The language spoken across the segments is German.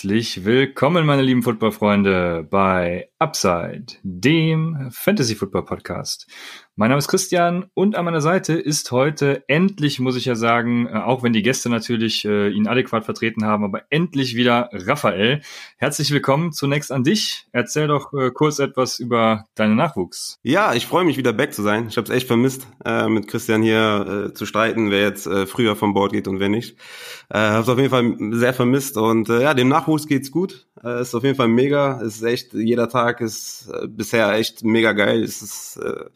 Herzlich willkommen, meine lieben Footballfreunde, bei Upside, dem Fantasy Football Podcast. Mein Name ist Christian und an meiner Seite ist heute endlich, muss ich ja sagen, äh, auch wenn die Gäste natürlich äh, ihn adäquat vertreten haben, aber endlich wieder Raphael. Herzlich willkommen zunächst an dich. Erzähl doch äh, kurz etwas über deinen Nachwuchs. Ja, ich freue mich wieder back zu sein. Ich habe es echt vermisst, äh, mit Christian hier äh, zu streiten, wer jetzt äh, früher vom Bord geht und wer nicht. Äh, habe es auf jeden Fall sehr vermisst und äh, ja, dem Nachwuchs geht's gut. Äh, ist auf jeden Fall mega. Ist echt jeder Tag ist äh, bisher echt mega geil. Es ist äh,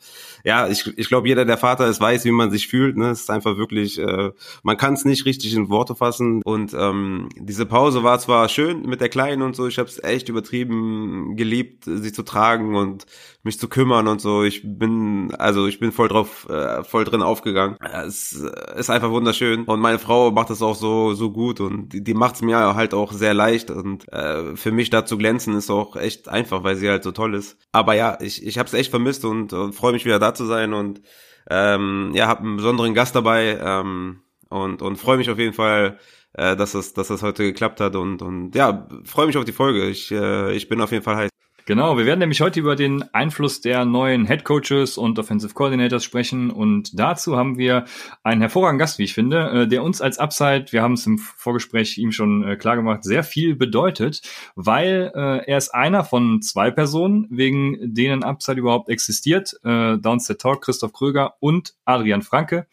ja, ich, ich glaube, jeder, der Vater ist, weiß, wie man sich fühlt. Ne? Es ist einfach wirklich, äh, man kann es nicht richtig in Worte fassen. Und ähm, diese Pause war zwar schön mit der Kleinen und so, ich habe es echt übertrieben geliebt, sie zu tragen und mich zu kümmern und so. Ich bin, also ich bin voll drauf, äh, voll drin aufgegangen. Es ist einfach wunderschön. Und meine Frau macht das auch so, so gut und die, die macht es mir halt auch sehr leicht. Und äh, für mich da zu glänzen ist auch echt einfach, weil sie halt so toll ist. Aber ja, ich, ich habe es echt vermisst und, und freue mich wieder da zu sein und ähm, ja, habe einen besonderen Gast dabei ähm, und, und freue mich auf jeden Fall, äh, dass das, dass das heute geklappt hat und, und ja, freue mich auf die Folge. Ich, äh, ich bin auf jeden Fall heiß. Genau, wir werden nämlich heute über den Einfluss der neuen Head Coaches und Offensive Coordinators sprechen und dazu haben wir einen hervorragenden Gast, wie ich finde, äh, der uns als Upside, wir haben es im Vorgespräch ihm schon äh, klar gemacht, sehr viel bedeutet, weil äh, er ist einer von zwei Personen, wegen denen Upside überhaupt existiert, äh, Downstairs Talk, Christoph Kröger und Adrian Franke.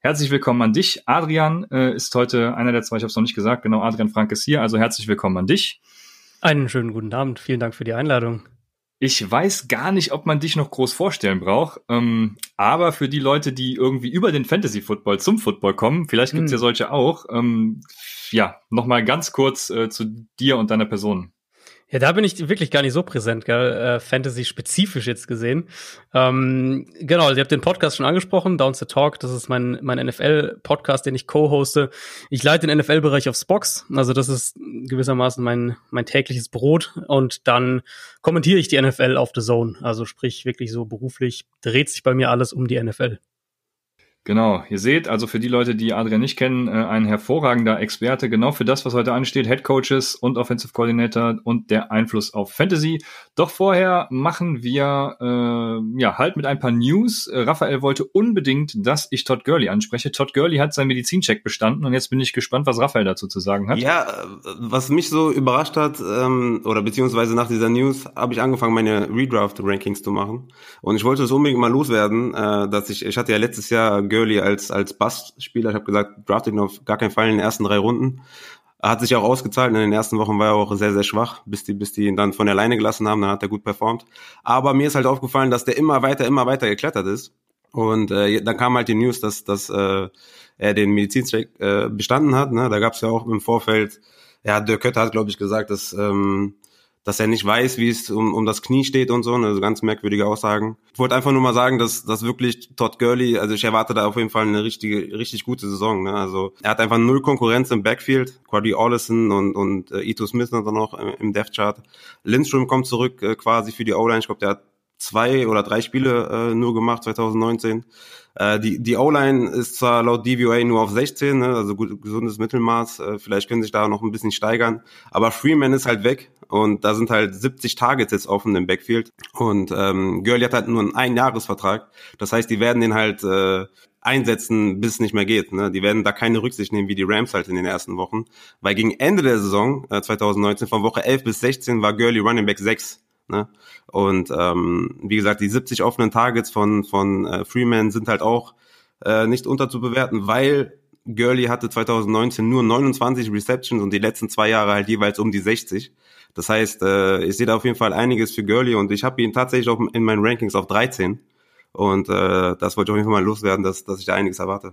Herzlich willkommen an dich. Adrian ist heute einer der zwei, ich habe es noch nicht gesagt, genau, Adrian Franke ist hier, also herzlich willkommen an dich. Einen schönen guten Abend. Vielen Dank für die Einladung. Ich weiß gar nicht, ob man dich noch groß vorstellen braucht. Ähm, aber für die Leute, die irgendwie über den Fantasy Football zum Football kommen, vielleicht gibt's hm. ja solche auch. Ähm, ja, nochmal ganz kurz äh, zu dir und deiner Person. Ja, da bin ich wirklich gar nicht so präsent, gell? Äh, Fantasy-spezifisch jetzt gesehen. Ähm, genau, ihr habt den Podcast schon angesprochen, Down the Talk, das ist mein, mein NFL-Podcast, den ich co-hoste. Ich leite den NFL-Bereich auf Spox, also das ist gewissermaßen mein, mein tägliches Brot. Und dann kommentiere ich die NFL auf The Zone, also sprich wirklich so beruflich dreht sich bei mir alles um die NFL. Genau, ihr seht, also für die Leute, die Adrian nicht kennen, äh, ein hervorragender Experte, genau für das, was heute ansteht, Head Coaches und Offensive Coordinator und der Einfluss auf Fantasy. Doch vorher machen wir äh, ja halt mit ein paar News. Äh, Raphael wollte unbedingt, dass ich Todd Gurley anspreche. Todd Gurley hat seinen Medizincheck bestanden und jetzt bin ich gespannt, was Raphael dazu zu sagen hat. Ja, äh, was mich so überrascht hat, ähm, oder beziehungsweise nach dieser News, habe ich angefangen, meine Redraft-Rankings zu machen. Und ich wollte es unbedingt mal loswerden, äh, dass ich, ich hatte ja letztes Jahr Gurley als, als Bass-Spieler. Ich habe gesagt, draft ihn auf gar keinen Fall in den ersten drei Runden. Hat sich auch ausgezahlt. In den ersten Wochen war er auch sehr, sehr schwach, bis die, bis die ihn dann von der Leine gelassen haben. Dann hat er gut performt. Aber mir ist halt aufgefallen, dass der immer weiter, immer weiter geklettert ist. Und äh, dann kam halt die News, dass, dass äh, er den Medizincheck äh, bestanden hat. Ne? Da gab es ja auch im Vorfeld, ja, Dirk Kötter hat, glaube ich, gesagt, dass ähm, dass er nicht weiß, wie es um, um das Knie steht und so, also ganz merkwürdige Aussagen. Ich wollte einfach nur mal sagen, dass, dass wirklich Todd Gurley, also ich erwarte da auf jeden Fall eine richtige, richtig gute Saison. Ne? Also er hat einfach null Konkurrenz im Backfield. Quadri Allison und, und äh, Ito Smith dann noch im Death Chart. Lindstrom kommt zurück äh, quasi für die O-Line. Ich glaube, der hat zwei oder drei Spiele äh, nur gemacht 2019. Äh, die die O-Line ist zwar laut DVA nur auf 16, ne, also gut, gesundes Mittelmaß. Äh, vielleicht können sich da noch ein bisschen steigern. Aber Freeman ist halt weg und da sind halt 70 Targets jetzt offen im Backfield. Und ähm, Gurley hat halt nur einen Einjahresvertrag. Das heißt, die werden den halt äh, einsetzen, bis es nicht mehr geht. Ne? Die werden da keine Rücksicht nehmen, wie die Rams halt in den ersten Wochen. Weil gegen Ende der Saison äh, 2019, von Woche 11 bis 16, war Gurley Running Back 6. Ne? Und ähm, wie gesagt, die 70 offenen Targets von, von äh, Freeman sind halt auch äh, nicht unterzubewerten, weil Gurley hatte 2019 nur 29 Receptions und die letzten zwei Jahre halt jeweils um die 60. Das heißt, äh, ich sehe da auf jeden Fall einiges für Gurley und ich habe ihn tatsächlich auch in meinen Rankings auf 13. Und äh, das wollte ich auf jeden Fall mal loswerden, dass, dass ich da einiges erwarte.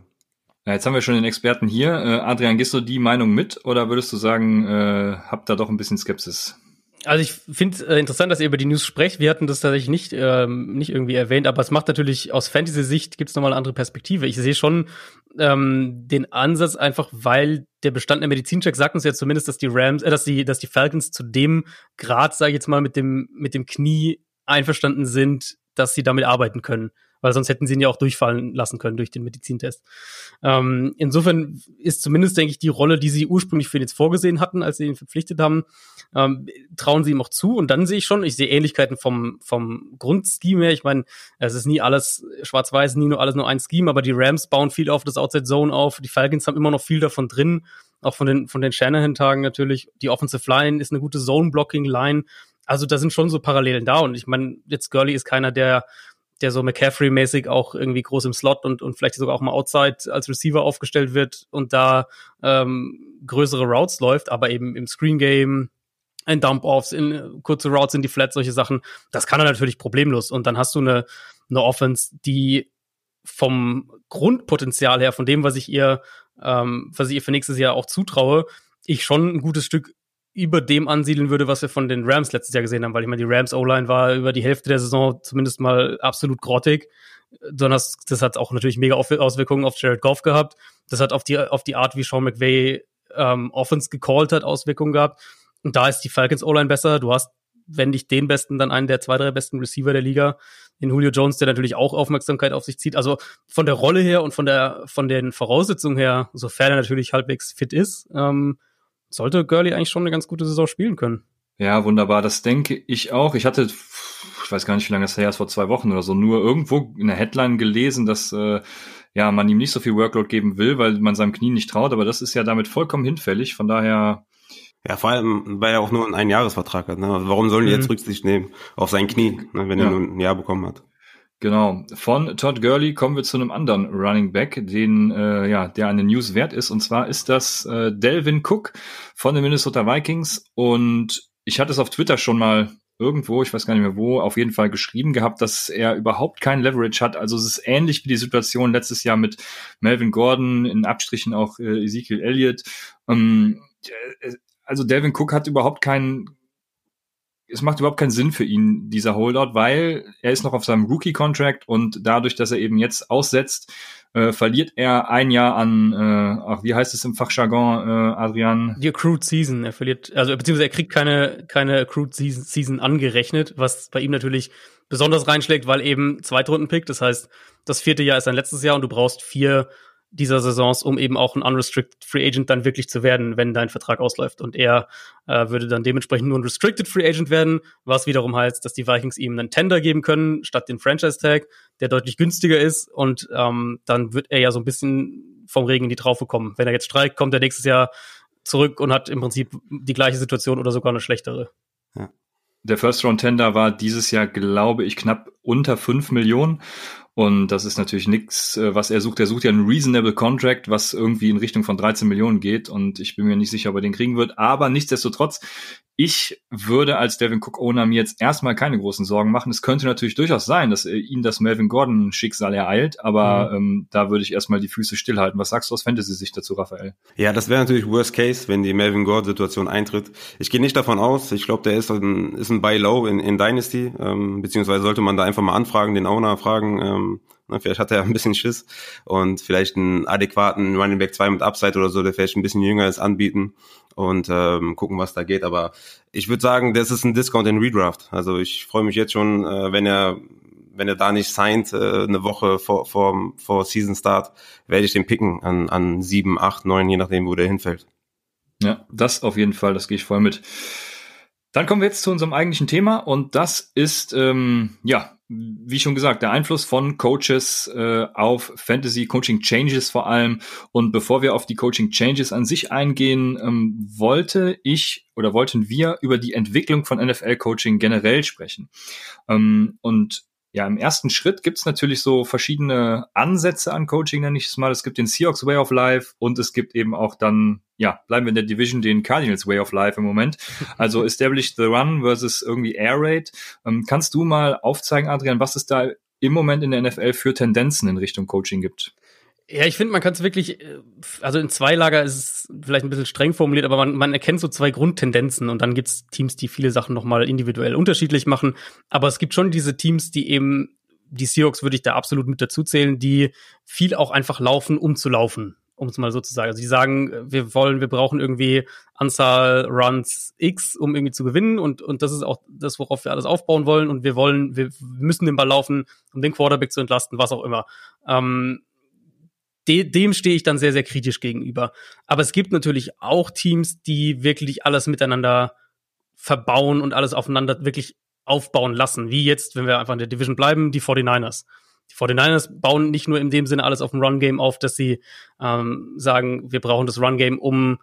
Jetzt haben wir schon den Experten hier. Äh, Adrian, gehst du die Meinung mit oder würdest du sagen, äh, habt da doch ein bisschen Skepsis? Also ich finde äh, interessant, dass ihr über die News sprecht. Wir hatten das tatsächlich nicht, ähm, nicht irgendwie erwähnt, aber es macht natürlich aus Fantasy-Sicht gibt es nochmal eine andere Perspektive. Ich sehe schon ähm, den Ansatz einfach, weil der Bestand der Medizincheck sagt uns ja zumindest, dass die Rams, äh, dass die, dass die Falcons zu dem Grad, sage ich jetzt mal, mit dem mit dem Knie einverstanden sind, dass sie damit arbeiten können. Weil sonst hätten sie ihn ja auch durchfallen lassen können durch den Medizintest. Ähm, insofern ist zumindest, denke ich, die Rolle, die sie ursprünglich für ihn jetzt vorgesehen hatten, als sie ihn verpflichtet haben, ähm, trauen sie ihm auch zu. Und dann sehe ich schon, ich sehe Ähnlichkeiten vom, vom Grundscheme her. Ich meine, es ist nie alles schwarz-weiß, nie nur alles nur ein Scheme, aber die Rams bauen viel auf das Outside Zone auf. Die Falcons haben immer noch viel davon drin auch von den, von den Shanahan-Tagen natürlich. Die Offensive Line ist eine gute Zone-Blocking-Line. Also da sind schon so Parallelen da. Und ich meine, jetzt Gurley ist keiner, der, der so McCaffrey-mäßig auch irgendwie groß im Slot und, und vielleicht sogar auch mal outside als Receiver aufgestellt wird und da ähm, größere Routes läuft, aber eben im Screen-Game, in Dump-Offs, in kurze Routes in die Flats, solche Sachen, das kann er natürlich problemlos. Und dann hast du eine, eine Offense, die vom Grundpotenzial her, von dem, was ich ihr, ähm, was ich ihr für nächstes Jahr auch zutraue, ich schon ein gutes Stück über dem ansiedeln würde, was wir von den Rams letztes Jahr gesehen haben, weil ich meine, die Rams O-Line war über die Hälfte der Saison zumindest mal absolut grottig. Das, das hat auch natürlich mega Auswirkungen auf Jared Goff gehabt. Das hat auf die, auf die Art, wie Sean McVay ähm, Offense gecallt hat, Auswirkungen gehabt. Und da ist die Falcons O-Line besser. Du hast, wenn nicht den besten, dann einen der zwei, drei besten Receiver der Liga in Julio Jones, der natürlich auch Aufmerksamkeit auf sich zieht. Also von der Rolle her und von der, von den Voraussetzungen her, sofern er natürlich halbwegs fit ist, ähm, sollte Gurley eigentlich schon eine ganz gute Saison spielen können. Ja, wunderbar. Das denke ich auch. Ich hatte, ich weiß gar nicht, wie lange das her ist, vor zwei Wochen oder so, nur irgendwo in der Headline gelesen, dass äh, ja man ihm nicht so viel Workload geben will, weil man seinem Knie nicht traut. Aber das ist ja damit vollkommen hinfällig. Von daher. Ja, vor allem, weil er auch nur einen Einjahresvertrag hat. Ne? Warum sollen die mhm. jetzt Rücksicht nehmen auf sein Knie, ne, wenn ja. er nur ein Jahr bekommen hat? Genau. Von Todd Gurley kommen wir zu einem anderen Running Back, den äh, ja, der eine News wert ist. Und zwar ist das äh, Delvin Cook von den Minnesota Vikings. Und ich hatte es auf Twitter schon mal irgendwo, ich weiß gar nicht mehr wo, auf jeden Fall geschrieben gehabt, dass er überhaupt kein Leverage hat. Also es ist ähnlich wie die Situation letztes Jahr mit Melvin Gordon, in Abstrichen auch äh, Ezekiel Elliott. Ähm, äh, also Delvin Cook hat überhaupt keinen es macht überhaupt keinen Sinn für ihn, dieser Holdout, weil er ist noch auf seinem Rookie-Contract und dadurch, dass er eben jetzt aussetzt, äh, verliert er ein Jahr an, äh, ach, wie heißt es im Fachjargon, äh, Adrian? Die Accrued Season. Er verliert, also beziehungsweise er kriegt keine, keine Accrued Season, Season angerechnet, was bei ihm natürlich besonders reinschlägt, weil eben Zweitrunden-Pick, das heißt, das vierte Jahr ist sein letztes Jahr und du brauchst vier dieser Saisons, um eben auch ein unrestricted Free Agent dann wirklich zu werden, wenn dein Vertrag ausläuft. Und er äh, würde dann dementsprechend nur ein restricted Free Agent werden, was wiederum heißt, dass die Vikings ihm einen Tender geben können statt den Franchise Tag, der deutlich günstiger ist. Und ähm, dann wird er ja so ein bisschen vom Regen in die Traufe kommen. Wenn er jetzt streikt, kommt er nächstes Jahr zurück und hat im Prinzip die gleiche Situation oder sogar eine schlechtere. Ja. Der First Round Tender war dieses Jahr, glaube ich, knapp unter fünf Millionen. Und das ist natürlich nichts, äh, was er sucht. Er sucht ja einen reasonable Contract, was irgendwie in Richtung von 13 Millionen geht. Und ich bin mir nicht sicher, ob er den kriegen wird. Aber nichtsdestotrotz, ich würde als Devin Cook Owner mir jetzt erstmal keine großen Sorgen machen. Es könnte natürlich durchaus sein, dass äh, ihn das Melvin Gordon Schicksal ereilt, aber mhm. ähm, da würde ich erstmal die Füße stillhalten. Was sagst du aus Fantasy-Sicht dazu, Raphael? Ja, das wäre natürlich Worst Case, wenn die Melvin Gordon Situation eintritt. Ich gehe nicht davon aus. Ich glaube, der ist ein, ist ein Buy Low in, in Dynasty, ähm, beziehungsweise sollte man da einfach mal anfragen, den Owner fragen, ähm, na, vielleicht hat er ein bisschen Schiss und vielleicht einen adäquaten Running Back 2 mit Upside oder so, der vielleicht ein bisschen jünger ist, anbieten und ähm, gucken, was da geht. Aber ich würde sagen, das ist ein Discount in Redraft. Also ich freue mich jetzt schon, äh, wenn er wenn er da nicht signed, äh, eine Woche vor, vor, vor Season Start, werde ich den picken an, an sieben, acht, neun, je nachdem, wo der hinfällt. Ja, das auf jeden Fall, das gehe ich voll mit. Dann kommen wir jetzt zu unserem eigentlichen Thema und das ist, ähm, ja, wie schon gesagt, der Einfluss von Coaches äh, auf Fantasy Coaching Changes vor allem. Und bevor wir auf die Coaching Changes an sich eingehen, ähm, wollte ich oder wollten wir über die Entwicklung von NFL Coaching generell sprechen. Ähm, und ja, im ersten Schritt gibt's natürlich so verschiedene Ansätze an Coaching, nenne ich es mal. Es gibt den Seahawks Way of Life und es gibt eben auch dann, ja, bleiben wir in der Division, den Cardinals Way of Life im Moment. Also Establish the Run versus irgendwie Air Raid. Ähm, kannst du mal aufzeigen, Adrian, was es da im Moment in der NFL für Tendenzen in Richtung Coaching gibt? Ja, ich finde, man kann es wirklich, äh, also in zwei Lager ist es vielleicht ein bisschen streng formuliert, aber man, man erkennt so zwei Grundtendenzen und dann gibt's Teams, die viele Sachen nochmal individuell unterschiedlich machen. Aber es gibt schon diese Teams, die eben, die Seahawks würde ich da absolut mit dazu zählen, die viel auch einfach laufen, um zu laufen. um es mal so zu sagen. Also die sagen, wir wollen, wir brauchen irgendwie Anzahl Runs X, um irgendwie zu gewinnen und, und das ist auch das, worauf wir alles aufbauen wollen und wir wollen, wir müssen den Ball laufen, um den Quarterback zu entlasten, was auch immer. Ähm, de dem stehe ich dann sehr, sehr kritisch gegenüber. Aber es gibt natürlich auch Teams, die wirklich alles miteinander verbauen und alles aufeinander wirklich aufbauen lassen. Wie jetzt, wenn wir einfach in der Division bleiben, die 49ers. Die 49ers bauen nicht nur in dem Sinne alles auf dem Run-Game auf, dass sie ähm, sagen, wir brauchen das Run-Game, um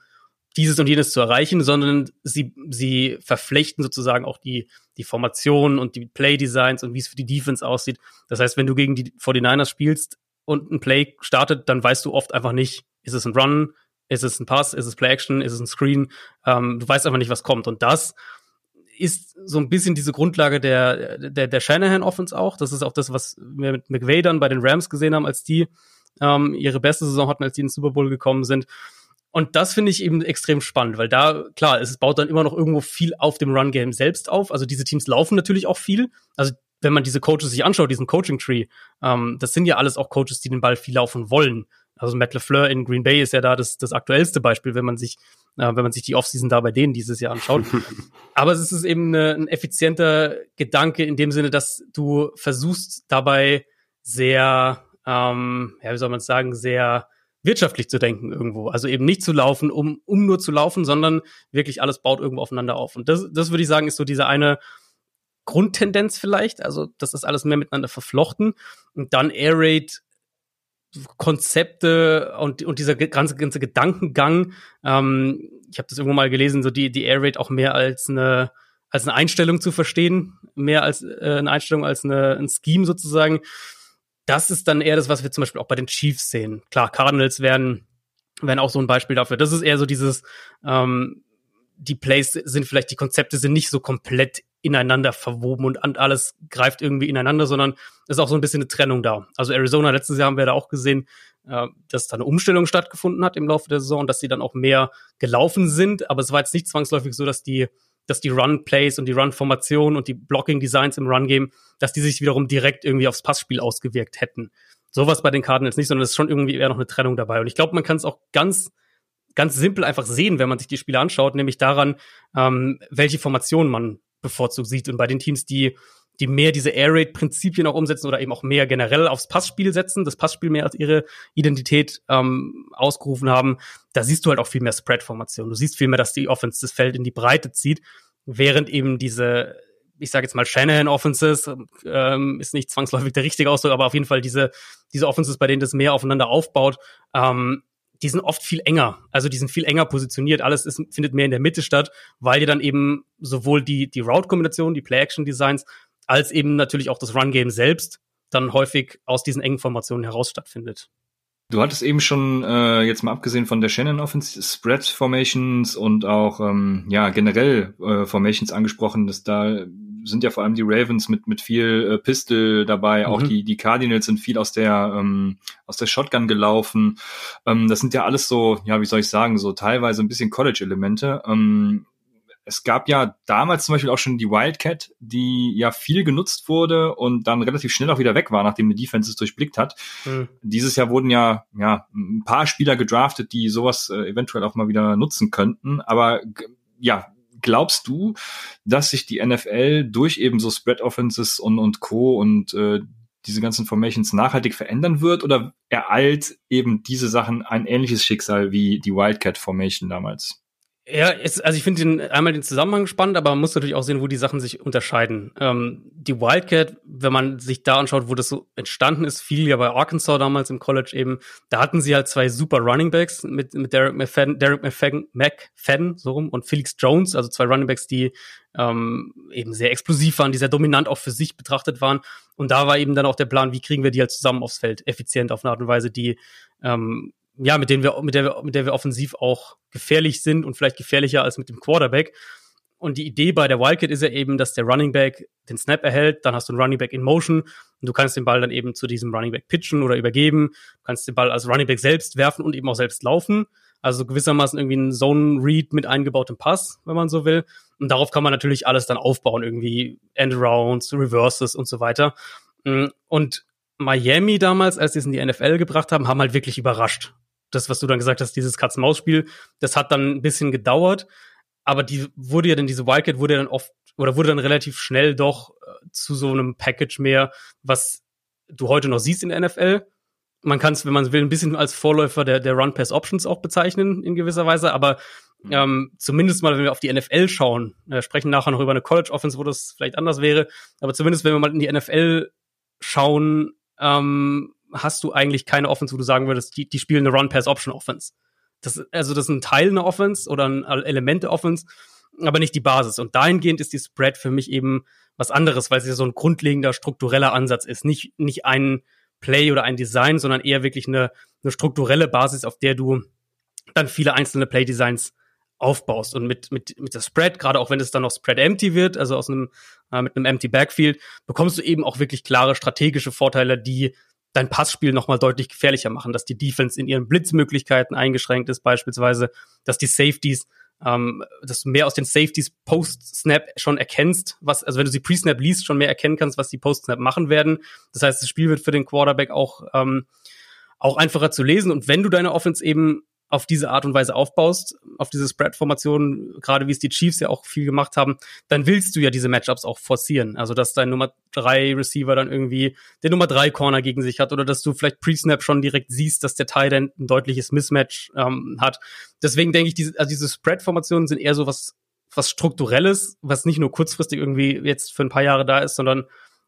dieses und jenes zu erreichen, sondern sie, sie verflechten sozusagen auch die, die Formation und die Play-Designs und wie es für die Defense aussieht. Das heißt, wenn du gegen die 49ers spielst und ein Play startet, dann weißt du oft einfach nicht, ist es ein Run, ist es ein Pass, ist es Play-Action, ist es ein Screen. Ähm, du weißt einfach nicht, was kommt. Und das ist so ein bisschen diese Grundlage der, der, der Shanahan-Offense auch. Das ist auch das, was wir mit McVay dann bei den Rams gesehen haben, als die ähm, ihre beste Saison hatten, als die in den Super Bowl gekommen sind. Und das finde ich eben extrem spannend, weil da, klar, es baut dann immer noch irgendwo viel auf dem Run-Game selbst auf. Also diese Teams laufen natürlich auch viel. Also wenn man diese Coaches sich anschaut, diesen Coaching-Tree, ähm, das sind ja alles auch Coaches, die den Ball viel laufen wollen. Also Matt LeFleur in Green Bay ist ja da das, das aktuellste Beispiel, wenn man sich äh, wenn man sich die Offseason da bei denen dieses Jahr anschaut. Aber es ist eben eine, ein effizienter Gedanke in dem Sinne, dass du versuchst dabei sehr, ähm, ja, wie soll man es sagen, sehr wirtschaftlich zu denken irgendwo. Also eben nicht zu laufen, um, um nur zu laufen, sondern wirklich alles baut irgendwo aufeinander auf. Und das, das würde ich sagen, ist so diese eine Grundtendenz vielleicht. Also das ist alles mehr miteinander verflochten. Und dann Air Raid Konzepte und, und dieser ganze, ganze Gedankengang, ähm, ich habe das irgendwo mal gelesen, so die, die Air Raid auch mehr als eine, als eine Einstellung zu verstehen, mehr als äh, eine Einstellung als eine, ein Scheme sozusagen. Das ist dann eher das, was wir zum Beispiel auch bei den Chiefs sehen. Klar, Cardinals werden, werden auch so ein Beispiel dafür. Das ist eher so dieses, ähm, die Plays sind vielleicht, die Konzepte sind nicht so komplett ineinander verwoben und alles greift irgendwie ineinander, sondern ist auch so ein bisschen eine Trennung da. Also Arizona, letztes Jahr haben wir da auch gesehen, äh, dass da eine Umstellung stattgefunden hat im Laufe der Saison, dass sie dann auch mehr gelaufen sind, aber es war jetzt nicht zwangsläufig so, dass die dass die Run-Plays und die Run-Formation und die Blocking-Designs im Run-Game, dass die sich wiederum direkt irgendwie aufs Passspiel ausgewirkt hätten. Sowas bei den Cardinals nicht, sondern es ist schon irgendwie eher noch eine Trennung dabei. Und ich glaube, man kann es auch ganz ganz simpel einfach sehen, wenn man sich die Spiele anschaut, nämlich daran, ähm, welche Formation man bevorzugt sieht. Und bei den Teams, die die mehr diese Air Raid Prinzipien auch umsetzen oder eben auch mehr generell aufs Passspiel setzen, das Passspiel mehr als ihre Identität ähm, ausgerufen haben, da siehst du halt auch viel mehr Spread-Formation. Du siehst viel mehr, dass die Offense das Feld in die Breite zieht, während eben diese ich sage jetzt mal Shanahan Offenses ähm, ist nicht zwangsläufig der richtige Ausdruck, aber auf jeden Fall diese diese Offenses, bei denen das mehr aufeinander aufbaut, ähm, die sind oft viel enger. Also die sind viel enger positioniert. Alles ist, findet mehr in der Mitte statt, weil dir dann eben sowohl die, die Route-Kombination, die Play-Action-Designs, als eben natürlich auch das Run-Game selbst dann häufig aus diesen engen Formationen heraus stattfindet. Du hattest eben schon, äh, jetzt mal abgesehen von der Shannon Offense, Spread Formations und auch ähm, ja generell äh, Formations angesprochen, dass da sind ja vor allem die Ravens mit mit viel äh, Pistol dabei, mhm. auch die die Cardinals sind viel aus der ähm, aus der Shotgun gelaufen. Ähm, das sind ja alles so, ja wie soll ich sagen, so teilweise ein bisschen College Elemente. Ähm, es gab ja damals zum Beispiel auch schon die Wildcat, die ja viel genutzt wurde und dann relativ schnell auch wieder weg war, nachdem die Defense es durchblickt hat. Mhm. Dieses Jahr wurden ja, ja ein paar Spieler gedraftet, die sowas äh, eventuell auch mal wieder nutzen könnten. Aber ja, glaubst du, dass sich die NFL durch eben so Spread Offenses und, und Co. und äh, diese ganzen Formations nachhaltig verändern wird oder ereilt eben diese Sachen ein ähnliches Schicksal wie die Wildcat Formation damals? Ja, ist, also ich finde den, einmal den Zusammenhang spannend, aber man muss natürlich auch sehen, wo die Sachen sich unterscheiden. Ähm, die Wildcat, wenn man sich da anschaut, wo das so entstanden ist, fiel ja bei Arkansas damals im College eben, da hatten sie halt zwei super Running Backs mit, mit Derek McFadden, Derek McFadden, McFadden so rum, und Felix Jones, also zwei Running Backs, die ähm, eben sehr explosiv waren, die sehr dominant auch für sich betrachtet waren. Und da war eben dann auch der Plan, wie kriegen wir die halt zusammen aufs Feld, effizient auf eine Art und Weise, die ähm, ja, mit denen wir, mit der wir, mit der wir offensiv auch gefährlich sind und vielleicht gefährlicher als mit dem Quarterback. Und die Idee bei der Wildcat ist ja eben, dass der Running Back den Snap erhält, dann hast du einen Running Back in Motion und du kannst den Ball dann eben zu diesem Running Back pitchen oder übergeben, du kannst den Ball als Running Back selbst werfen und eben auch selbst laufen. Also gewissermaßen irgendwie ein Zone Read mit eingebautem Pass, wenn man so will. Und darauf kann man natürlich alles dann aufbauen, irgendwie Endarounds, Reverses und so weiter. Und Miami damals, als sie es in die NFL gebracht haben, haben halt wirklich überrascht. Das, was du dann gesagt hast, dieses Katz-Maus-Spiel, das hat dann ein bisschen gedauert, aber die wurde ja dann, diese Wildcat wurde ja dann oft, oder wurde dann relativ schnell doch äh, zu so einem Package mehr, was du heute noch siehst in der NFL. Man kann es, wenn man will, ein bisschen als Vorläufer der, der Run-Pass-Options auch bezeichnen, in gewisser Weise, aber mhm. ähm, zumindest mal, wenn wir auf die NFL schauen, wir sprechen nachher noch über eine College-Offense, wo das vielleicht anders wäre, aber zumindest, wenn wir mal in die NFL schauen, ähm, hast du eigentlich keine Offense, wo du sagen würdest, die, die spielen eine Run-Pass-Option-Offense. Das, also das ist ein Teil einer Offense oder ein Element der Offense, aber nicht die Basis. Und dahingehend ist die Spread für mich eben was anderes, weil ja so ein grundlegender struktureller Ansatz ist. Nicht, nicht ein Play oder ein Design, sondern eher wirklich eine, eine strukturelle Basis, auf der du dann viele einzelne Play-Designs aufbaust. Und mit, mit, mit der Spread, gerade auch wenn es dann noch Spread Empty wird, also aus einem, äh, mit einem Empty Backfield, bekommst du eben auch wirklich klare strategische Vorteile, die dein Passspiel nochmal deutlich gefährlicher machen, dass die Defense in ihren Blitzmöglichkeiten eingeschränkt ist, beispielsweise, dass die Safeties, ähm, dass du mehr aus den Safeties Post-Snap schon erkennst, was, also wenn du sie Pre-Snap liest, schon mehr erkennen kannst, was die Post-Snap machen werden. Das heißt, das Spiel wird für den Quarterback auch, ähm, auch einfacher zu lesen. Und wenn du deine Offense eben auf diese Art und Weise aufbaust, auf diese Spread-Formation, gerade wie es die Chiefs ja auch viel gemacht haben, dann willst du ja diese Matchups auch forcieren. Also, dass dein Nummer drei Receiver dann irgendwie den Nummer drei Corner gegen sich hat oder dass du vielleicht Pre-Snap schon direkt siehst, dass der Tight End ein deutliches Mismatch ähm, hat. Deswegen denke ich, diese, also diese Spread-Formationen sind eher so was, was Strukturelles, was nicht nur kurzfristig irgendwie jetzt für ein paar Jahre da ist, sondern,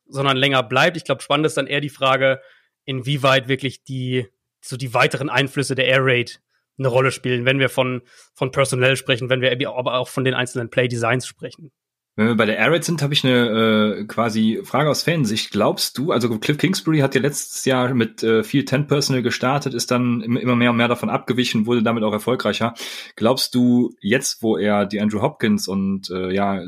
sondern länger bleibt. Ich glaube, spannend ist dann eher die Frage, inwieweit wirklich die, so die weiteren Einflüsse der Air Raid eine Rolle spielen, wenn wir von, von Personell sprechen, wenn wir aber auch von den einzelnen Play-Designs sprechen. Wenn wir bei der Air Raid sind, habe ich eine äh, quasi Frage aus Fansicht. Glaubst du, also Cliff Kingsbury hat ja letztes Jahr mit äh, viel Ten Personal gestartet, ist dann immer mehr und mehr davon abgewichen, wurde damit auch erfolgreicher. Glaubst du jetzt, wo er die Andrew Hopkins und äh, ja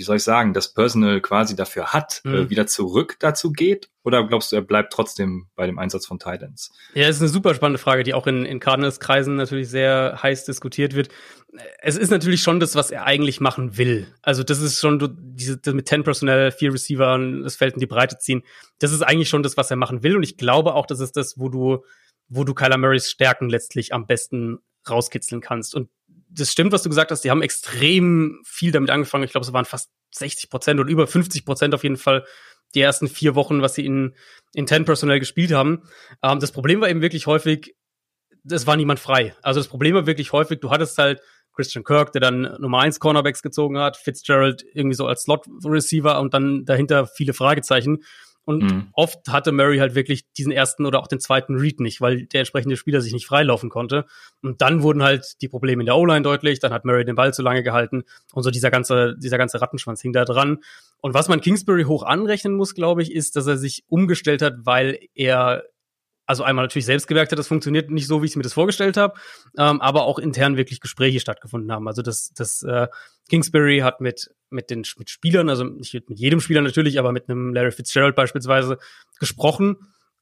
wie soll ich sagen, das Personal quasi dafür hat, äh, mhm. äh, wieder zurück dazu geht? Oder glaubst du, er bleibt trotzdem bei dem Einsatz von Titans? Ja, das ist eine super spannende Frage, die auch in, in Cardinals-Kreisen natürlich sehr heiß diskutiert wird. Es ist natürlich schon das, was er eigentlich machen will. Also das ist schon diese mit 10 Personal, vier Receiver, das Feld in die Breite ziehen. Das ist eigentlich schon das, was er machen will. Und ich glaube auch, das ist das, wo du, wo du Kyler Murrays Stärken letztlich am besten rauskitzeln kannst. Und das stimmt, was du gesagt hast. Die haben extrem viel damit angefangen. Ich glaube, es waren fast 60 Prozent oder über 50 Prozent auf jeden Fall die ersten vier Wochen, was sie in, in Ten personell gespielt haben. Ähm, das Problem war eben wirklich häufig, es war niemand frei. Also das Problem war wirklich häufig, du hattest halt Christian Kirk, der dann Nummer eins Cornerbacks gezogen hat, Fitzgerald irgendwie so als Slot Receiver und dann dahinter viele Fragezeichen. Und mhm. oft hatte Murray halt wirklich diesen ersten oder auch den zweiten Read nicht, weil der entsprechende Spieler sich nicht freilaufen konnte. Und dann wurden halt die Probleme in der O-Line deutlich, dann hat Murray den Ball zu lange gehalten und so dieser ganze, dieser ganze Rattenschwanz hing da dran. Und was man Kingsbury hoch anrechnen muss, glaube ich, ist, dass er sich umgestellt hat, weil er also einmal natürlich selbst gemerkt hat, das funktioniert nicht so, wie ich mir das vorgestellt habe, ähm, aber auch intern wirklich Gespräche stattgefunden haben. Also das, das äh, Kingsbury hat mit mit den mit Spielern, also nicht mit jedem Spieler natürlich, aber mit einem Larry Fitzgerald beispielsweise gesprochen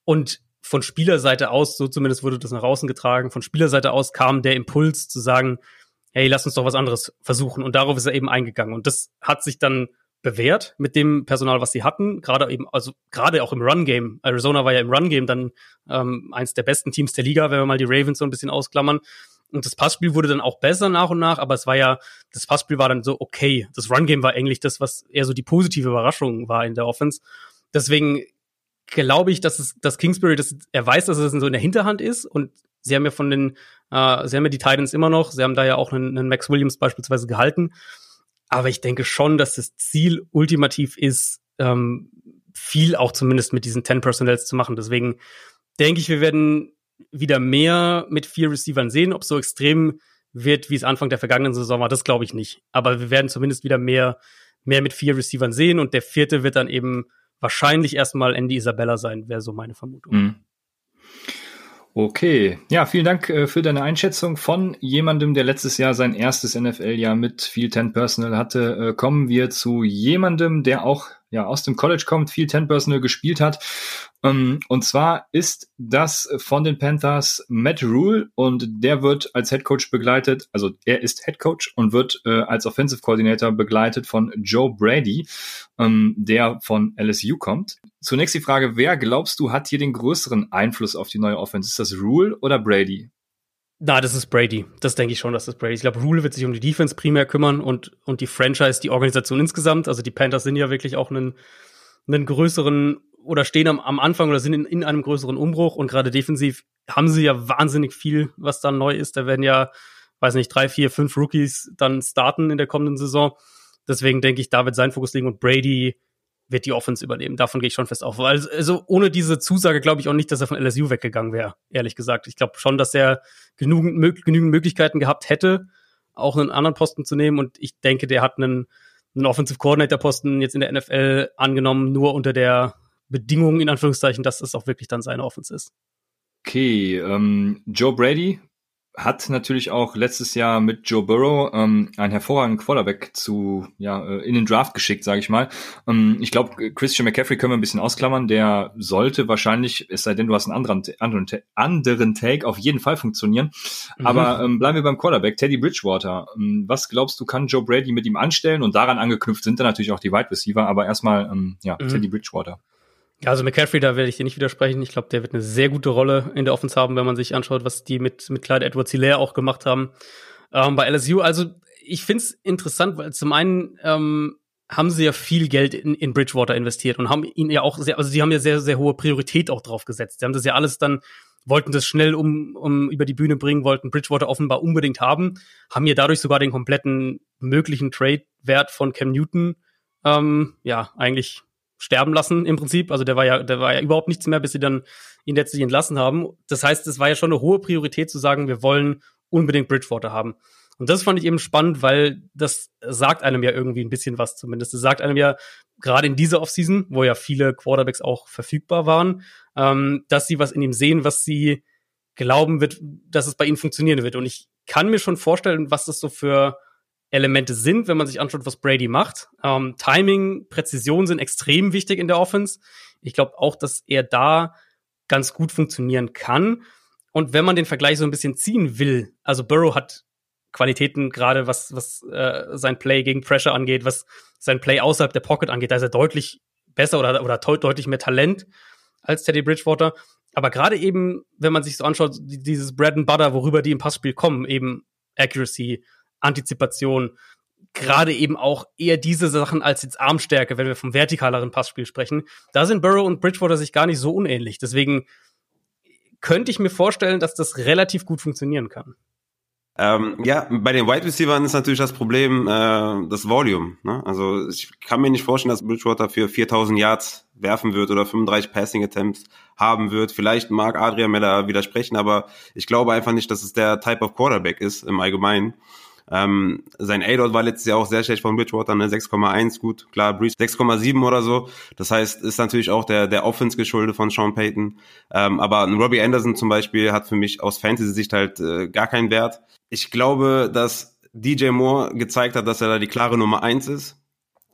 und von Spielerseite aus, so zumindest wurde das nach außen getragen, von Spielerseite aus kam der Impuls zu sagen, hey, lass uns doch was anderes versuchen. Und darauf ist er eben eingegangen. Und das hat sich dann bewährt mit dem Personal, was sie hatten. Gerade eben, also gerade auch im Run-Game. Arizona war ja im Run-Game dann ähm, eins der besten Teams der Liga, wenn wir mal die Ravens so ein bisschen ausklammern. Und das Passspiel wurde dann auch besser nach und nach, aber es war ja, das Passspiel war dann so okay. Das Run-Game war eigentlich das, was eher so die positive Überraschung war in der Offense. Deswegen glaube ich, dass es, dass Kingsbury, das, er weiß, dass es so in der Hinterhand ist und sie haben ja von den, äh, sie haben ja die Titans immer noch, sie haben da ja auch einen, einen Max Williams beispielsweise gehalten. Aber ich denke schon, dass das Ziel ultimativ ist, ähm, viel auch zumindest mit diesen 10 Personals zu machen. Deswegen denke ich, wir werden wieder mehr mit vier Receivern sehen. Ob so extrem wird, wie es Anfang der vergangenen Saison war, das glaube ich nicht. Aber wir werden zumindest wieder mehr, mehr mit vier Receivern sehen und der vierte wird dann eben wahrscheinlich erstmal Andy Isabella sein, wäre so meine Vermutung. Mhm. Okay, ja, vielen Dank äh, für deine Einschätzung von jemandem, der letztes Jahr sein erstes NFL-Jahr mit viel Ten Personal hatte. Äh, kommen wir zu jemandem, der auch ja aus dem College kommt, viel Ten Personal gespielt hat und zwar ist das von den Panthers Matt Rule und der wird als Head Coach begleitet, also er ist Head Coach und wird äh, als Offensive Coordinator begleitet von Joe Brady, ähm, der von LSU kommt. Zunächst die Frage, wer glaubst du hat hier den größeren Einfluss auf die neue Offense? Ist das Rule oder Brady? Na, das ist Brady. Das denke ich schon, dass das Brady. Ich glaube, Rule wird sich um die Defense primär kümmern und, und die Franchise, die Organisation insgesamt. Also die Panthers sind ja wirklich auch einen, einen größeren oder stehen am, am Anfang oder sind in, in einem größeren Umbruch und gerade defensiv haben sie ja wahnsinnig viel, was dann neu ist. Da werden ja, weiß nicht, drei, vier, fünf Rookies dann starten in der kommenden Saison. Deswegen denke ich, da wird sein Fokus liegen und Brady wird die Offense übernehmen. Davon gehe ich schon fest auf. Also, also ohne diese Zusage glaube ich auch nicht, dass er von LSU weggegangen wäre, ehrlich gesagt. Ich glaube schon, dass er genügend, genügend Möglichkeiten gehabt hätte, auch einen anderen Posten zu nehmen. Und ich denke, der hat einen, einen Offensive Coordinator Posten jetzt in der NFL angenommen, nur unter der Bedingung, in Anführungszeichen, dass es auch wirklich dann seine Offense ist. Okay, ähm, Joe Brady hat natürlich auch letztes Jahr mit Joe Burrow ähm, einen hervorragenden Quarterback zu ja äh, in den Draft geschickt, sage ich mal. Ähm, ich glaube, Christian McCaffrey können wir ein bisschen ausklammern. Der sollte wahrscheinlich, es sei denn, du hast einen anderen anderen, anderen Take, auf jeden Fall funktionieren. Mhm. Aber ähm, bleiben wir beim Quarterback, Teddy Bridgewater. Ähm, was glaubst du, kann Joe Brady mit ihm anstellen? Und daran angeknüpft sind dann natürlich auch die Wide Receiver. Aber erstmal ähm, ja mhm. Teddy Bridgewater. Also McCaffrey, da werde ich dir nicht widersprechen. Ich glaube, der wird eine sehr gute Rolle in der Offense haben, wenn man sich anschaut, was die mit, mit Clyde Edwards Hilaire auch gemacht haben ähm, bei LSU. Also ich finde es interessant, weil zum einen ähm, haben sie ja viel Geld in, in Bridgewater investiert und haben ihn ja auch sehr, also sie haben ja sehr, sehr hohe Priorität auch drauf gesetzt. Sie haben das ja alles dann, wollten das schnell um, um über die Bühne bringen, wollten Bridgewater offenbar unbedingt haben, haben ja dadurch sogar den kompletten möglichen Trade-Wert von Cam Newton ähm, ja eigentlich sterben lassen im Prinzip. Also der war ja, der war ja überhaupt nichts mehr, bis sie dann ihn letztlich entlassen haben. Das heißt, es war ja schon eine hohe Priorität zu sagen, wir wollen unbedingt Bridgewater haben. Und das fand ich eben spannend, weil das sagt einem ja irgendwie ein bisschen was zumindest. Das sagt einem ja gerade in dieser Offseason, wo ja viele Quarterbacks auch verfügbar waren, ähm, dass sie was in ihm sehen, was sie glauben wird, dass es bei ihnen funktionieren wird. Und ich kann mir schon vorstellen, was das so für Elemente sind, wenn man sich anschaut, was Brady macht. Ähm, Timing, Präzision sind extrem wichtig in der Offense. Ich glaube auch, dass er da ganz gut funktionieren kann. Und wenn man den Vergleich so ein bisschen ziehen will, also Burrow hat Qualitäten, gerade was, was äh, sein Play gegen Pressure angeht, was sein Play außerhalb der Pocket angeht, da ist er deutlich besser oder, oder deutlich mehr Talent als Teddy Bridgewater. Aber gerade eben, wenn man sich so anschaut, dieses Bread and Butter, worüber die im Passspiel kommen, eben Accuracy, Antizipation, gerade eben auch eher diese Sachen als jetzt Armstärke, wenn wir vom vertikaleren Passspiel sprechen. Da sind Burrow und Bridgewater sich gar nicht so unähnlich. Deswegen könnte ich mir vorstellen, dass das relativ gut funktionieren kann. Ähm, ja, bei den Wide Receivers ist natürlich das Problem äh, das Volume. Ne? Also ich kann mir nicht vorstellen, dass Bridgewater für 4000 Yards werfen wird oder 35 Passing Attempts haben wird. Vielleicht mag Adrian Meller widersprechen, aber ich glaube einfach nicht, dass es der Type of Quarterback ist im Allgemeinen. Ähm, sein A-Dot war letztes Jahr auch sehr schlecht von Bridgewater, ne? 6,1, gut, klar, Breeze 6,7 oder so. Das heißt, ist natürlich auch der, der Offense geschuldet von Sean Payton. Ähm, aber ein Robbie Anderson zum Beispiel hat für mich aus Fantasy-Sicht halt äh, gar keinen Wert. Ich glaube, dass DJ Moore gezeigt hat, dass er da die klare Nummer eins ist.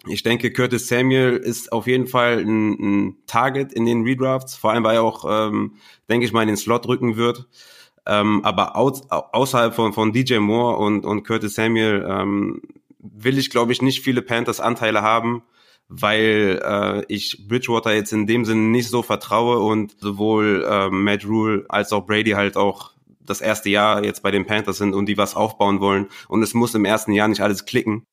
Ich denke, Curtis Samuel ist auf jeden Fall ein, ein Target in den Redrafts, vor allem weil er auch, ähm, denke ich mal, in den Slot rücken wird. Ähm, aber aus, außerhalb von, von DJ Moore und, und Curtis Samuel ähm, will ich, glaube ich, nicht viele Panthers Anteile haben, weil äh, ich Bridgewater jetzt in dem Sinne nicht so vertraue und sowohl äh, Matt Rule als auch Brady halt auch das erste Jahr jetzt bei den Panthers sind und die was aufbauen wollen. Und es muss im ersten Jahr nicht alles klicken.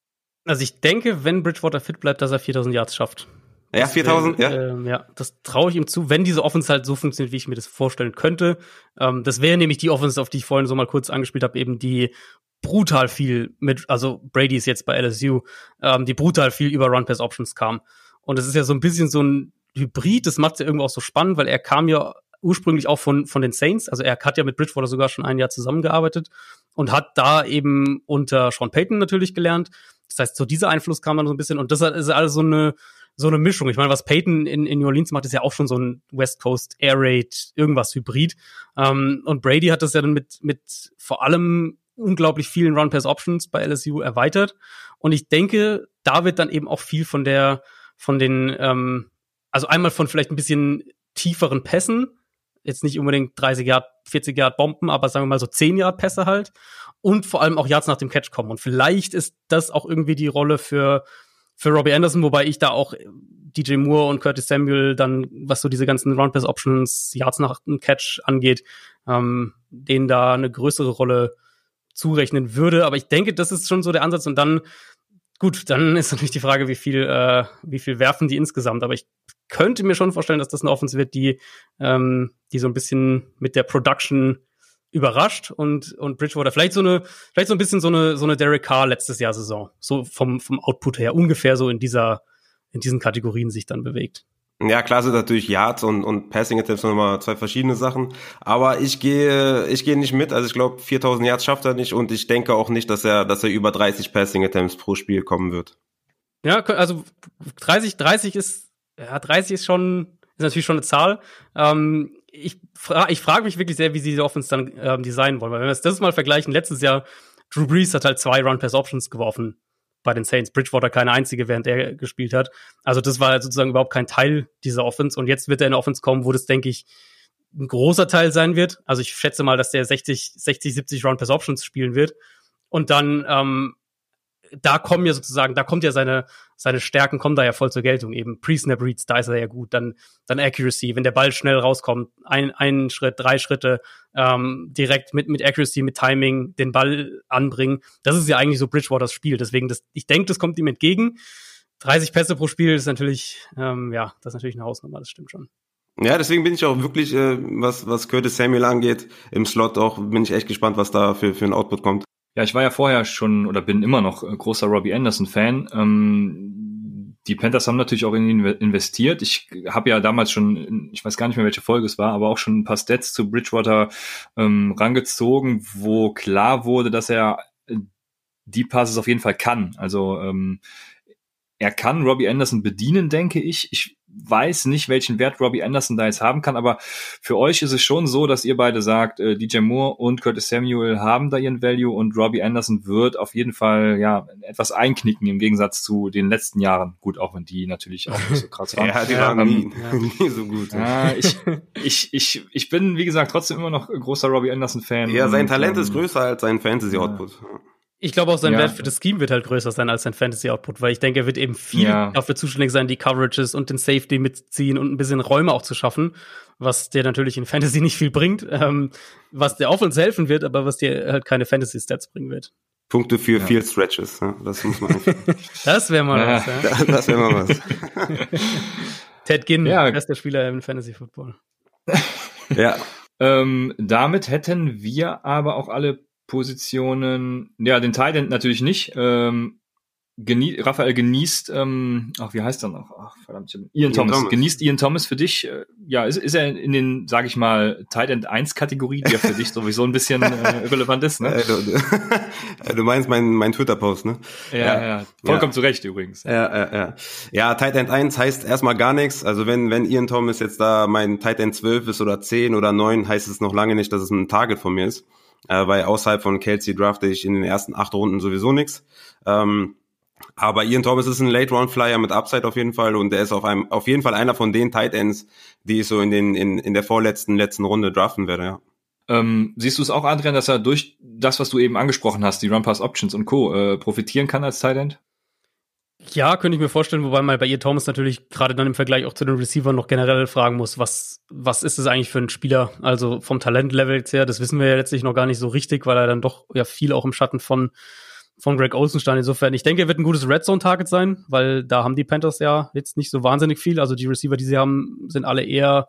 Also ich denke, wenn Bridgewater fit bleibt, dass er 4000 Yards schafft. Ja, 4000, ja. Äh, ja, das traue ich ihm zu, wenn diese Offense halt so funktioniert, wie ich mir das vorstellen könnte. Ähm, das wäre nämlich die Offense, auf die ich vorhin so mal kurz angespielt habe, eben die brutal viel mit, also Brady ist jetzt bei LSU, ähm, die brutal viel über Run-Pass-Options kam. Und es ist ja so ein bisschen so ein Hybrid, das macht es ja irgendwo auch so spannend, weil er kam ja ursprünglich auch von, von den Saints, also er hat ja mit Bridgewater sogar schon ein Jahr zusammengearbeitet und hat da eben unter Sean Payton natürlich gelernt. Das heißt, so dieser Einfluss kam dann so ein bisschen und das ist alles so eine, so eine Mischung. Ich meine, was Peyton in, in New Orleans macht, ist ja auch schon so ein West Coast Air Raid, irgendwas Hybrid. Ähm, und Brady hat das ja dann mit, mit vor allem unglaublich vielen Run-Pass-Options bei LSU erweitert. Und ich denke, da wird dann eben auch viel von der, von den, ähm, also einmal von vielleicht ein bisschen tieferen Pässen, jetzt nicht unbedingt 30 Yard, 40 Yard Bomben, aber sagen wir mal so 10 Yard Pässe halt. Und vor allem auch Yards nach dem Catch kommen. Und vielleicht ist das auch irgendwie die Rolle für für Robbie Anderson, wobei ich da auch DJ Moore und Curtis Samuel dann, was so diese ganzen Round Pass Options, Yards nach dem Catch angeht, ähm, denen da eine größere Rolle zurechnen würde. Aber ich denke, das ist schon so der Ansatz. Und dann, gut, dann ist natürlich die Frage, wie viel, äh, wie viel werfen die insgesamt. Aber ich könnte mir schon vorstellen, dass das eine Offense wird, die, ähm, die so ein bisschen mit der Production überrascht und, und Bridgewater vielleicht so eine, vielleicht so ein bisschen so eine, so eine Derek Carr letztes Jahr Saison. So vom, vom Output her ungefähr so in dieser, in diesen Kategorien sich dann bewegt. Ja, klar sind natürlich Yards und, und Passing Attempts nochmal zwei verschiedene Sachen. Aber ich gehe, ich gehe nicht mit. Also ich glaube, 4000 Yards schafft er nicht und ich denke auch nicht, dass er, dass er über 30 Passing Attempts pro Spiel kommen wird. Ja, also 30, 30 ist, ja, 30 ist schon, ist natürlich schon eine Zahl. Ähm, ich, fra ich frage mich wirklich sehr, wie sie die Offense dann ähm, designen wollen. Weil wenn wir das mal vergleichen, letztes Jahr, Drew Brees hat halt zwei Run-Pass-Options geworfen bei den Saints. Bridgewater keine einzige, während er gespielt hat. Also das war sozusagen überhaupt kein Teil dieser Offense. Und jetzt wird er in eine Offense kommen, wo das, denke ich, ein großer Teil sein wird. Also ich schätze mal, dass der 60, 60, 70 Round-Pass-Options spielen wird. Und dann ähm, da kommen ja sozusagen, da kommt ja seine, seine Stärken kommen da ja voll zur Geltung eben. Pre-Snap Reads, da ist er ja gut. Dann, dann Accuracy, wenn der Ball schnell rauskommt, ein, ein Schritt, drei Schritte, ähm, direkt mit, mit Accuracy, mit Timing, den Ball anbringen. Das ist ja eigentlich so Bridgewaters Spiel. Deswegen, das, ich denke, das kommt ihm entgegen. 30 Pässe pro Spiel ist natürlich, ähm, ja, das ist natürlich eine Hausnummer, das stimmt schon. Ja, deswegen bin ich auch wirklich, äh, was, was Curtis Samuel angeht, im Slot auch, bin ich echt gespannt, was da für, für ein Output kommt. Ja, ich war ja vorher schon oder bin immer noch äh, großer Robbie Anderson-Fan. Ähm, die Panthers haben natürlich auch in ihn investiert. Ich habe ja damals schon, ich weiß gar nicht mehr, welche Folge es war, aber auch schon ein paar Stats zu Bridgewater ähm, rangezogen, wo klar wurde, dass er äh, die Passes auf jeden Fall kann. Also ähm, er kann Robbie Anderson bedienen, denke ich. Ich weiß nicht, welchen Wert Robbie Anderson da jetzt haben kann, aber für euch ist es schon so, dass ihr beide sagt, äh, DJ Moore und Curtis Samuel haben da ihren Value und Robbie Anderson wird auf jeden Fall ja etwas einknicken im Gegensatz zu den letzten Jahren. Gut, auch wenn die natürlich auch nicht so krass waren. ja, die waren ähm, nie, nie, so gut. Ja, ich, ich, ich, ich bin, wie gesagt, trotzdem immer noch großer Robbie Anderson-Fan. Ja, sein Talent und, ist größer als sein Fantasy-Output. Ja. Ich glaube auch, sein ja. Wert für das Scheme wird halt größer sein als sein Fantasy-Output, weil ich denke, er wird eben viel ja. dafür zuständig sein, die Coverages und den Safety mitziehen und ein bisschen Räume auch zu schaffen, was dir natürlich in Fantasy nicht viel bringt, ähm, was dir auch uns helfen wird, aber was dir halt keine Fantasy-Stats bringen wird. Punkte für ja. Field Stretches, ja, das muss man Das wäre mal was, ja. Das wäre mal was. Ted Ginn, ja. bester Spieler im Fantasy-Football. ja. Ähm, damit hätten wir aber auch alle Positionen, ja, den Titan natürlich nicht. Ähm, genie Raphael genießt, ähm, ach, wie heißt er noch? Ach, verdammt, Ian, Ian Thomas. Thomas. Genießt Ian Thomas für dich? Äh, ja, ist, ist er in den, sage ich mal, Tight End 1 Kategorie, die ja für dich sowieso ein bisschen äh, relevant ist, ne? du, du meinst mein, mein Twitter-Post, ne? Ja, ja, ja. Vollkommen ja. zu Recht übrigens. Ja, ja, ja. Ja, Tight End 1 heißt erstmal gar nichts. Also wenn, wenn Ian Thomas jetzt da mein Tight End 12 ist oder 10 oder 9, heißt es noch lange nicht, dass es ein Target von mir ist äh, weil außerhalb von Kelsey drafte ich in den ersten acht Runden sowieso nichts. Ähm, aber Ian Thomas ist ein Late-Round-Flyer mit Upside auf jeden Fall und er ist auf einem, auf jeden Fall einer von den Tight Ends, die ich so in den, in, in der vorletzten, letzten Runde draften werde, ja. Ähm, siehst du es auch, Adrian, dass er durch das, was du eben angesprochen hast, die Run-Pass-Options und Co., äh, profitieren kann als Tight End? Ja, könnte ich mir vorstellen, wobei man bei ihr Thomas natürlich gerade dann im Vergleich auch zu den Receivern noch generell fragen muss, was, was ist es eigentlich für ein Spieler? Also vom Talentlevel her, das wissen wir ja letztlich noch gar nicht so richtig, weil er dann doch ja viel auch im Schatten von, von Greg Olsen stand. Insofern, ich denke, er wird ein gutes Red Zone Target sein, weil da haben die Panthers ja jetzt nicht so wahnsinnig viel. Also die Receiver, die sie haben, sind alle eher,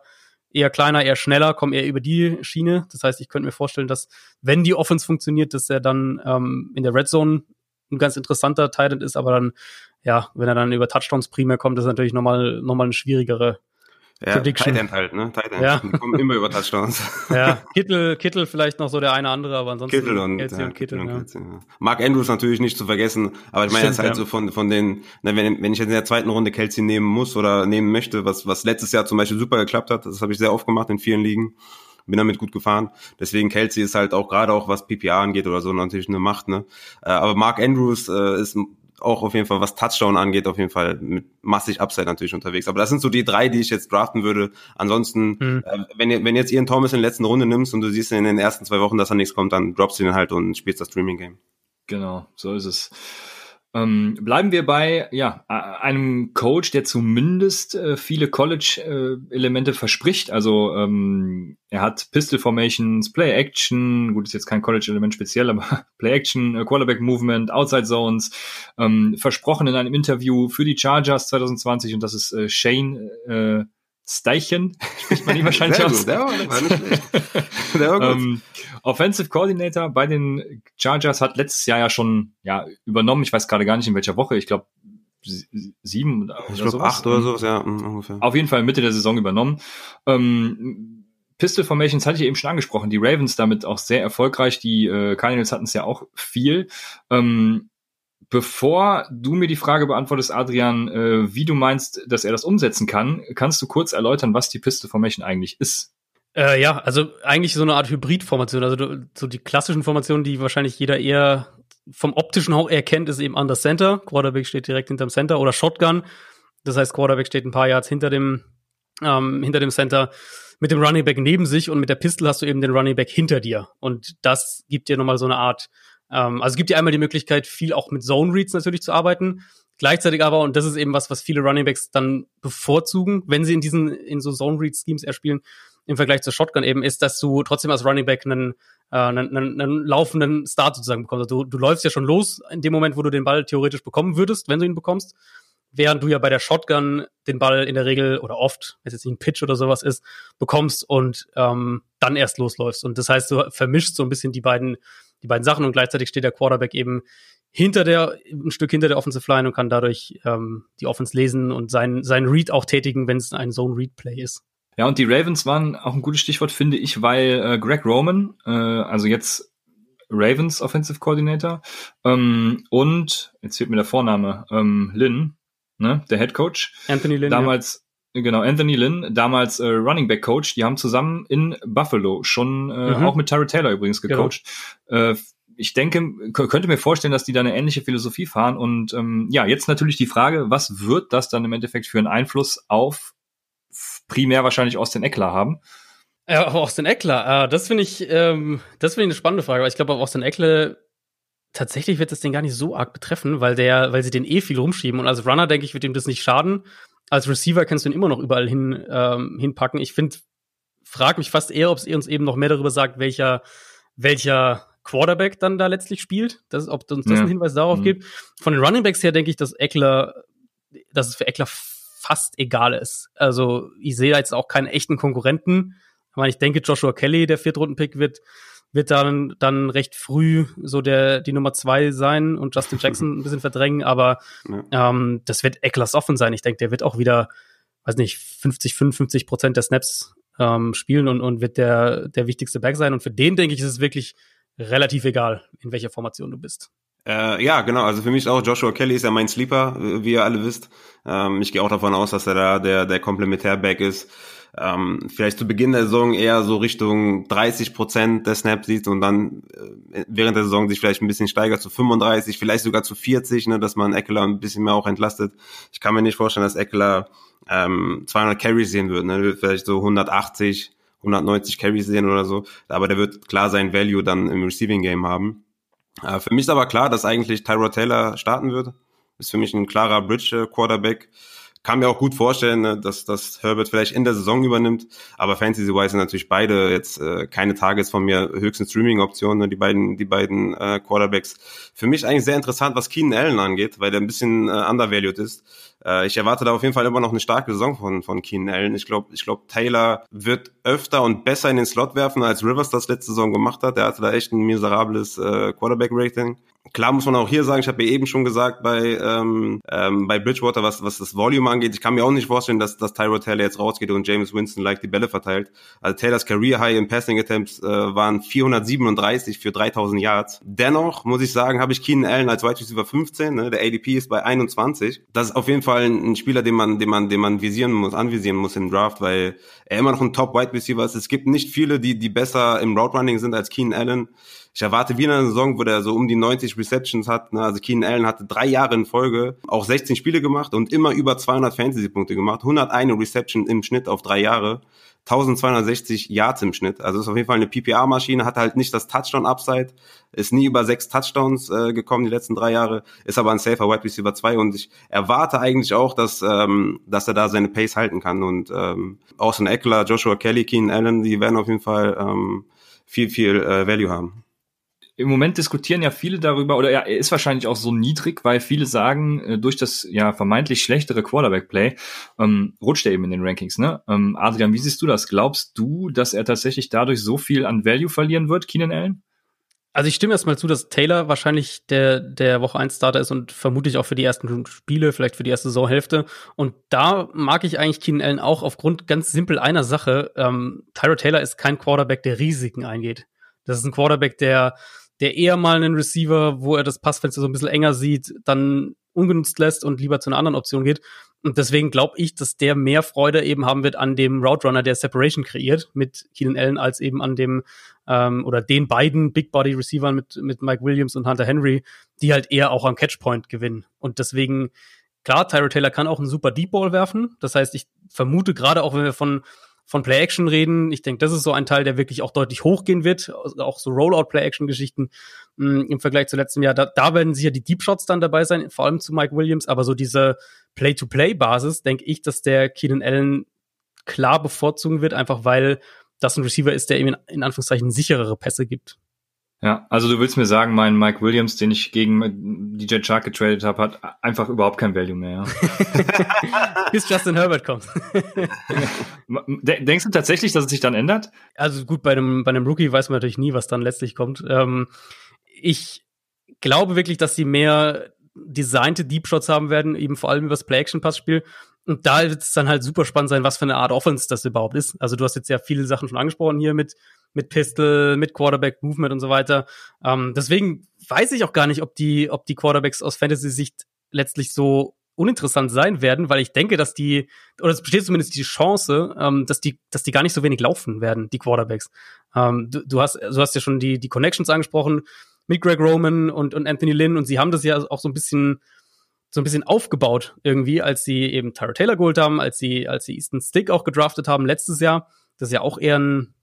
eher kleiner, eher schneller, kommen eher über die Schiene. Das heißt, ich könnte mir vorstellen, dass wenn die Offense funktioniert, dass er dann ähm, in der Red Zone ein ganz interessanter Titan ist, aber dann ja, wenn er dann über Touchdowns primär kommt, ist natürlich nochmal noch mal eine schwierigere ja, Prediction. Tight halt, ne? Tight Ja. Die kommen immer über Touchdowns. Ja, Kittel, Kittel vielleicht noch so der eine andere, aber ansonsten Kittel und, Kelsey ja, und Kittel, Kittel ja. Kelsey, ja. Mark Andrews natürlich nicht zu vergessen, aber ich meine jetzt halt so von, von den, ne, wenn, wenn ich jetzt in der zweiten Runde Kelsey nehmen muss oder nehmen möchte, was, was letztes Jahr zum Beispiel super geklappt hat, das habe ich sehr oft gemacht in vielen Ligen, bin damit gut gefahren. Deswegen Kelsey ist halt auch gerade auch was PPA angeht oder so natürlich eine Macht, ne? Äh, aber Mark Andrews äh, ist auch auf jeden Fall, was Touchdown angeht, auf jeden Fall mit massig Upside natürlich unterwegs. Aber das sind so die drei, die ich jetzt draften würde. Ansonsten, mhm. äh, wenn, wenn jetzt Ian Thomas in der letzten Runde nimmst und du siehst in den ersten zwei Wochen, dass da nichts kommt, dann droppst du ihn halt und spielst das Streaming-Game. Genau, so ist es. Ähm, bleiben wir bei ja einem Coach, der zumindest äh, viele College-Elemente äh, verspricht. Also ähm, er hat Pistol Formations, Play Action, gut ist jetzt kein College-Element speziell, aber Play Action, äh, Quarterback Movement, Outside Zones, ähm, versprochen in einem Interview für die Chargers 2020 und das ist äh, Shane äh, Steichen, spricht man ihn wahrscheinlich Sehr aus. Der war, der war nicht schlecht. Der war gut. Ähm, Offensive Coordinator bei den Chargers hat letztes Jahr ja schon ja übernommen. Ich weiß gerade gar nicht in welcher Woche. Ich glaube sieben oder, ich glaube acht oder sowas, ja mm, ungefähr. Auf jeden Fall Mitte der Saison übernommen. Ähm, Pistol Formations hatte ich eben schon angesprochen. Die Ravens damit auch sehr erfolgreich. Die äh, Cardinals hatten es ja auch viel. Ähm, Bevor du mir die Frage beantwortest, Adrian, äh, wie du meinst, dass er das umsetzen kann, kannst du kurz erläutern, was die Pistol Formation eigentlich ist? Äh, ja, also eigentlich so eine Art Hybrid-Formation. Also so die klassischen Formationen, die wahrscheinlich jeder eher vom optischen Hauch erkennt, ist eben Under Center. Quarterback steht direkt hinterm Center oder Shotgun. Das heißt, Quarterback steht ein paar Yards hinter dem, ähm, hinter dem Center mit dem Running Back neben sich und mit der Pistol hast du eben den Running Back hinter dir. Und das gibt dir nochmal so eine Art ähm, also gibt ja einmal die Möglichkeit, viel auch mit Zone Reads natürlich zu arbeiten. Gleichzeitig aber, und das ist eben was, was viele Running Backs dann bevorzugen, wenn sie in diesen, in so Zone Read Schemes erspielen, im Vergleich zur Shotgun eben, ist, dass du trotzdem als Running Back einen, äh, einen, einen laufenden Start sozusagen bekommst. Also du, du läufst ja schon los in dem Moment, wo du den Ball theoretisch bekommen würdest, wenn du ihn bekommst. Während du ja bei der Shotgun den Ball in der Regel oder oft, wenn es jetzt nicht ein Pitch oder sowas ist, bekommst und ähm, dann erst losläufst. Und das heißt, du vermischst so ein bisschen die beiden die beiden Sachen und gleichzeitig steht der Quarterback eben hinter der, ein Stück hinter der Offensive Line und kann dadurch ähm, die Offense lesen und seinen, seinen Read auch tätigen, wenn es ein Zone-Read-Play ist. Ja, und die Ravens waren auch ein gutes Stichwort, finde ich, weil äh, Greg Roman, äh, also jetzt Ravens Offensive Coordinator, ähm, und jetzt fehlt mir der Vorname, ähm, Lynn, ne, der Head Coach. Anthony Lynn. Damals, Genau, Anthony Lynn, damals äh, Running Back Coach, die haben zusammen in Buffalo schon äh, mhm. auch mit Tyrell Taylor übrigens genau. gecoacht. Genau. Äh, ich denke, könnte mir vorstellen, dass die da eine ähnliche Philosophie fahren. Und ähm, ja, jetzt natürlich die Frage, was wird das dann im Endeffekt für einen Einfluss auf primär wahrscheinlich Austin Eckler haben? Ja, auf Austin Eckler, äh, das finde ich, ähm, das finde ich eine spannende Frage, weil ich glaube, auf Austin Eckler tatsächlich wird es den gar nicht so arg betreffen, weil der, weil sie den eh viel rumschieben und als Runner denke ich, wird ihm das nicht schaden als Receiver kannst du ihn immer noch überall hin, ähm, hinpacken. Ich finde, frage mich fast eher, ob es uns eben noch mehr darüber sagt, welcher, welcher Quarterback dann da letztlich spielt, das, ob uns das ja. einen Hinweis darauf mhm. gibt. Von den Running Backs her denke ich, dass Eckler, dass es für Eckler fast egal ist. Also ich sehe jetzt auch keinen echten Konkurrenten. Ich meine, ich denke, Joshua Kelly, der Viertrunden-Pick, wird wird dann, dann recht früh so der, die Nummer zwei sein und Justin Jackson ein bisschen verdrängen, aber ja. ähm, das wird Ecklas offen sein. Ich denke, der wird auch wieder, weiß nicht, 50, 55 Prozent der Snaps ähm, spielen und, und wird der, der wichtigste Back sein. Und für den, denke ich, ist es wirklich relativ egal, in welcher Formation du bist. Äh, ja, genau. Also für mich auch Joshua Kelly ist ja mein Sleeper, wie ihr alle wisst. Ähm, ich gehe auch davon aus, dass er da der, der Komplementärback ist ähm, vielleicht zu Beginn der Saison eher so Richtung 30 Prozent der Snaps sieht und dann äh, während der Saison sich vielleicht ein bisschen steigert zu 35, vielleicht sogar zu 40, ne, dass man Eckler ein bisschen mehr auch entlastet. Ich kann mir nicht vorstellen, dass Eckler ähm, 200 Carries sehen wird, ne, vielleicht so 180, 190 Carries sehen oder so, aber der wird klar sein Value dann im Receiving Game haben. Äh, für mich ist aber klar, dass eigentlich Tyrod Taylor starten wird. Ist für mich ein klarer Bridge Quarterback kann mir auch gut vorstellen, ne, dass, dass Herbert vielleicht in der Saison übernimmt. Aber Fantasy-wise sind natürlich beide jetzt äh, keine Tages von mir höchsten Streaming-Optionen, ne, die beiden, die beiden äh, Quarterbacks. Für mich eigentlich sehr interessant, was Keenan Allen angeht, weil der ein bisschen äh, undervalued ist. Äh, ich erwarte da auf jeden Fall immer noch eine starke Saison von, von Keenan Allen. Ich glaube, ich glaube, Taylor wird öfter und besser in den Slot werfen, als Rivers das letzte Saison gemacht hat. Der hatte da echt ein miserables äh, Quarterback-Rating. Klar muss man auch hier sagen, ich habe ja eben schon gesagt bei ähm, ähm, bei Bridgewater, was was das Volume angeht, ich kann mir auch nicht vorstellen, dass, dass Tyrod Taylor jetzt rausgeht und James Winston like die Bälle verteilt. Also Taylors Career High in Passing Attempts äh, waren 437 für 3000 Yards. Dennoch muss ich sagen, habe ich Keenan Allen als Wide Receiver 15, ne? der ADP ist bei 21. Das ist auf jeden Fall ein Spieler, den man den man den man visieren muss, anvisieren muss im Draft, weil er immer noch ein Top Wide Receiver ist. Es gibt nicht viele, die die besser im Route Running sind als Keenan Allen. Ich erwarte wieder eine Saison, wo der so um die 90 Receptions hat. Ne? Also Keenan Allen hatte drei Jahre in Folge auch 16 Spiele gemacht und immer über 200 Fantasy-Punkte gemacht. 101 Reception im Schnitt auf drei Jahre. 1260 Yards im Schnitt. Also ist auf jeden Fall eine PPR-Maschine, hat halt nicht das Touchdown-Upside, ist nie über sechs Touchdowns äh, gekommen die letzten drei Jahre, ist aber ein safer Wide Receiver 2 und ich erwarte eigentlich auch, dass, ähm, dass er da seine Pace halten kann und ähm, Austin Eckler, Joshua Kelly, Keenan Allen, die werden auf jeden Fall ähm, viel, viel äh, Value haben im Moment diskutieren ja viele darüber, oder ja, er ist wahrscheinlich auch so niedrig, weil viele sagen, äh, durch das ja vermeintlich schlechtere Quarterback-Play ähm, rutscht er eben in den Rankings. Ne? Ähm, Adrian, wie siehst du das? Glaubst du, dass er tatsächlich dadurch so viel an Value verlieren wird, Keenan Allen? Also ich stimme erstmal zu, dass Taylor wahrscheinlich der, der Woche 1 Starter ist und vermutlich auch für die ersten Spiele, vielleicht für die erste Saisonhälfte. Und da mag ich eigentlich Keenan Allen auch aufgrund ganz simpel einer Sache. Ähm, Tyra Taylor ist kein Quarterback, der Risiken eingeht. Das ist ein Quarterback, der der eher mal einen Receiver, wo er das Passfenster so ein bisschen enger sieht, dann ungenutzt lässt und lieber zu einer anderen Option geht. Und deswegen glaube ich, dass der mehr Freude eben haben wird an dem Route Runner, der Separation kreiert mit Keenan Allen, als eben an dem ähm, oder den beiden Big Body Receivern mit, mit Mike Williams und Hunter Henry, die halt eher auch am Catchpoint gewinnen. Und deswegen, klar, Tyro Taylor kann auch einen super Deep Ball werfen. Das heißt, ich vermute gerade auch, wenn wir von von Play-Action reden. Ich denke, das ist so ein Teil, der wirklich auch deutlich hochgehen wird. Auch so Rollout-Play-Action-Geschichten mm, im Vergleich zu letztem Jahr. Da, da werden sicher die Deep Shots dann dabei sein, vor allem zu Mike Williams. Aber so diese Play-to-Play-Basis, denke ich, dass der Keenan Allen klar bevorzugen wird, einfach weil das ein Receiver ist, der ihm in, in Anführungszeichen sicherere Pässe gibt. Ja, also du willst mir sagen, mein Mike Williams, den ich gegen DJ Chark getradet habe, hat einfach überhaupt kein Value mehr. Ja? Bis Justin Herbert kommt. Denkst du tatsächlich, dass es sich dann ändert? Also gut, bei einem, bei einem Rookie weiß man natürlich nie, was dann letztlich kommt. Ähm, ich glaube wirklich, dass sie mehr designte Deep Shots haben werden, eben vor allem über das Play-Action-Passspiel. Und da wird es dann halt super spannend sein, was für eine Art Offense das überhaupt ist. Also du hast jetzt ja viele Sachen schon angesprochen hier mit mit Pistol, mit Quarterback Movement und so weiter. Ähm, deswegen weiß ich auch gar nicht, ob die, ob die Quarterbacks aus Fantasy-Sicht letztlich so uninteressant sein werden, weil ich denke, dass die, oder es besteht zumindest die Chance, ähm, dass die, dass die gar nicht so wenig laufen werden, die Quarterbacks. Ähm, du, du hast, du hast ja schon die, die Connections angesprochen mit Greg Roman und, und Anthony Lynn und sie haben das ja auch so ein bisschen, so ein bisschen aufgebaut irgendwie, als sie eben Tyra Taylor geholt haben, als sie, als sie Easton Stick auch gedraftet haben letztes Jahr. Das ist ja auch eher ein,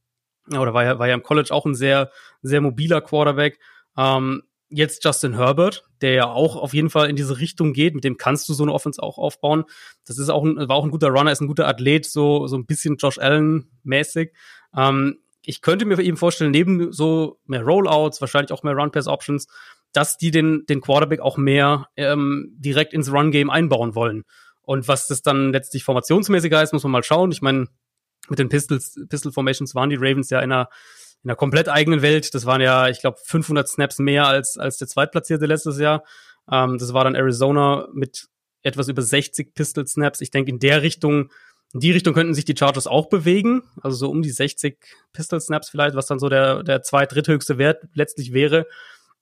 oder war ja, war ja im College auch ein sehr, sehr mobiler Quarterback. Ähm, jetzt Justin Herbert, der ja auch auf jeden Fall in diese Richtung geht, mit dem kannst du so eine Offense auch aufbauen. Das ist auch ein, war auch ein guter Runner, ist ein guter Athlet, so, so ein bisschen Josh Allen-mäßig. Ähm, ich könnte mir eben vorstellen, neben so mehr Rollouts, wahrscheinlich auch mehr Run-Pass-Options, dass die den, den Quarterback auch mehr ähm, direkt ins Run-Game einbauen wollen. Und was das dann letztlich formationsmäßig heißt, muss man mal schauen. Ich meine, mit den Pistols, Pistol Formations waren die Ravens ja in einer, in einer komplett eigenen Welt. Das waren ja, ich glaube, 500 Snaps mehr als, als der Zweitplatzierte letztes Jahr. Ähm, das war dann Arizona mit etwas über 60 Pistol Snaps. Ich denke, in der Richtung, in die Richtung könnten sich die Chargers auch bewegen. Also so um die 60 Pistol Snaps vielleicht, was dann so der, der zweit-, dritthöchste Wert letztlich wäre.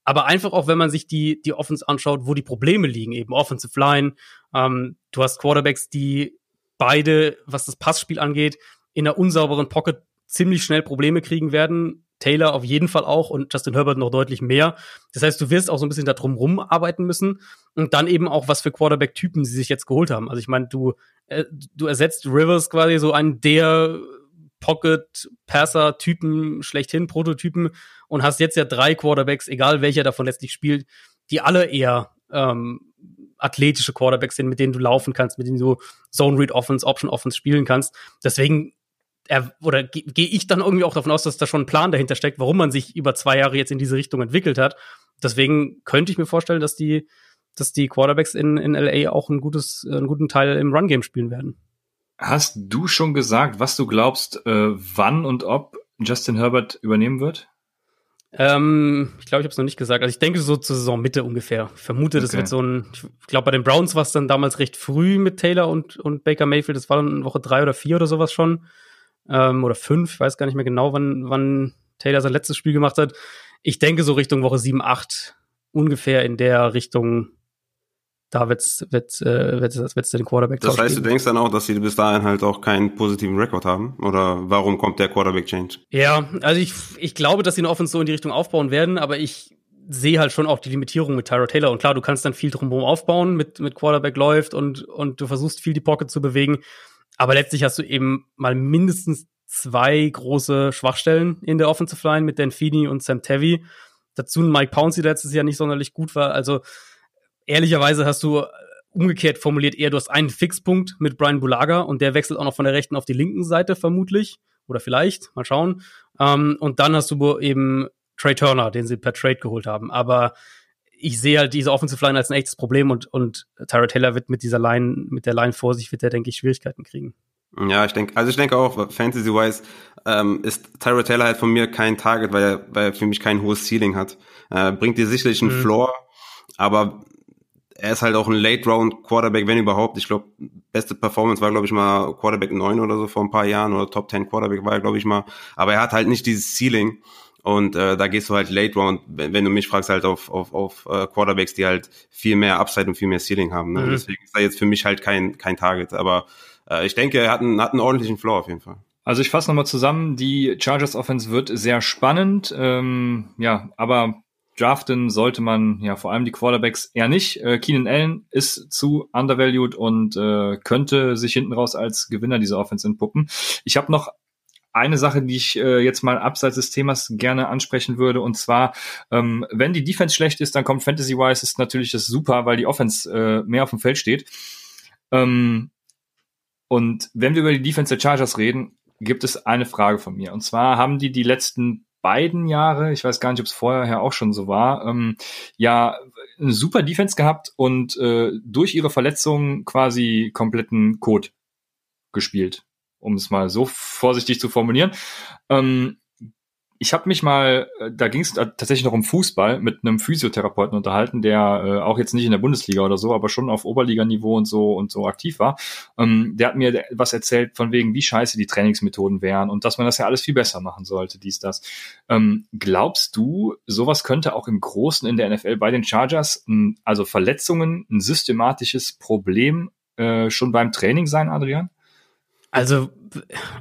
Aber einfach auch, wenn man sich die, die Offense anschaut, wo die Probleme liegen, eben Offensive Line. Ähm, du hast Quarterbacks, die beide, was das Passspiel angeht, in einer unsauberen Pocket ziemlich schnell Probleme kriegen werden. Taylor auf jeden Fall auch und Justin Herbert noch deutlich mehr. Das heißt, du wirst auch so ein bisschen da drum rum arbeiten müssen und dann eben auch, was für Quarterback-Typen sie sich jetzt geholt haben. Also ich meine, du, äh, du ersetzt Rivers quasi so einen der Pocket-Passer-Typen schlechthin, Prototypen und hast jetzt ja drei Quarterbacks, egal welcher davon letztlich spielt, die alle eher ähm, athletische Quarterbacks sind, mit denen du laufen kannst, mit denen du Zone Read Offense, Option Offense spielen kannst. Deswegen er, oder gehe geh ich dann irgendwie auch davon aus, dass da schon ein Plan dahinter steckt, warum man sich über zwei Jahre jetzt in diese Richtung entwickelt hat. Deswegen könnte ich mir vorstellen, dass die, dass die Quarterbacks in, in LA auch ein gutes, einen guten Teil im Run-Game spielen werden. Hast du schon gesagt, was du glaubst, äh, wann und ob Justin Herbert übernehmen wird? Ähm, ich glaube, ich habe es noch nicht gesagt. Also ich denke so zur Saisonmitte ungefähr. Ich vermute, okay. das wird so ein. Ich glaube, bei den Browns war es dann damals recht früh mit Taylor und, und Baker Mayfield. Das war dann Woche drei oder vier oder sowas schon ähm, oder fünf, ich weiß gar nicht mehr genau, wann, wann Taylor sein letztes Spiel gemacht hat. Ich denke so Richtung Woche sieben, acht, ungefähr in der Richtung, da wird's, wird, äh, wird's, wird's den Quarterback Das heißt, geben. du denkst dann auch, dass sie bis dahin halt auch keinen positiven Rekord haben? Oder warum kommt der Quarterback-Change? Ja, also ich, ich glaube, dass sie eine Offense so in die Richtung aufbauen werden, aber ich sehe halt schon auch die Limitierung mit Tyra Taylor. Und klar, du kannst dann viel drumherum aufbauen, mit, mit Quarterback läuft und, und du versuchst viel die Pocket zu bewegen. Aber letztlich hast du eben mal mindestens zwei große Schwachstellen in der Offensive Line mit Dan Feeney und Sam Tevy. Dazu ein Mike Pouncey, der letztes Jahr nicht sonderlich gut war. Also ehrlicherweise hast du umgekehrt formuliert eher, du hast einen Fixpunkt mit Brian Bulaga und der wechselt auch noch von der rechten auf die linken Seite vermutlich oder vielleicht, mal schauen. Ähm, und dann hast du eben Trey Turner, den sie per Trade geholt haben. Aber ich sehe halt diese Offensive Line als ein echtes Problem und, und Tyra Taylor wird mit dieser Line, mit der Line vor sich, wird er, denke ich, Schwierigkeiten kriegen. Ja, ich denke, also ich denke auch, Fantasy-wise ähm, ist Tyra Taylor halt von mir kein Target, weil er, weil er für mich kein hohes Ceiling hat. Äh, bringt dir sicherlich einen mhm. Floor, aber er ist halt auch ein Late-Round-Quarterback, wenn überhaupt. Ich glaube, beste Performance war, glaube ich, mal Quarterback 9 oder so vor ein paar Jahren oder Top 10 Quarterback war er, glaube ich, mal. Aber er hat halt nicht dieses Ceiling. Und äh, da gehst du halt Late Round, wenn, wenn du mich fragst, halt auf, auf, auf äh, Quarterbacks, die halt viel mehr Upside und viel mehr Ceiling haben. Ne? Mhm. Deswegen ist er jetzt für mich halt kein, kein Target. Aber äh, ich denke, er hat einen, hat einen ordentlichen Floor auf jeden Fall. Also ich fasse nochmal zusammen, die Chargers Offense wird sehr spannend, ähm, ja, aber draften sollte man ja vor allem die Quarterbacks eher nicht. Äh, Keenan Allen ist zu undervalued und äh, könnte sich hinten raus als Gewinner dieser Offense entpuppen. Ich habe noch eine Sache, die ich äh, jetzt mal abseits des Themas gerne ansprechen würde, und zwar, ähm, wenn die Defense schlecht ist, dann kommt Fantasy-wise ist natürlich das super, weil die Offense äh, mehr auf dem Feld steht. Ähm, und wenn wir über die Defense der Chargers reden, gibt es eine Frage von mir. Und zwar haben die die letzten beiden Jahre, ich weiß gar nicht, ob es vorher auch schon so war, ähm, ja, eine super Defense gehabt und äh, durch ihre Verletzungen quasi kompletten Code gespielt um es mal so vorsichtig zu formulieren. Ähm, ich habe mich mal, äh, da ging es tatsächlich noch um Fußball mit einem Physiotherapeuten unterhalten, der äh, auch jetzt nicht in der Bundesliga oder so, aber schon auf Oberliganiveau und so und so aktiv war. Ähm, der hat mir was erzählt von wegen, wie scheiße die Trainingsmethoden wären und dass man das ja alles viel besser machen sollte, dies, das. Ähm, glaubst du, sowas könnte auch im Großen in der NFL bei den Chargers, also Verletzungen, ein systematisches Problem äh, schon beim Training sein, Adrian? Also,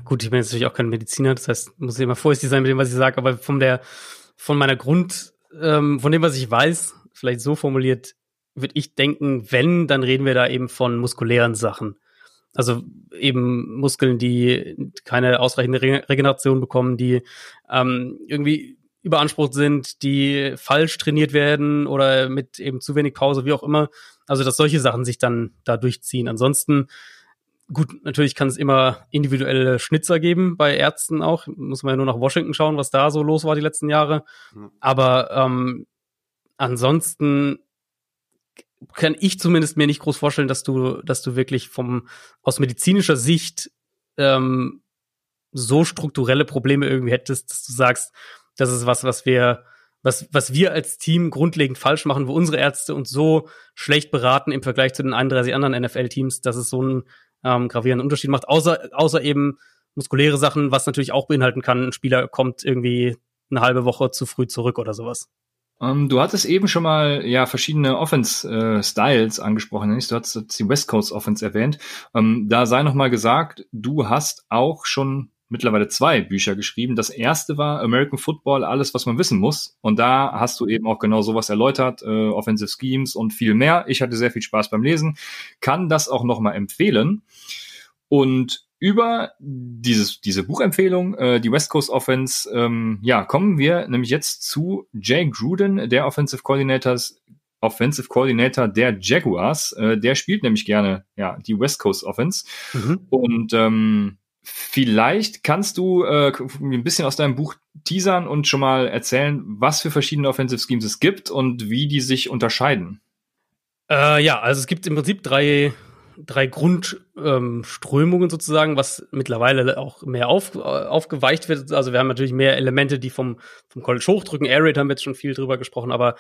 gut, ich bin jetzt natürlich auch kein Mediziner, das heißt, muss ich immer vorsichtig sein mit dem, was ich sage, aber von der, von meiner Grund, ähm, von dem, was ich weiß, vielleicht so formuliert, würde ich denken, wenn, dann reden wir da eben von muskulären Sachen. Also eben Muskeln, die keine ausreichende Re Regeneration bekommen, die ähm, irgendwie überansprucht sind, die falsch trainiert werden oder mit eben zu wenig Pause, wie auch immer. Also dass solche Sachen sich dann da durchziehen. Ansonsten Gut, natürlich kann es immer individuelle Schnitzer geben bei Ärzten auch. Muss man ja nur nach Washington schauen, was da so los war die letzten Jahre. Mhm. Aber ähm, ansonsten kann ich zumindest mir nicht groß vorstellen, dass du, dass du wirklich vom aus medizinischer Sicht ähm, so strukturelle Probleme irgendwie hättest, dass du sagst, das ist was, was wir, was, was wir als Team grundlegend falsch machen, wo unsere Ärzte uns so schlecht beraten im Vergleich zu den 31 anderen NFL-Teams, dass es so ein ähm, gravierenden Unterschied macht, außer, außer eben muskuläre Sachen, was natürlich auch beinhalten kann, ein Spieler kommt irgendwie eine halbe Woche zu früh zurück oder sowas. Um, ähm, du hattest eben schon mal ja verschiedene Offense-Styles äh, angesprochen. Nicht? Du hast die West Coast Offense erwähnt. Um, ähm, da sei noch mal gesagt, du hast auch schon mittlerweile zwei Bücher geschrieben. Das erste war American Football, alles, was man wissen muss. Und da hast du eben auch genau sowas erläutert, äh, Offensive Schemes und viel mehr. Ich hatte sehr viel Spaß beim Lesen, kann das auch nochmal empfehlen. Und über dieses, diese Buchempfehlung, äh, die West Coast Offense, ähm, ja, kommen wir nämlich jetzt zu Jay Gruden, der Offensive Coordinators, Offensive Coordinator der Jaguars. Äh, der spielt nämlich gerne ja die West Coast Offense. Mhm. Und ähm, Vielleicht kannst du äh, ein bisschen aus deinem Buch teasern und schon mal erzählen, was für verschiedene Offensive Schemes es gibt und wie die sich unterscheiden. Äh, ja, also es gibt im Prinzip drei, drei Grundströmungen ähm, sozusagen, was mittlerweile auch mehr auf, aufgeweicht wird. Also wir haben natürlich mehr Elemente, die vom, vom College hochdrücken. Air Raid haben wir jetzt schon viel drüber gesprochen, aber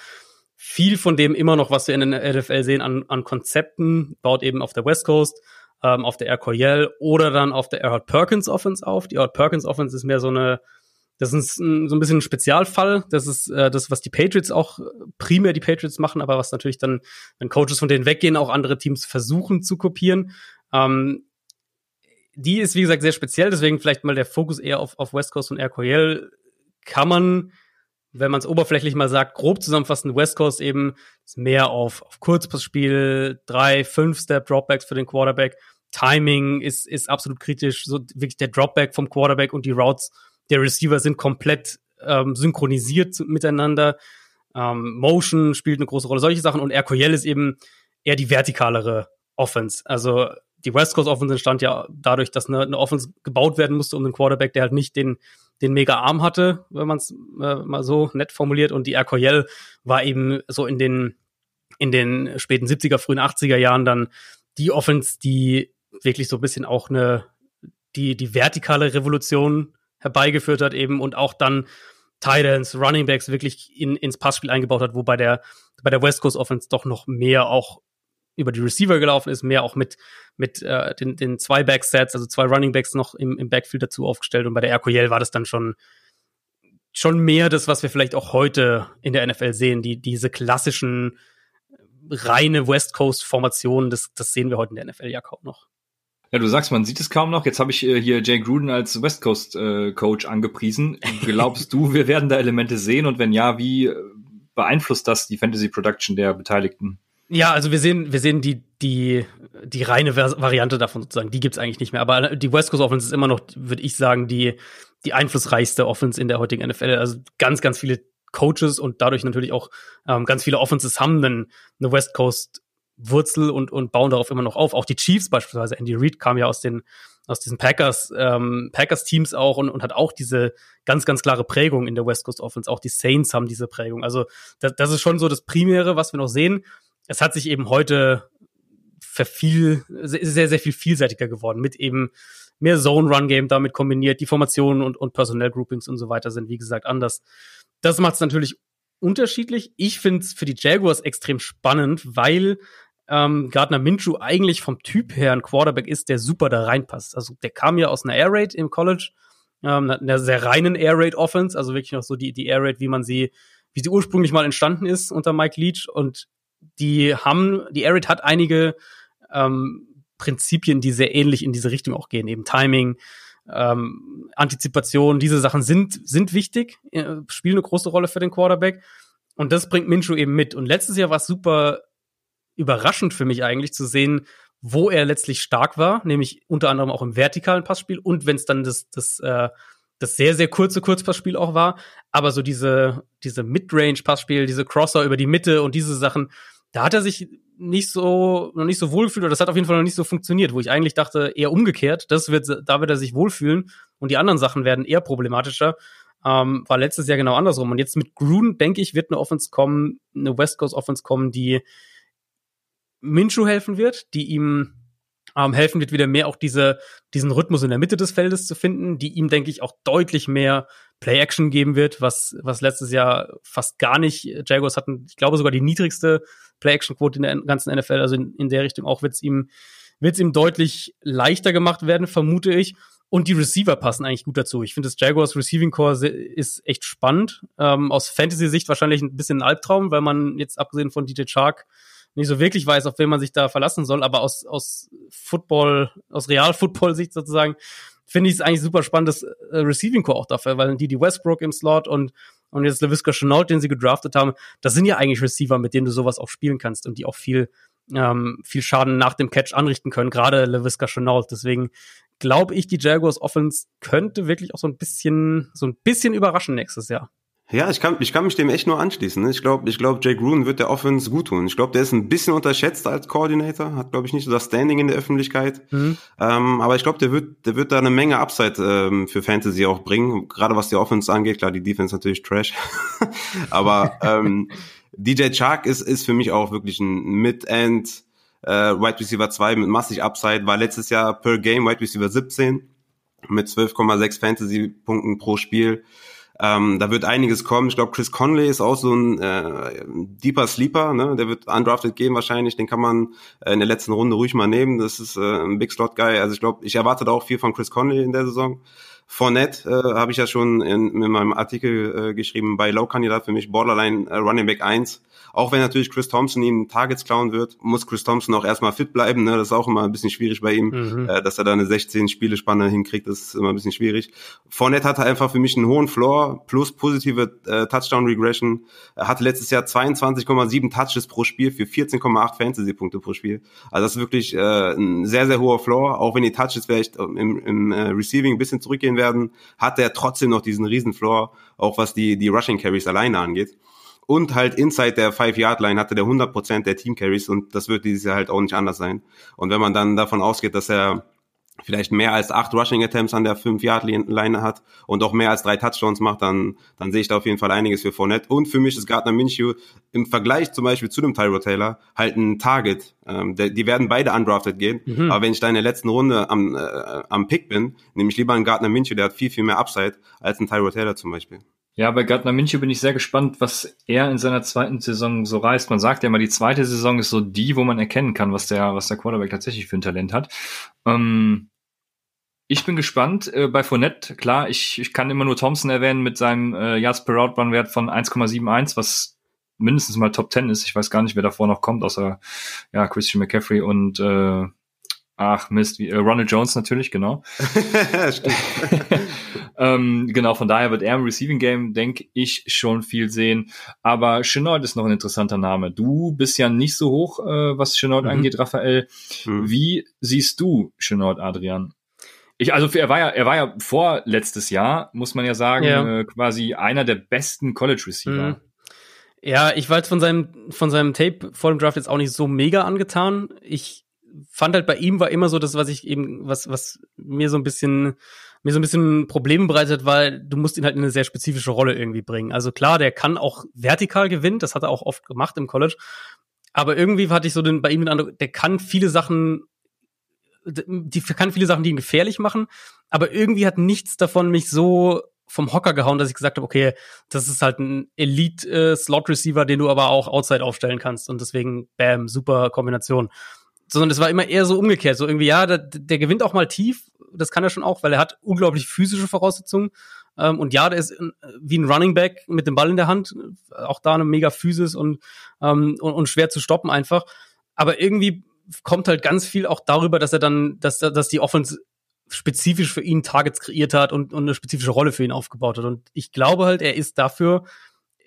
viel von dem immer noch, was wir in der NFL sehen an, an Konzepten, baut eben auf der West Coast ähm, auf der Air Coryell oder dann auf der Erhard Perkins Offense auf. Die Erhard Perkins Offense ist mehr so eine, das ist ein, so ein bisschen ein Spezialfall. Das ist äh, das, was die Patriots auch primär die Patriots machen, aber was natürlich dann, wenn Coaches von denen weggehen, auch andere Teams versuchen zu kopieren. Ähm, die ist, wie gesagt, sehr speziell, deswegen vielleicht mal der Fokus eher auf, auf West Coast und Air Coryell. Kann man wenn man es oberflächlich mal sagt, grob zusammenfassend, West Coast eben ist mehr auf, auf Kurzpassspiel, drei, fünf Step Dropbacks für den Quarterback, Timing ist, ist absolut kritisch. So wirklich der Dropback vom Quarterback und die Routes der Receiver sind komplett ähm, synchronisiert miteinander. Ähm, Motion spielt eine große Rolle, solche Sachen. Und RQL ist eben eher die vertikalere Offense. Also die West Coast Offense entstand ja dadurch, dass eine, eine Offense gebaut werden musste um den Quarterback, der halt nicht den, den mega Arm hatte, wenn man es äh, mal so nett formuliert. Und die RQL war eben so in den, in den späten 70er, frühen 80er Jahren dann die Offense, die wirklich so ein bisschen auch eine, die, die vertikale Revolution herbeigeführt hat eben und auch dann Titans, Running Backs wirklich in, ins Passspiel eingebaut hat, wo bei der, bei der West Coast Offense doch noch mehr auch über die Receiver gelaufen ist, mehr auch mit, mit äh, den, den zwei Backsets, also zwei Running Backs noch im, im Backfield dazu aufgestellt. Und bei der RQL war das dann schon, schon mehr das, was wir vielleicht auch heute in der NFL sehen, die, diese klassischen reine West Coast Formationen, das, das sehen wir heute in der NFL ja kaum noch. Ja, du sagst, man sieht es kaum noch. Jetzt habe ich äh, hier Jay Gruden als West Coast äh, Coach angepriesen. Glaubst du, wir werden da Elemente sehen? Und wenn ja, wie äh, beeinflusst das die Fantasy Production der Beteiligten? Ja, also wir sehen, wir sehen die, die, die reine Variante davon sozusagen. Die gibt's eigentlich nicht mehr. Aber die West Coast Offense ist immer noch, würde ich sagen, die, die einflussreichste Offense in der heutigen NFL. Also ganz, ganz viele Coaches und dadurch natürlich auch ähm, ganz viele Offenses haben einen, eine West Coast Wurzel und, und bauen darauf immer noch auf. Auch die Chiefs beispielsweise, Andy Reid kam ja aus den aus diesen Packers ähm, Packers Teams auch und, und hat auch diese ganz ganz klare Prägung in der West Coast Offense. Auch die Saints haben diese Prägung. Also das, das ist schon so das Primäre, was wir noch sehen. Es hat sich eben heute verviel sehr sehr viel vielseitiger geworden mit eben mehr Zone Run Game damit kombiniert. Die Formationen und und Personnel Groupings und so weiter sind wie gesagt anders. Das macht es natürlich unterschiedlich. Ich finde es für die Jaguars extrem spannend, weil ähm, Gardner Minshew eigentlich vom Typ her ein Quarterback ist, der super da reinpasst. Also der kam ja aus einer Air Raid im College, ähm, einer sehr reinen Air Raid Offense, also wirklich noch so die, die Air Raid, wie man sie, wie sie ursprünglich mal entstanden ist unter Mike Leach. Und die haben, die Air Raid hat einige ähm, Prinzipien, die sehr ähnlich in diese Richtung auch gehen, eben Timing, ähm, Antizipation, diese Sachen sind, sind wichtig, äh, spielen eine große Rolle für den Quarterback. Und das bringt Minshew eben mit. Und letztes Jahr war es super überraschend für mich eigentlich zu sehen, wo er letztlich stark war, nämlich unter anderem auch im vertikalen Passspiel und wenn es dann das, das, äh, das sehr, sehr kurze Kurzpassspiel auch war. Aber so diese, diese Midrange-Passspiel, diese Crosser über die Mitte und diese Sachen, da hat er sich nicht so, noch nicht so wohlfühlt, oder das hat auf jeden Fall noch nicht so funktioniert, wo ich eigentlich dachte, eher umgekehrt, das wird, da wird er sich wohlfühlen und die anderen Sachen werden eher problematischer. Ähm, war letztes Jahr genau andersrum. Und jetzt mit Gruden, denke ich, wird eine Offense kommen, eine West Coast Offense kommen, die Minshew helfen wird, die ihm ähm, helfen wird, wieder mehr auch diese, diesen Rhythmus in der Mitte des Feldes zu finden, die ihm, denke ich, auch deutlich mehr Play-Action geben wird, was, was letztes Jahr fast gar nicht. Jaguars hatten, ich glaube, sogar die niedrigste Play-Action-Quote in der ganzen NFL. Also in, in der Richtung auch wird es ihm, wird's ihm deutlich leichter gemacht werden, vermute ich. Und die Receiver passen eigentlich gut dazu. Ich finde, das Jaguars Receiving Core ist echt spannend. Ähm, aus Fantasy-Sicht wahrscheinlich ein bisschen ein Albtraum, weil man jetzt abgesehen von DJ Chark nicht so wirklich weiß, auf wen man sich da verlassen soll, aber aus, aus Football, aus Real-Football-Sicht sozusagen, finde ich es eigentlich super spannend, das äh, Receiving Core auch dafür, weil die, die Westbrook im Slot und, und jetzt LaVisca Chenault, den sie gedraftet haben, das sind ja eigentlich Receiver, mit denen du sowas auch spielen kannst und die auch viel, ähm, viel Schaden nach dem Catch anrichten können, gerade LaVisca Chenault. Deswegen glaube ich, die Jaguars Offense könnte wirklich auch so ein bisschen, so ein bisschen überraschen nächstes Jahr. Ja, ich kann, ich kann mich dem echt nur anschließen. Ne? Ich glaube, ich glaube, Jay Gruden wird der Offense gut tun. Ich glaube, der ist ein bisschen unterschätzt als Coordinator, hat, glaube ich, nicht so das Standing in der Öffentlichkeit. Mhm. Ähm, aber ich glaube, der wird, der wird da eine Menge Upside ähm, für Fantasy auch bringen. Gerade was die Offense angeht, klar, die Defense natürlich Trash. aber ähm, DJ Chark ist, ist für mich auch wirklich ein Mid-End äh, Wide Receiver 2 mit massig Upside, war letztes Jahr per Game Wide Receiver 17 mit 12,6 Fantasy-Punkten pro Spiel. Ähm, da wird einiges kommen. Ich glaube, Chris Conley ist auch so ein äh, deeper Sleeper. Ne? Der wird undrafted gehen wahrscheinlich. Den kann man äh, in der letzten Runde ruhig mal nehmen. Das ist äh, ein Big Slot Guy. Also ich glaube, ich erwarte da auch viel von Chris Conley in der Saison. Fournette äh, habe ich ja schon in, in meinem Artikel äh, geschrieben, bei Low-Kandidat für mich Borderline äh, Running Back 1. Auch wenn natürlich Chris Thompson ihm Targets klauen wird, muss Chris Thompson auch erstmal fit bleiben. Ne? Das ist auch immer ein bisschen schwierig bei ihm, mhm. äh, dass er da eine 16 Spielespanne hinkriegt. Das ist immer ein bisschen schwierig. Fournette hatte einfach für mich einen hohen Floor plus positive äh, Touchdown Regression. Er hatte letztes Jahr 22,7 Touches pro Spiel für 14,8 Fantasy-Punkte pro Spiel. Also das ist wirklich äh, ein sehr, sehr hoher Floor. Auch wenn die Touches vielleicht im, im äh, Receiving ein bisschen zurückgehen werden, hat er trotzdem noch diesen riesen Floor, auch was die, die Rushing Carries alleine angeht. Und halt inside der Five-Yard-Line hatte der 100% der Team-Carries und das wird dieses Jahr halt auch nicht anders sein. Und wenn man dann davon ausgeht, dass er vielleicht mehr als acht Rushing Attempts an der 5-Yard-Line hat und auch mehr als drei Touchdowns macht, dann, dann sehe ich da auf jeden Fall einiges für Fournette. Und für mich ist Gardner Minshew im Vergleich zum Beispiel zu dem Tyro Taylor halt ein Target. Ähm, der, die werden beide undrafted gehen. Mhm. Aber wenn ich da in der letzten Runde am, äh, am Pick bin, nehme ich lieber einen Gardner Minshew, der hat viel, viel mehr Upside als ein Tyro Taylor zum Beispiel. Ja, bei Gardner Minshew bin ich sehr gespannt, was er in seiner zweiten Saison so reißt. Man sagt ja immer, die zweite Saison ist so die, wo man erkennen kann, was der, was der Quarterback tatsächlich für ein Talent hat. Ähm, ich bin gespannt. Äh, bei Fournette, klar, ich, ich kann immer nur Thompson erwähnen mit seinem äh, Yards per Route Run Wert von 1,71, was mindestens mal Top 10 ist. Ich weiß gar nicht, wer davor noch kommt, außer ja Christian McCaffrey und äh, Ach Mist, wie, äh, Ronald Jones natürlich, genau. ähm, genau, von daher wird er im Receiving Game, denke ich, schon viel sehen. Aber Chenault ist noch ein interessanter Name. Du bist ja nicht so hoch, äh, was Chenault mhm. angeht, Raphael. Mhm. Wie siehst du Chenault, Adrian? Ich, also er war ja, er war ja vor letztes Jahr, muss man ja sagen, ja. Äh, quasi einer der besten College Receiver. Mhm. Ja, ich war jetzt von seinem, von seinem Tape vor dem Draft jetzt auch nicht so mega angetan. Ich fand halt bei ihm war immer so das, was ich eben, was, was mir so ein bisschen, mir so ein bisschen Probleme bereitet, weil du musst ihn halt in eine sehr spezifische Rolle irgendwie bringen. Also klar, der kann auch vertikal gewinnen, das hat er auch oft gemacht im College. Aber irgendwie hatte ich so den, bei ihm den Eindruck, der kann viele Sachen, die kann viele Sachen, die ihn gefährlich machen, aber irgendwie hat nichts davon mich so vom Hocker gehauen, dass ich gesagt habe, okay, das ist halt ein Elite-Slot-Receiver, äh, den du aber auch outside aufstellen kannst und deswegen, bam, super Kombination sondern es war immer eher so umgekehrt. So irgendwie, ja, der, der gewinnt auch mal tief, das kann er schon auch, weil er hat unglaublich physische Voraussetzungen. Ähm, und ja, der ist wie ein Running Back mit dem Ball in der Hand, auch da eine mega Physis und, ähm, und, und schwer zu stoppen einfach. Aber irgendwie kommt halt ganz viel auch darüber, dass er dann, dass, dass die Offense spezifisch für ihn Targets kreiert hat und, und eine spezifische Rolle für ihn aufgebaut hat. Und ich glaube halt, er ist dafür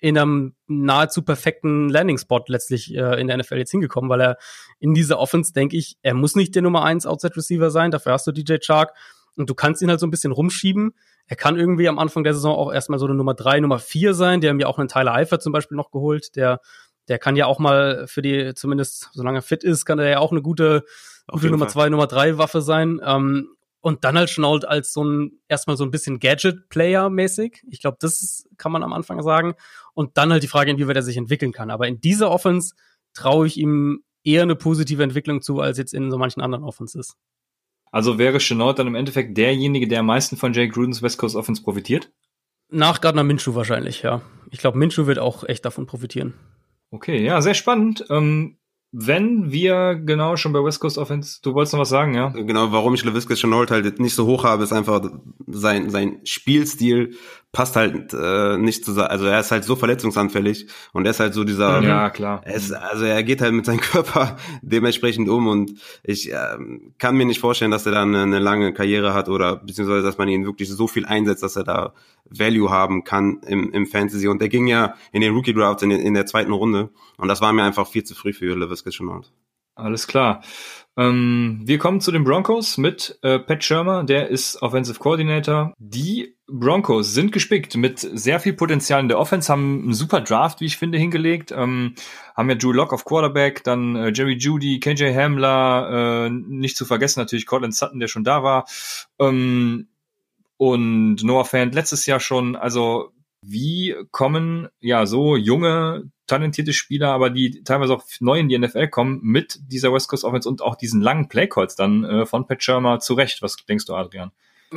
in einem nahezu perfekten Landing-Spot letztlich äh, in der NFL jetzt hingekommen, weil er in dieser Offense, denke ich, er muss nicht der Nummer 1 Outside Receiver sein, dafür hast du DJ Chark und du kannst ihn halt so ein bisschen rumschieben. Er kann irgendwie am Anfang der Saison auch erstmal so eine Nummer 3, Nummer 4 sein. Die haben ja auch einen Tyler Eifert zum Beispiel noch geholt, der der kann ja auch mal für die, zumindest solange er fit ist, kann er ja auch eine gute, gute Nummer 2, Nummer 3 Waffe sein. Ähm, und dann halt Schnault als so ein, erstmal so ein bisschen Gadget-Player-mäßig. Ich glaube, das kann man am Anfang sagen. Und dann halt die Frage, inwieweit er sich entwickeln kann. Aber in dieser Offense traue ich ihm eher eine positive Entwicklung zu, als jetzt in so manchen anderen Offenses. Also wäre Chenault dann im Endeffekt derjenige, der am meisten von Jake Grudens West Coast Offense profitiert? Nach Gardner Minshew wahrscheinlich, ja. Ich glaube, Minshew wird auch echt davon profitieren. Okay, ja, sehr spannend. Ähm, wenn wir genau schon bei West Coast Offense, du wolltest noch was sagen, ja? Genau, warum ich LaVisca Chenault halt nicht so hoch habe, ist einfach sein, sein Spielstil passt halt äh, nicht zu also er ist halt so verletzungsanfällig und er ist halt so dieser ja klar. er ist, also er geht halt mit seinem Körper dementsprechend um und ich äh, kann mir nicht vorstellen dass er dann eine, eine lange Karriere hat oder beziehungsweise dass man ihn wirklich so viel einsetzt dass er da Value haben kann im, im Fantasy. Und der ging ja in den Rookie Drafts in, in der zweiten Runde und das war mir einfach viel zu früh für LaVisca Chenault alles klar ähm, wir kommen zu den Broncos mit äh, Pat Shermer, der ist Offensive Coordinator. Die Broncos sind gespickt mit sehr viel Potenzial in der Offense, haben einen super Draft, wie ich finde, hingelegt. Ähm, haben ja Drew Lock auf Quarterback, dann äh, Jerry Judy, KJ Hamler, äh, nicht zu vergessen natürlich Cortland Sutton, der schon da war. Ähm, und Noah Fant letztes Jahr schon. Also wie kommen ja so junge talentierte Spieler, aber die teilweise auch neu in die NFL kommen, mit dieser West Coast Offense und auch diesen langen Playcalls dann äh, von Pat Shermer zurecht. Was denkst du, Adrian?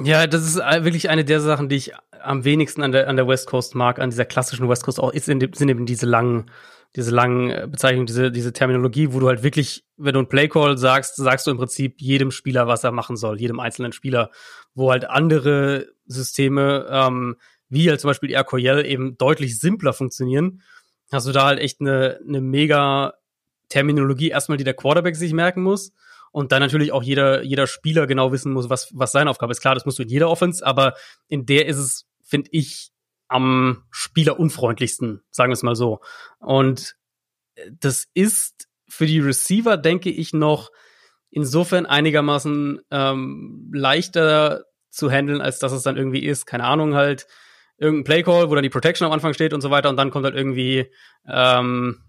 Ja, das ist wirklich eine der Sachen, die ich am wenigsten an der, an der West Coast mag, an dieser klassischen West Coast auch, ist in, sind eben diese langen, diese langen äh, Bezeichnungen, diese, diese Terminologie, wo du halt wirklich, wenn du ein Playcall sagst, sagst du im Prinzip jedem Spieler, was er machen soll, jedem einzelnen Spieler, wo halt andere Systeme, ähm, wie halt zum Beispiel die RQL eben deutlich simpler funktionieren, hast du da halt echt eine, eine mega Terminologie erstmal, die der Quarterback sich merken muss und dann natürlich auch jeder, jeder Spieler genau wissen muss, was, was seine Aufgabe ist. Klar, das musst du in jeder Offense, aber in der ist es, finde ich, am spielerunfreundlichsten, sagen wir es mal so. Und das ist für die Receiver, denke ich, noch insofern einigermaßen ähm, leichter zu handeln, als dass es dann irgendwie ist, keine Ahnung, halt irgendein Playcall, wo dann die Protection am Anfang steht und so weiter und dann kommt halt irgendwie ähm,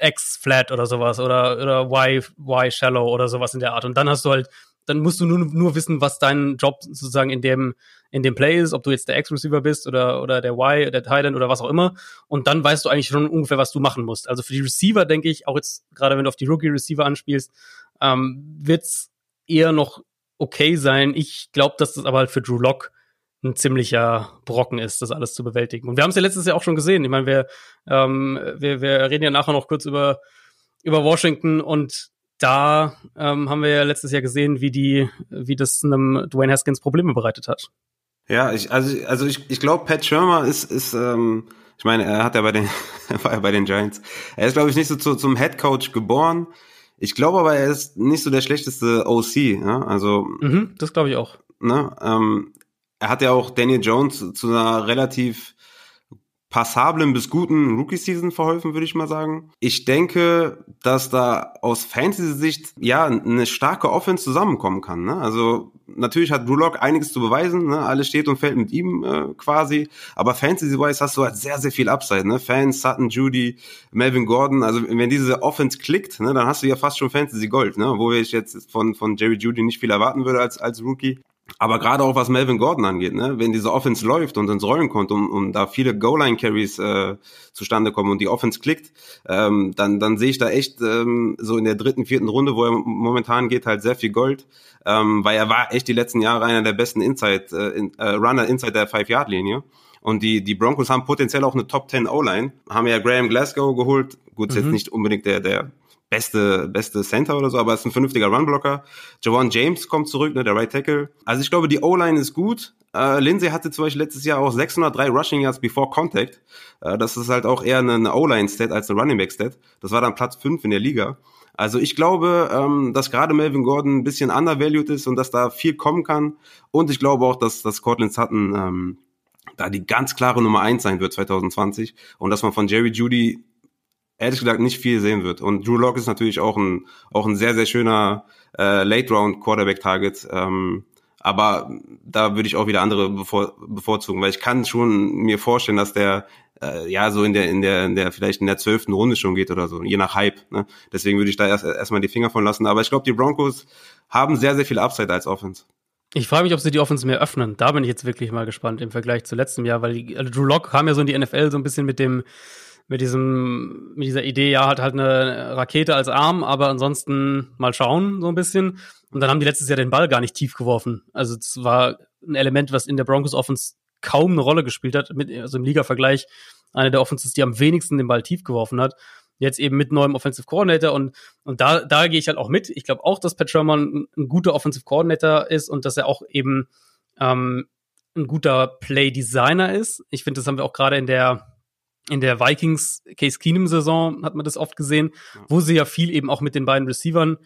X flat oder sowas oder oder Y Y shallow oder sowas in der Art und dann hast du halt dann musst du nur, nur wissen, was dein Job sozusagen in dem, in dem Play ist, ob du jetzt der X-Receiver bist oder, oder der Y, der Thailand oder was auch immer. Und dann weißt du eigentlich schon ungefähr, was du machen musst. Also für die Receiver denke ich, auch jetzt gerade wenn du auf die Rookie-Receiver anspielst, ähm, wird's eher noch okay sein. Ich glaube, dass das aber halt für Drew Lock ein ziemlicher Brocken ist, das alles zu bewältigen. Und wir haben es ja letztes Jahr auch schon gesehen. Ich meine, wir, ähm, wir, wir reden ja nachher noch kurz über, über Washington und da ähm, haben wir ja letztes Jahr gesehen, wie die, wie das einem Dwayne Haskins Probleme bereitet hat. Ja, ich, also, also ich, ich glaube, Pat Schirmer ist, ist ähm, ich meine, er hat ja bei den, war ja bei den Giants. Er ist, glaube ich, nicht so zu, zum Head Coach geboren. Ich glaube aber, er ist nicht so der schlechteste OC. Ja? Also, mhm, das glaube ich auch. Ne, ähm, er hat ja auch Daniel Jones zu einer relativ passablen bis guten Rookie-Season verholfen, würde ich mal sagen. Ich denke, dass da aus Fantasy-Sicht ja eine starke Offense zusammenkommen kann. Ne? Also natürlich hat Drew Lock einiges zu beweisen, ne? alles steht und fällt mit ihm äh, quasi, aber Fantasy-wise hast du halt sehr, sehr viel Upside. Ne? Fans, Sutton, Judy, Melvin Gordon, also wenn diese Offense klickt, ne, dann hast du ja fast schon Fantasy-Gold, ne? wo ich jetzt von, von Jerry Judy nicht viel erwarten würde als, als Rookie. Aber gerade auch was Melvin Gordon angeht, ne? wenn diese Offense läuft und ins Rollen kommt und, und da viele Goal-Line-Carries äh, zustande kommen und die Offense klickt, ähm, dann, dann sehe ich da echt ähm, so in der dritten, vierten Runde, wo er momentan geht, halt sehr viel Gold, ähm, weil er war echt die letzten Jahre einer der besten Inside, äh, in, äh, Runner inside der Five-Yard-Linie. Und die, die Broncos haben potenziell auch eine Top 10 O-Line, haben ja Graham Glasgow geholt, gut, mhm. ist jetzt nicht unbedingt der, der beste, beste Center oder so, aber ist ein vernünftiger Runblocker. Javon James kommt zurück, ne, der Right Tackle. Also ich glaube, die O-Line ist gut. Äh, Lindsay hatte zum Beispiel letztes Jahr auch 603 Rushing Yards before Contact. Äh, das ist halt auch eher eine, O-Line-Stat als eine Running Back-Stat. Das war dann Platz 5 in der Liga. Also ich glaube, ähm, dass gerade Melvin Gordon ein bisschen undervalued ist und dass da viel kommen kann. Und ich glaube auch, dass, dass Cortland Sutton ähm, da die ganz klare Nummer eins sein wird 2020 und dass man von Jerry Judy ehrlich gesagt nicht viel sehen wird. Und Drew Lock ist natürlich auch ein, auch ein sehr, sehr schöner äh, Late-Round-Quarterback-Target. Ähm, aber da würde ich auch wieder andere bevor, bevorzugen, weil ich kann schon mir vorstellen, dass der äh, ja so in der, in der, in der, vielleicht in der zwölften Runde schon geht oder so, je nach Hype. Ne? Deswegen würde ich da erst erstmal die Finger von lassen. Aber ich glaube, die Broncos haben sehr, sehr viel Upside als Offense. Ich frage mich, ob sie die Offense mehr öffnen. Da bin ich jetzt wirklich mal gespannt im Vergleich zu letztem Jahr, weil die, also Drew Lock kam ja so in die NFL so ein bisschen mit dem mit diesem, mit dieser Idee, ja, hat halt eine Rakete als Arm, aber ansonsten mal schauen, so ein bisschen. Und dann haben die letztes Jahr den Ball gar nicht tief geworfen. Also es war ein Element, was in der Broncos Offense kaum eine Rolle gespielt hat, mit, also im Liga-Vergleich eine der Offenses, die am wenigsten den Ball tief geworfen hat. Jetzt eben mit neuem Offensive Coordinator und, und da, da gehe ich halt auch mit. Ich glaube auch, dass Pat Sherman ein, ein, guter Offensive Coordinator ist und dass er auch eben ähm, ein guter Play-Designer ist. Ich finde, das haben wir auch gerade in der in der Vikings Case Keenum Saison hat man das oft gesehen, wo sie ja viel eben auch mit den beiden Receivern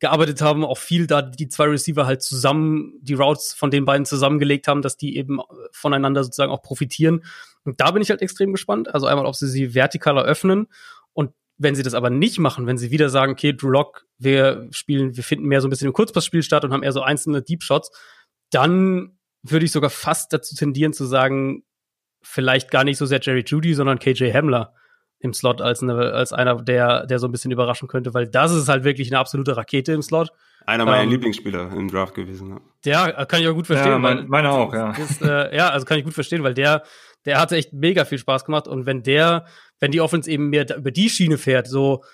gearbeitet haben, auch viel da die zwei Receiver halt zusammen die Routes von den beiden zusammengelegt haben, dass die eben voneinander sozusagen auch profitieren. Und da bin ich halt extrem gespannt. Also einmal, ob sie sie vertikaler öffnen und wenn sie das aber nicht machen, wenn sie wieder sagen, okay, Drew Lock, wir spielen, wir finden mehr so ein bisschen im Kurzpassspiel statt und haben eher so einzelne Deep Shots, dann würde ich sogar fast dazu tendieren zu sagen, vielleicht gar nicht so sehr Jerry Judy, sondern KJ Hamler im Slot als, eine, als einer, der, der so ein bisschen überraschen könnte, weil das ist halt wirklich eine absolute Rakete im Slot. Einer meiner ähm, Lieblingsspieler im Draft gewesen. Ja, ja kann ich auch gut verstehen. Ja, mein, meine auch, ja. Ist, äh, ja, also kann ich gut verstehen, weil der, der hatte echt mega viel Spaß gemacht und wenn der, wenn die Offense eben mehr über die Schiene fährt, so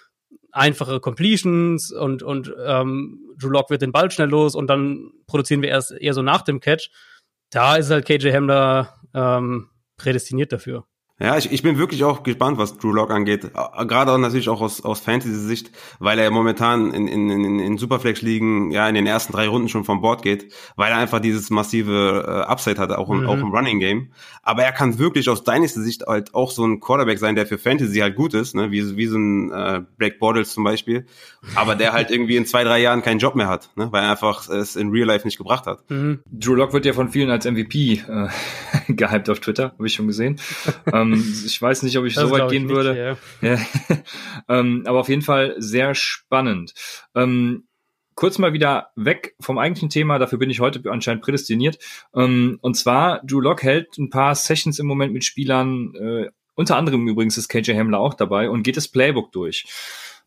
einfache Completions und, und ähm, Drew Lock wird den Ball schnell los und dann produzieren wir erst eher so nach dem Catch, da ist halt KJ Hamler ähm, prädestiniert dafür. Ja, ich, ich bin wirklich auch gespannt, was Drew Lock angeht. Gerade auch natürlich auch aus, aus Fantasy-Sicht, weil er momentan in, in, in, in Superflex-Ligen ja in den ersten drei Runden schon vom Bord geht, weil er einfach dieses massive äh, Upside hat, auch im, mhm. auch im Running-Game. Aber er kann wirklich aus deiner Sicht halt auch so ein Quarterback sein, der für Fantasy halt gut ist, ne? wie, wie so ein äh, Black Bortles zum Beispiel, aber der halt irgendwie in zwei, drei Jahren keinen Job mehr hat, ne? weil er einfach es in Real Life nicht gebracht hat. Mhm. Drew Lock wird ja von vielen als MVP äh, gehypt auf Twitter, habe ich schon gesehen. ähm, ich weiß nicht, ob ich das so weit gehen würde. Nicht, ja. ähm, aber auf jeden Fall sehr spannend. Ähm, kurz mal wieder weg vom eigentlichen Thema, dafür bin ich heute anscheinend prädestiniert. Ähm, und zwar, Drew Lock hält ein paar Sessions im Moment mit Spielern, äh, unter anderem übrigens ist KJ Hamler auch dabei und geht das Playbook durch.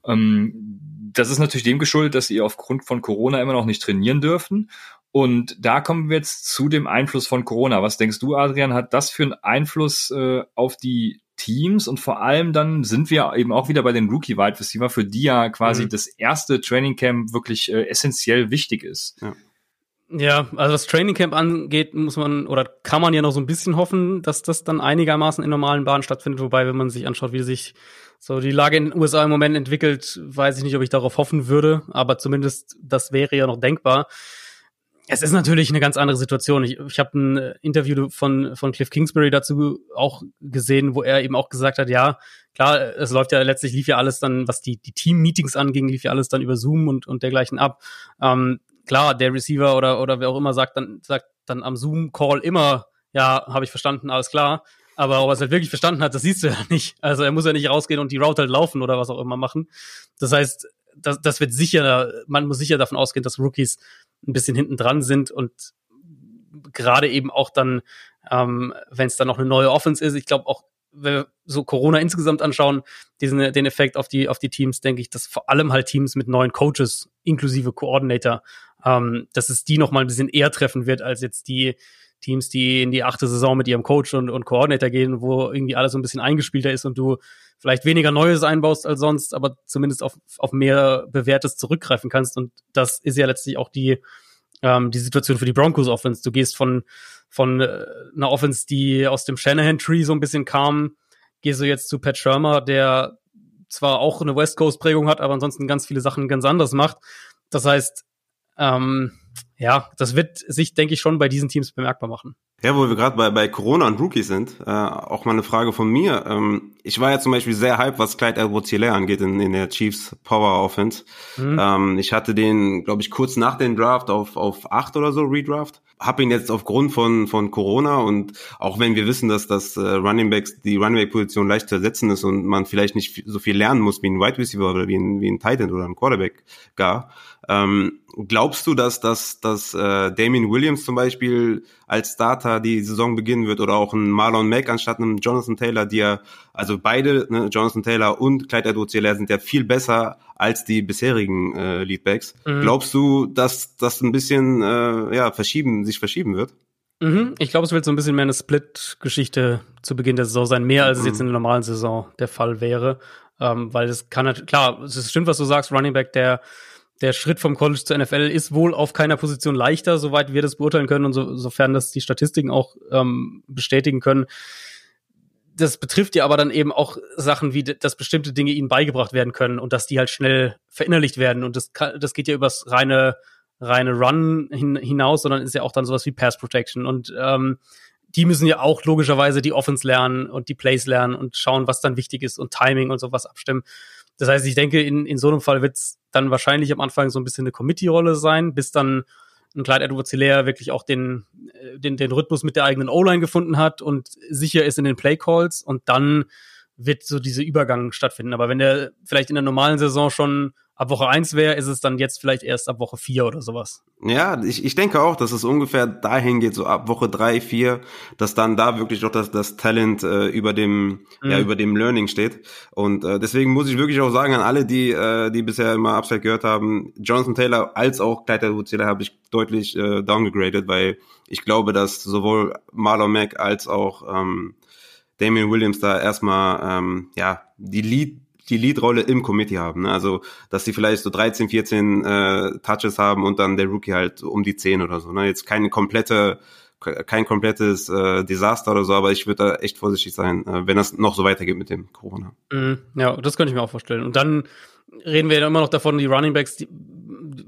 Ähm, das ist natürlich dem geschuldet, dass sie aufgrund von Corona immer noch nicht trainieren dürfen. Und da kommen wir jetzt zu dem Einfluss von Corona. Was denkst du, Adrian, hat das für einen Einfluss äh, auf die Teams? Und vor allem dann sind wir eben auch wieder bei den Rookie Wide Receiver, für die ja quasi mhm. das erste Training Camp wirklich äh, essentiell wichtig ist. Ja. Ja, also was Training Camp angeht, muss man oder kann man ja noch so ein bisschen hoffen, dass das dann einigermaßen in normalen Bahnen stattfindet. Wobei, wenn man sich anschaut, wie sich so die Lage in den USA im Moment entwickelt, weiß ich nicht, ob ich darauf hoffen würde. Aber zumindest das wäre ja noch denkbar. Es ist natürlich eine ganz andere Situation. Ich, ich habe ein Interview von, von Cliff Kingsbury dazu auch gesehen, wo er eben auch gesagt hat, ja, klar, es läuft ja letztlich, lief ja alles dann, was die, die Team-Meetings anging, lief ja alles dann über Zoom und, und dergleichen ab. Ähm, klar, der Receiver oder, oder wer auch immer sagt dann, sagt dann am Zoom-Call immer, ja, habe ich verstanden, alles klar. Aber ob er es halt wirklich verstanden hat, das siehst du ja nicht. Also er muss ja nicht rausgehen und die Route halt laufen oder was auch immer machen. Das heißt, das, das wird sicher, man muss sicher davon ausgehen, dass Rookies ein bisschen hinten dran sind und gerade eben auch dann, ähm, wenn es dann noch eine neue Offense ist, ich glaube auch, wenn wir so Corona insgesamt anschauen, diesen, den Effekt auf die, auf die Teams, denke ich, dass vor allem halt Teams mit neuen Coaches, inklusive Coordinator, ähm, dass es die noch mal ein bisschen eher treffen wird, als jetzt die Teams, die in die achte Saison mit ihrem Coach und, und Coordinator gehen, wo irgendwie alles so ein bisschen eingespielter ist und du vielleicht weniger Neues einbaust als sonst, aber zumindest auf, auf mehr Bewährtes zurückgreifen kannst. Und das ist ja letztlich auch die, ähm, die Situation für die Broncos Offense. Du gehst von, von äh, einer Offense, die aus dem Shanahan Tree so ein bisschen kam, gehst du jetzt zu Pat Shermer, der zwar auch eine West Coast Prägung hat, aber ansonsten ganz viele Sachen ganz anders macht. Das heißt, ähm, ja, das wird sich, denke ich, schon bei diesen Teams bemerkbar machen. Ja, wo wir gerade bei, bei Corona und Rookies sind, äh, auch mal eine Frage von mir. Ähm, ich war ja zum Beispiel sehr hype, was Clyde edwards hilaire angeht in, in der Chiefs Power Offense. Mhm. Ähm, ich hatte den, glaube ich, kurz nach dem Draft auf, auf acht oder so Redraft. Hab ihn jetzt aufgrund von, von Corona und auch wenn wir wissen, dass das äh, Running Backs, die Running Back Position leicht zu ersetzen ist und man vielleicht nicht so viel lernen muss wie ein Wide Receiver oder wie ein, wie ein Tight End oder ein Quarterback gar, ähm, glaubst du, dass, dass, dass äh, Damien Williams zum Beispiel als Starter die Saison beginnen wird oder auch ein Marlon Mack anstatt einem Jonathan Taylor, die ja, also beide, ne, Jonathan Taylor und Clyde edwards sind ja viel besser als die bisherigen äh, Leadbacks. Mhm. Glaubst du, dass das ein bisschen äh, ja, verschieben, sich verschieben wird? Mhm. Ich glaube, es wird so ein bisschen mehr eine Split-Geschichte zu Beginn der Saison sein, mehr als es jetzt in der normalen Saison der Fall wäre. Ähm, weil es kann halt, klar, es stimmt, was du sagst, Running Back, der der Schritt vom College zur NFL ist wohl auf keiner Position leichter, soweit wir das beurteilen können und so, sofern das die Statistiken auch ähm, bestätigen können. Das betrifft ja aber dann eben auch Sachen wie, dass bestimmte Dinge ihnen beigebracht werden können und dass die halt schnell verinnerlicht werden. Und das, kann, das geht ja übers reine, reine Run hin, hinaus, sondern ist ja auch dann sowas wie Pass Protection. Und ähm, die müssen ja auch logischerweise die Offense lernen und die Plays lernen und schauen, was dann wichtig ist und Timing und sowas abstimmen. Das heißt, ich denke, in, in so einem Fall wird es dann wahrscheinlich am Anfang so ein bisschen eine Committee-Rolle sein, bis dann ein Clyde Edwards Hilaire wirklich auch den, äh, den, den Rhythmus mit der eigenen O-Line gefunden hat und sicher ist in den Play-Calls und dann wird so diese Übergang stattfinden. Aber wenn der vielleicht in der normalen Saison schon ab Woche eins wäre, ist es dann jetzt vielleicht erst ab Woche vier oder sowas. Ja, ich, ich denke auch, dass es ungefähr dahin geht, so ab Woche drei, vier, dass dann da wirklich auch das, das Talent äh, über dem, mhm. ja, über dem Learning steht. Und äh, deswegen muss ich wirklich auch sagen an alle, die, äh, die bisher immer Upside gehört haben, Jonathan Taylor als auch Clyde Woodsieler habe ich deutlich äh, downgegradet, weil ich glaube, dass sowohl Marlon Mack als auch ähm, Damian Williams da erstmal ähm, ja die Lead die Lead-Rolle im Committee haben. Ne? Also, dass sie vielleicht so 13, 14 äh, Touches haben und dann der Rookie halt um die 10 oder so. Ne? Jetzt keine komplette kein komplettes äh, Desaster oder so, aber ich würde da echt vorsichtig sein, äh, wenn das noch so weitergeht mit dem Corona. Mhm, ja, das könnte ich mir auch vorstellen. Und dann reden wir ja immer noch davon, die Running Backs, die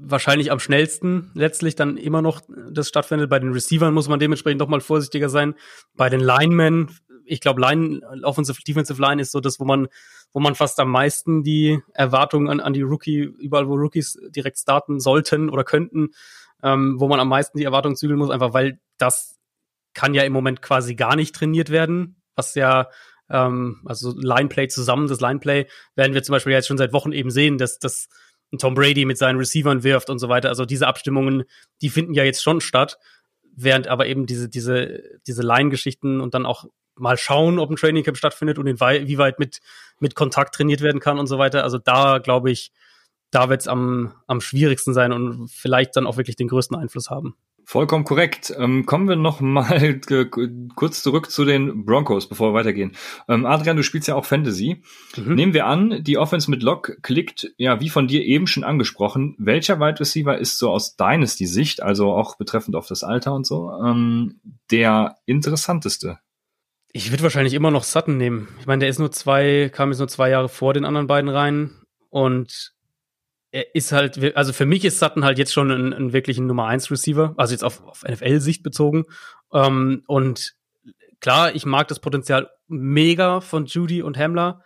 wahrscheinlich am schnellsten letztlich dann immer noch das stattfindet. Bei den Receivern muss man dementsprechend noch mal vorsichtiger sein. Bei den Linemen, ich glaube, Line, Offensive, Defensive Line ist so das, wo man, wo man fast am meisten die Erwartungen an, an die Rookie, überall wo Rookies direkt starten sollten oder könnten, ähm, wo man am meisten die Erwartungen zügeln muss, einfach weil das kann ja im Moment quasi gar nicht trainiert werden, was ja ähm, also Lineplay zusammen, das Lineplay werden wir zum Beispiel jetzt schon seit Wochen eben sehen, dass das Tom Brady mit seinen Receivern wirft und so weiter. Also diese Abstimmungen, die finden ja jetzt schon statt, während aber eben diese diese diese Line-Geschichten und dann auch mal schauen, ob ein Trainingcamp stattfindet und inwieweit mit mit Kontakt trainiert werden kann und so weiter. Also da glaube ich, da wird es am am schwierigsten sein und vielleicht dann auch wirklich den größten Einfluss haben. Vollkommen korrekt. Ähm, kommen wir noch mal kurz zurück zu den Broncos, bevor wir weitergehen. Ähm, Adrian, du spielst ja auch Fantasy. Mhm. Nehmen wir an, die Offense mit Lock klickt, ja, wie von dir eben schon angesprochen. Welcher Wide Receiver ist so aus Dynasty-Sicht, also auch betreffend auf das Alter und so, ähm, der interessanteste? Ich würde wahrscheinlich immer noch Sutton nehmen. Ich meine, der ist nur zwei, kam jetzt nur zwei Jahre vor den anderen beiden rein und er ist halt, also für mich ist Sutton halt jetzt schon ein, ein wirklich ein Nummer 1 Receiver, also jetzt auf, auf NFL-Sicht bezogen. Ähm, und klar, ich mag das Potenzial mega von Judy und Hamler,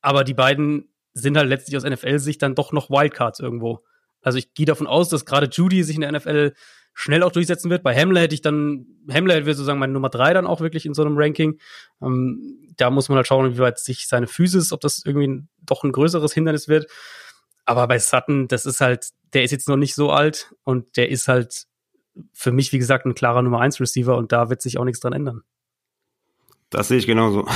aber die beiden sind halt letztlich aus NFL-Sicht dann doch noch Wildcards irgendwo. Also ich gehe davon aus, dass gerade Judy sich in der NFL schnell auch durchsetzen wird. Bei Hamler hätte ich dann, Hamler wäre sozusagen meine Nummer drei dann auch wirklich in so einem Ranking. Ähm, da muss man halt schauen, wie weit sich seine Physis, ob das irgendwie doch ein größeres Hindernis wird. Aber bei Sutton, das ist halt, der ist jetzt noch nicht so alt und der ist halt für mich, wie gesagt, ein klarer Nummer 1 Receiver und da wird sich auch nichts dran ändern. Das sehe ich genauso.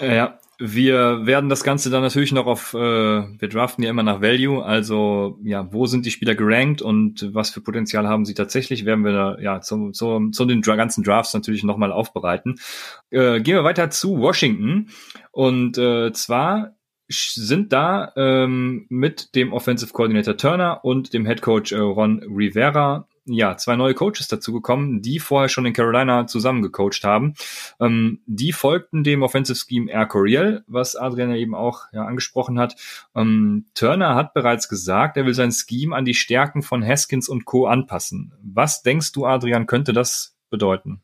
ja, wir werden das Ganze dann natürlich noch auf, äh, wir draften ja immer nach Value, also ja, wo sind die Spieler gerankt und was für Potenzial haben sie tatsächlich, werden wir da ja zu, zu, zu den ganzen Drafts natürlich nochmal aufbereiten. Äh, gehen wir weiter zu Washington und äh, zwar sind da ähm, mit dem Offensive Coordinator Turner und dem Head Coach äh, Ron Rivera ja zwei neue Coaches dazugekommen, die vorher schon in Carolina zusammen gecoacht haben. Ähm, die folgten dem Offensive Scheme Air Coryell, was Adrian eben auch ja, angesprochen hat. Ähm, Turner hat bereits gesagt, er will sein Scheme an die Stärken von Haskins und Co. anpassen. Was denkst du, Adrian, könnte das bedeuten?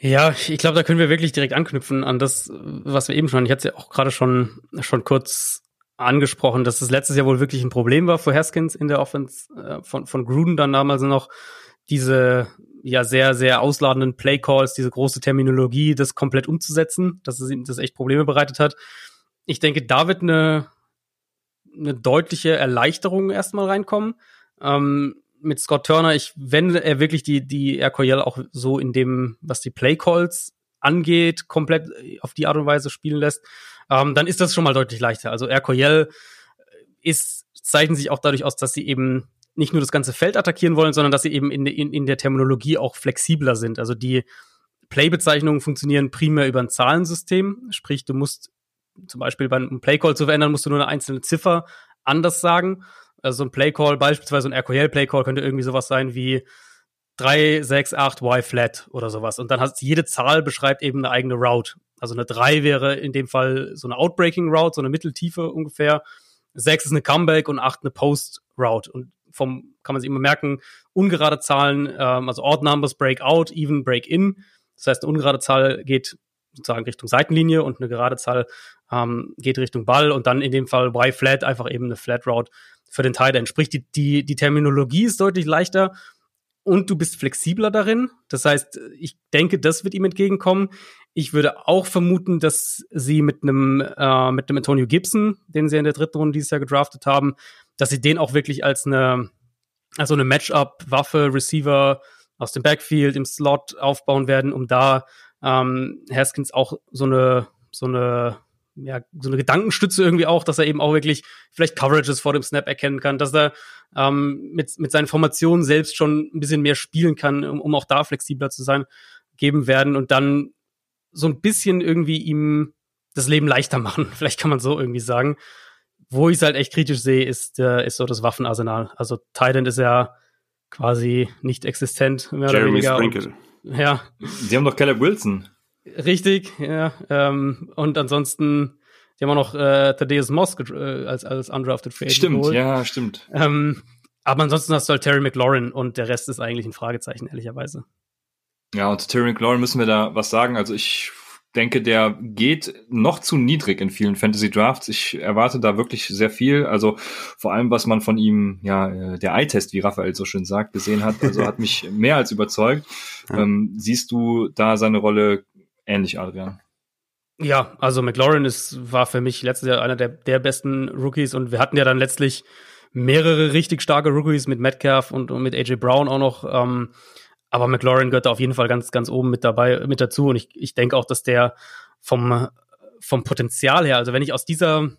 Ja, ich glaube, da können wir wirklich direkt anknüpfen an das, was wir eben schon, ich hatte es ja auch gerade schon, schon kurz angesprochen, dass es letztes Jahr wohl wirklich ein Problem war für Haskins in der Offense äh, von, von Gruden dann damals noch diese ja sehr, sehr ausladenden Play Calls, diese große Terminologie, das komplett umzusetzen, dass es ihm das echt Probleme bereitet hat. Ich denke, da wird eine, eine deutliche Erleichterung erstmal reinkommen. Ähm, mit Scott Turner, ich, wenn er wirklich die, die Coryell auch so in dem, was die Play Calls angeht, komplett auf die Art und Weise spielen lässt, ähm, dann ist das schon mal deutlich leichter. Also Air Coryell ist, zeichnen sich auch dadurch aus, dass sie eben nicht nur das ganze Feld attackieren wollen, sondern dass sie eben in, in, in der Terminologie auch flexibler sind. Also die Play-Bezeichnungen funktionieren primär über ein Zahlensystem, sprich, du musst zum Beispiel beim Play-Call zu verändern, musst du nur eine einzelne Ziffer anders sagen. Also so ein Playcall, beispielsweise ein RQL Playcall könnte irgendwie sowas sein wie 3, 6, 8, Y flat oder sowas. Und dann hast jede Zahl beschreibt eben eine eigene Route. Also eine 3 wäre in dem Fall so eine Outbreaking Route, so eine Mitteltiefe ungefähr. 6 ist eine Comeback und 8 eine Post Route. Und vom, kann man sich immer merken, ungerade Zahlen, ähm, also Odd Numbers break out, even break in. Das heißt, eine ungerade Zahl geht sozusagen Richtung Seitenlinie und eine gerade Zahl ähm, geht Richtung Ball und dann in dem Fall Y flat einfach eben eine Flat Route für den Tight End. Sprich, die, die, die Terminologie ist deutlich leichter und du bist flexibler darin. Das heißt, ich denke, das wird ihm entgegenkommen. Ich würde auch vermuten, dass sie mit einem äh, mit einem Antonio Gibson, den sie in der dritten Runde dieses Jahr gedraftet haben, dass sie den auch wirklich als eine also eine Matchup-Waffe, Receiver aus dem Backfield im Slot aufbauen werden, um da ähm, Haskins auch so eine so eine ja, so eine Gedankenstütze irgendwie auch, dass er eben auch wirklich vielleicht Coverages vor dem Snap erkennen kann, dass er ähm, mit, mit seinen Formationen selbst schon ein bisschen mehr spielen kann, um, um auch da flexibler zu sein, geben werden. Und dann so ein bisschen irgendwie ihm das Leben leichter machen. Vielleicht kann man so irgendwie sagen. Wo ich es halt echt kritisch sehe, ist, äh, ist so das Waffenarsenal. Also Titan ist ja quasi nicht existent, mehr Jeremy oder weniger. Sprinkle. Und, ja. Sie haben doch Caleb Wilson. Richtig, ja. Ähm, und ansonsten, die haben auch noch äh, Thaddeus Moss äh, als, als undrafted Free Stimmt, geholt. ja, stimmt. Ähm, aber ansonsten hast du halt Terry McLaurin und der Rest ist eigentlich ein Fragezeichen, ehrlicherweise. Ja, und Terry McLaurin müssen wir da was sagen. Also ich denke, der geht noch zu niedrig in vielen Fantasy Drafts. Ich erwarte da wirklich sehr viel. Also vor allem, was man von ihm, ja, äh, der Eye-Test, wie Raphael so schön sagt, gesehen hat, also hat mich mehr als überzeugt. Ja. Ähm, siehst du da seine Rolle ähnlich, Adrian? Ja, also McLaurin ist, war für mich letztes Jahr einer der, der besten Rookies und wir hatten ja dann letztlich mehrere richtig starke Rookies mit Metcalf und, und mit AJ Brown auch noch. Ähm, aber McLaurin gehört da auf jeden Fall ganz, ganz oben mit dabei, mit dazu. Und ich, ich denke auch, dass der vom, vom Potenzial her, also wenn ich aus dieser,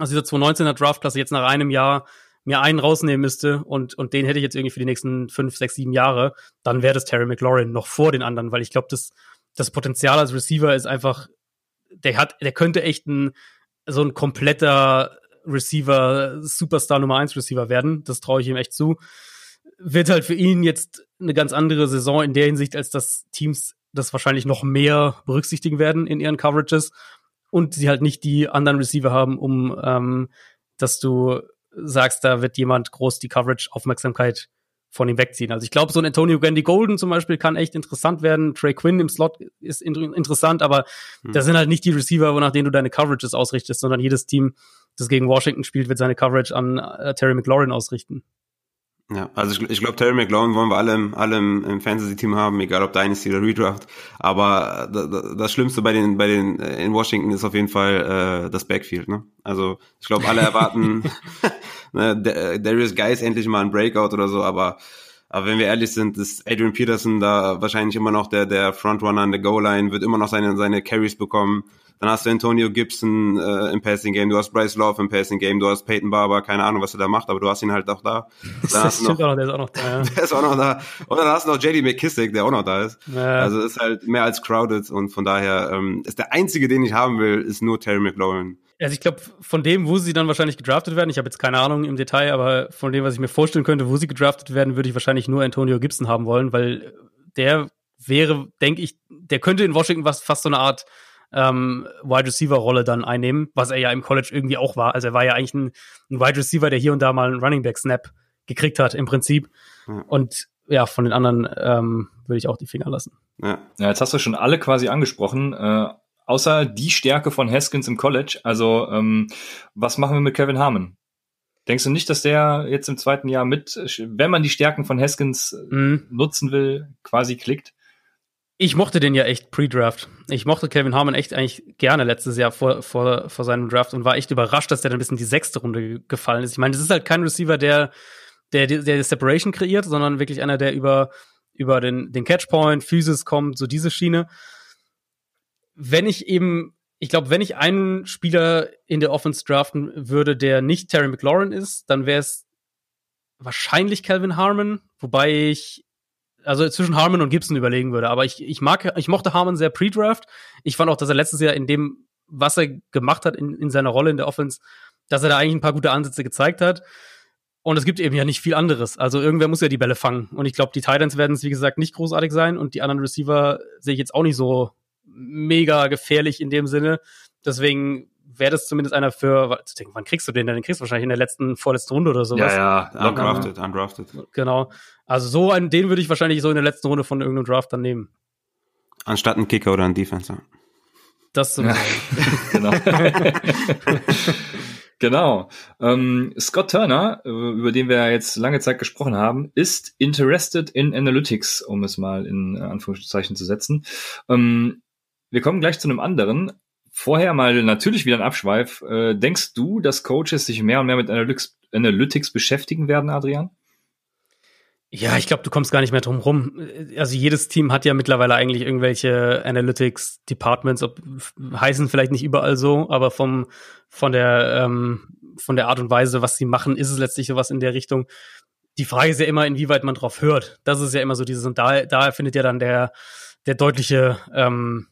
aus dieser 2019er Draftklasse jetzt nach einem Jahr mir einen rausnehmen müsste und, und den hätte ich jetzt irgendwie für die nächsten fünf, sechs, sieben Jahre, dann wäre das Terry McLaurin noch vor den anderen, weil ich glaube, das, das Potenzial als Receiver ist einfach, der hat, der könnte echt ein, so ein kompletter Receiver, Superstar Nummer 1 Receiver werden. Das traue ich ihm echt zu wird halt für ihn jetzt eine ganz andere Saison in der Hinsicht, als dass Teams das wahrscheinlich noch mehr berücksichtigen werden in ihren Coverages und sie halt nicht die anderen Receiver haben, um ähm, dass du sagst, da wird jemand groß die Coverage-Aufmerksamkeit von ihm wegziehen. Also ich glaube, so ein Antonio Gandy Golden zum Beispiel kann echt interessant werden. Trey Quinn im Slot ist in interessant, aber hm. das sind halt nicht die Receiver, nach denen du deine Coverages ausrichtest, sondern jedes Team, das gegen Washington spielt, wird seine Coverage an äh, Terry McLaurin ausrichten. Ja, also ich, ich glaube, Terry McLaurin wollen wir alle, alle im, im Fantasy-Team haben, egal ob Dynasty oder Redraft. Aber das Schlimmste bei den, bei den äh, in Washington ist auf jeden Fall äh, das Backfield. Ne? Also ich glaube, alle erwarten ne, Darius Geis endlich mal ein Breakout oder so, aber aber wenn wir ehrlich sind, ist Adrian Peterson da wahrscheinlich immer noch der, der Frontrunner an der Goal-Line, wird immer noch seine, seine Carries bekommen. Dann hast du Antonio Gibson äh, im Passing Game, du hast Bryce Love im Passing Game, du hast Peyton Barber, keine Ahnung, was er da macht, aber du hast ihn halt auch da. Dann das stimmt noch, auch noch, der ist auch noch da. Ja. Der ist auch noch da. Und dann hast du noch JD McKissick, der auch noch da ist. Ja. Also ist halt mehr als crowded und von daher ähm, ist der einzige, den ich haben will, ist nur Terry McLaurin. Also ich glaube, von dem, wo sie dann wahrscheinlich gedraftet werden, ich habe jetzt keine Ahnung im Detail, aber von dem, was ich mir vorstellen könnte, wo sie gedraftet werden, würde ich wahrscheinlich nur Antonio Gibson haben wollen, weil der wäre, denke ich, der könnte in Washington was fast so eine Art ähm, Wide Receiver Rolle dann einnehmen, was er ja im College irgendwie auch war. Also er war ja eigentlich ein, ein Wide Receiver, der hier und da mal einen Running Back Snap gekriegt hat im Prinzip. Ja. Und ja, von den anderen ähm, würde ich auch die Finger lassen. Ja. ja, jetzt hast du schon alle quasi angesprochen. Äh, außer die Stärke von Haskins im College. Also ähm, was machen wir mit Kevin Harmon? Denkst du nicht, dass der jetzt im zweiten Jahr mit, wenn man die Stärken von Haskins mhm. nutzen will, quasi klickt? Ich mochte den ja echt pre-Draft. Ich mochte Kevin Harmon echt eigentlich gerne letztes Jahr vor, vor, vor seinem Draft und war echt überrascht, dass der dann bis in die sechste Runde gefallen ist. Ich meine, das ist halt kein Receiver, der, der, der, der Separation kreiert, sondern wirklich einer, der über, über den, den Catchpoint, Physis kommt, so diese Schiene. Wenn ich eben, ich glaube, wenn ich einen Spieler in der Offense draften würde, der nicht Terry McLaurin ist, dann wäre es wahrscheinlich Calvin Harmon, wobei ich also zwischen Harmon und Gibson überlegen würde. Aber ich, ich mag, ich mochte Harmon sehr pre-Draft. Ich fand auch, dass er letztes Jahr in dem, was er gemacht hat in, in seiner Rolle in der Offense, dass er da eigentlich ein paar gute Ansätze gezeigt hat. Und es gibt eben ja nicht viel anderes. Also irgendwer muss ja die Bälle fangen. Und ich glaube, die Titans werden es, wie gesagt, nicht großartig sein. Und die anderen Receiver sehe ich jetzt auch nicht so mega gefährlich in dem Sinne. Deswegen wäre das zumindest einer für, wann kriegst du den denn? Den kriegst du wahrscheinlich in der letzten, vorletzten Runde oder sowas. Ja, ja, undrafted, undrafted. Genau. Also so einen, den würde ich wahrscheinlich so in der letzten Runde von irgendeinem Draft dann nehmen. Anstatt einen Kicker oder einen Defenser. Das zum ja. genau. genau. Ähm, Scott Turner, äh, über den wir jetzt lange Zeit gesprochen haben, ist interested in Analytics, um es mal in Anführungszeichen zu setzen. Ähm, wir kommen gleich zu einem anderen, Vorher mal natürlich wieder ein Abschweif. Äh, denkst du, dass Coaches sich mehr und mehr mit Analytics, Analytics beschäftigen werden, Adrian? Ja, ich glaube, du kommst gar nicht mehr drum rum. Also jedes Team hat ja mittlerweile eigentlich irgendwelche Analytics Departments, ob, heißen vielleicht nicht überall so, aber vom von der ähm, von der Art und Weise, was sie machen, ist es letztlich sowas in der Richtung. Die Frage ist ja immer, inwieweit man drauf hört. Das ist ja immer so dieses und da da findet ja dann der der deutliche ähm,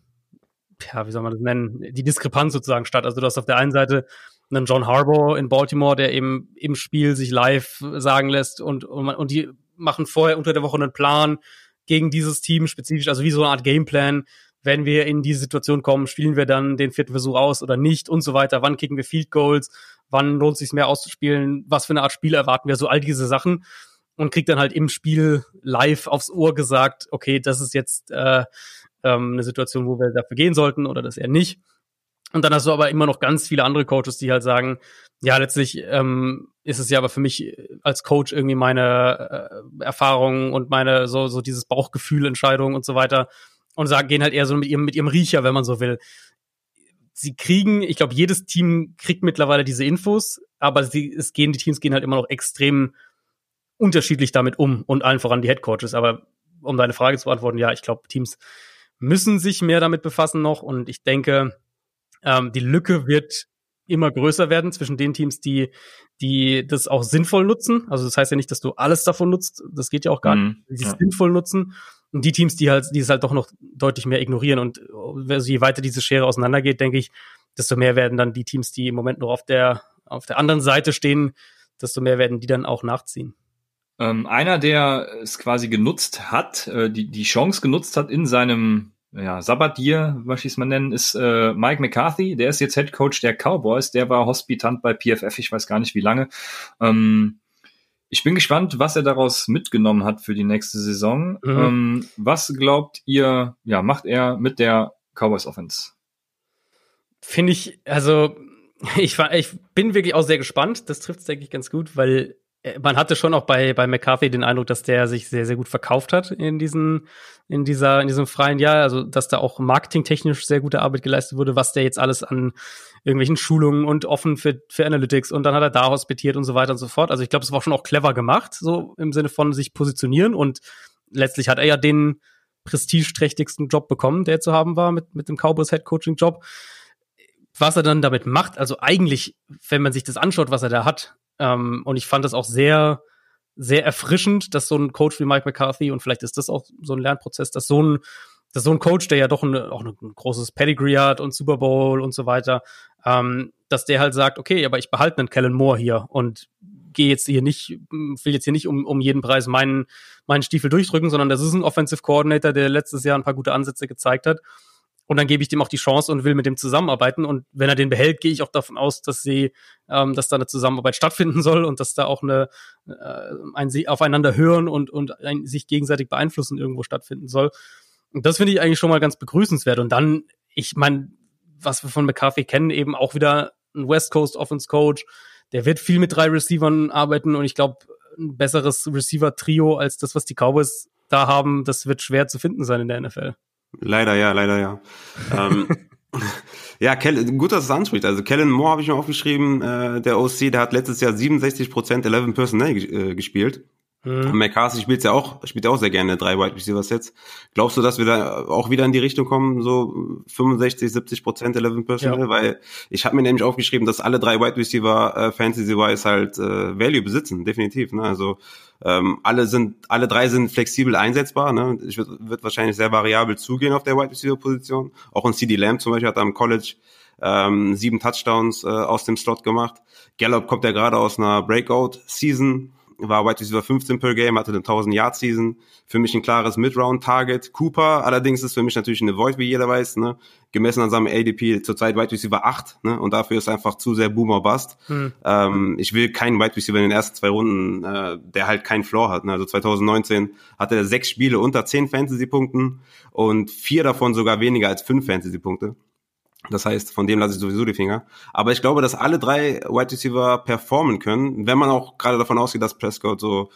ja, wie soll man das nennen, die Diskrepanz sozusagen statt. Also du hast auf der einen Seite einen John Harbour in Baltimore, der eben im Spiel sich live sagen lässt und, und, man, und die machen vorher unter der Woche einen Plan gegen dieses Team spezifisch, also wie so eine Art Gameplan. Wenn wir in diese Situation kommen, spielen wir dann den vierten Versuch aus oder nicht und so weiter. Wann kicken wir Field Goals? Wann lohnt es sich mehr auszuspielen? Was für eine Art Spiel erwarten wir? So all diese Sachen und kriegt dann halt im Spiel live aufs Ohr gesagt, okay, das ist jetzt äh, ähm, eine Situation, wo wir dafür gehen sollten oder das eher nicht. Und dann hast du aber immer noch ganz viele andere Coaches, die halt sagen, ja, letztlich ähm, ist es ja aber für mich als Coach irgendwie meine äh, Erfahrung und meine so so dieses Bauchgefühl, Entscheidung und so weiter und sagen, gehen halt eher so mit ihrem mit ihrem Riecher, wenn man so will. Sie kriegen, ich glaube, jedes Team kriegt mittlerweile diese Infos, aber sie, es gehen die Teams gehen halt immer noch extrem unterschiedlich damit um und allen voran die Head Coaches. Aber um deine Frage zu beantworten, ja, ich glaube, Teams müssen sich mehr damit befassen noch und ich denke, ähm, die Lücke wird immer größer werden zwischen den Teams, die, die das auch sinnvoll nutzen. Also das heißt ja nicht, dass du alles davon nutzt. Das geht ja auch gar nicht. Die ja. sinnvoll nutzen. Und die Teams, die halt, die es halt doch noch deutlich mehr ignorieren. Und also je weiter diese Schere auseinandergeht, denke ich, desto mehr werden dann die Teams, die im Moment noch auf der, auf der anderen Seite stehen, desto mehr werden die dann auch nachziehen. Ähm, einer, der es quasi genutzt hat, äh, die, die Chance genutzt hat in seinem ja, Sabbatdier, was ich es mal nennen, ist äh, Mike McCarthy. Der ist jetzt Head Coach der Cowboys. Der war Hospitant bei PFF, ich weiß gar nicht wie lange. Ähm, ich bin gespannt, was er daraus mitgenommen hat für die nächste Saison. Mhm. Ähm, was glaubt ihr, ja, macht er mit der Cowboys Offense? Finde ich, also ich, war, ich bin wirklich auch sehr gespannt. Das trifft es, denke ich, ganz gut, weil man hatte schon auch bei, bei McCarthy den Eindruck, dass der sich sehr, sehr gut verkauft hat in diesen, in dieser, in diesem freien Jahr. Also, dass da auch marketingtechnisch sehr gute Arbeit geleistet wurde, was der jetzt alles an irgendwelchen Schulungen und offen für, für Analytics und dann hat er da hospitiert und so weiter und so fort. Also, ich glaube, es war schon auch clever gemacht, so im Sinne von sich positionieren und letztlich hat er ja den prestigeträchtigsten Job bekommen, der zu haben war mit, mit dem Cowboys Head Coaching Job. Was er dann damit macht, also eigentlich, wenn man sich das anschaut, was er da hat, ähm, und ich fand das auch sehr, sehr erfrischend, dass so ein Coach wie Mike McCarthy, und vielleicht ist das auch so ein Lernprozess, dass so ein, dass so ein Coach, der ja doch ein, auch ein großes Pedigree hat und Super Bowl und so weiter, ähm, dass der halt sagt, okay, aber ich behalte einen Kellen Moore hier und gehe jetzt hier nicht, will jetzt hier nicht um, um jeden Preis meinen, meinen Stiefel durchdrücken, sondern das ist ein Offensive Coordinator, der letztes Jahr ein paar gute Ansätze gezeigt hat. Und dann gebe ich dem auch die Chance und will mit dem zusammenarbeiten. Und wenn er den behält, gehe ich auch davon aus, dass sie, ähm, dass da eine Zusammenarbeit stattfinden soll und dass da auch eine äh, ein aufeinander hören und und ein, sich gegenseitig beeinflussen irgendwo stattfinden soll. Und das finde ich eigentlich schon mal ganz begrüßenswert. Und dann, ich meine, was wir von McCarthy kennen, eben auch wieder ein West Coast Offense Coach. Der wird viel mit drei Receivern arbeiten und ich glaube, ein besseres Receiver-Trio als das, was die Cowboys da haben, das wird schwer zu finden sein in der NFL. Leider ja, leider ja. ähm, ja, Kellen, gut, dass es anspricht. Also Kellen Moore habe ich mir aufgeschrieben, äh, der OC, der hat letztes Jahr 67% 11 Personnel äh, gespielt. Mhm. McCarthy spielt ja auch, spielt ja auch sehr gerne drei Wide Receivers jetzt. Glaubst du, dass wir da auch wieder in die Richtung kommen, so 65, 70 Prozent 11 Personnel? Ja. Weil ich habe mir nämlich aufgeschrieben, dass alle drei Wide Receiver äh, Fantasy-wise halt äh, Value besitzen, definitiv. Ne? Also ähm, alle sind, alle drei sind flexibel einsetzbar. Ne? Ich wird, wird wahrscheinlich sehr variabel zugehen auf der Wide Receiver Position. Auch ein CD Lamb zum Beispiel hat am College ähm, sieben Touchdowns äh, aus dem Slot gemacht. Gallup kommt ja gerade aus einer Breakout-Season war Wide Receiver 15 per Game, hatte eine 1000 Yard Season. Für mich ein klares Mid-Round Target. Cooper allerdings ist für mich natürlich eine Void, wie jeder weiß, ne? Gemessen an seinem ADP zurzeit Wide Receiver 8, ne? Und dafür ist einfach zu sehr Boomer Bust. Hm. Ähm, ich will keinen Wide Receiver in den ersten zwei Runden, äh, der halt keinen Floor hat. Ne? Also 2019 hatte er sechs Spiele unter zehn Fantasy-Punkten und vier davon sogar weniger als fünf Fantasy-Punkte. Das heißt, von dem lasse ich sowieso die Finger. Aber ich glaube, dass alle drei Wide Receiver performen können, wenn man auch gerade davon ausgeht, dass Prescott so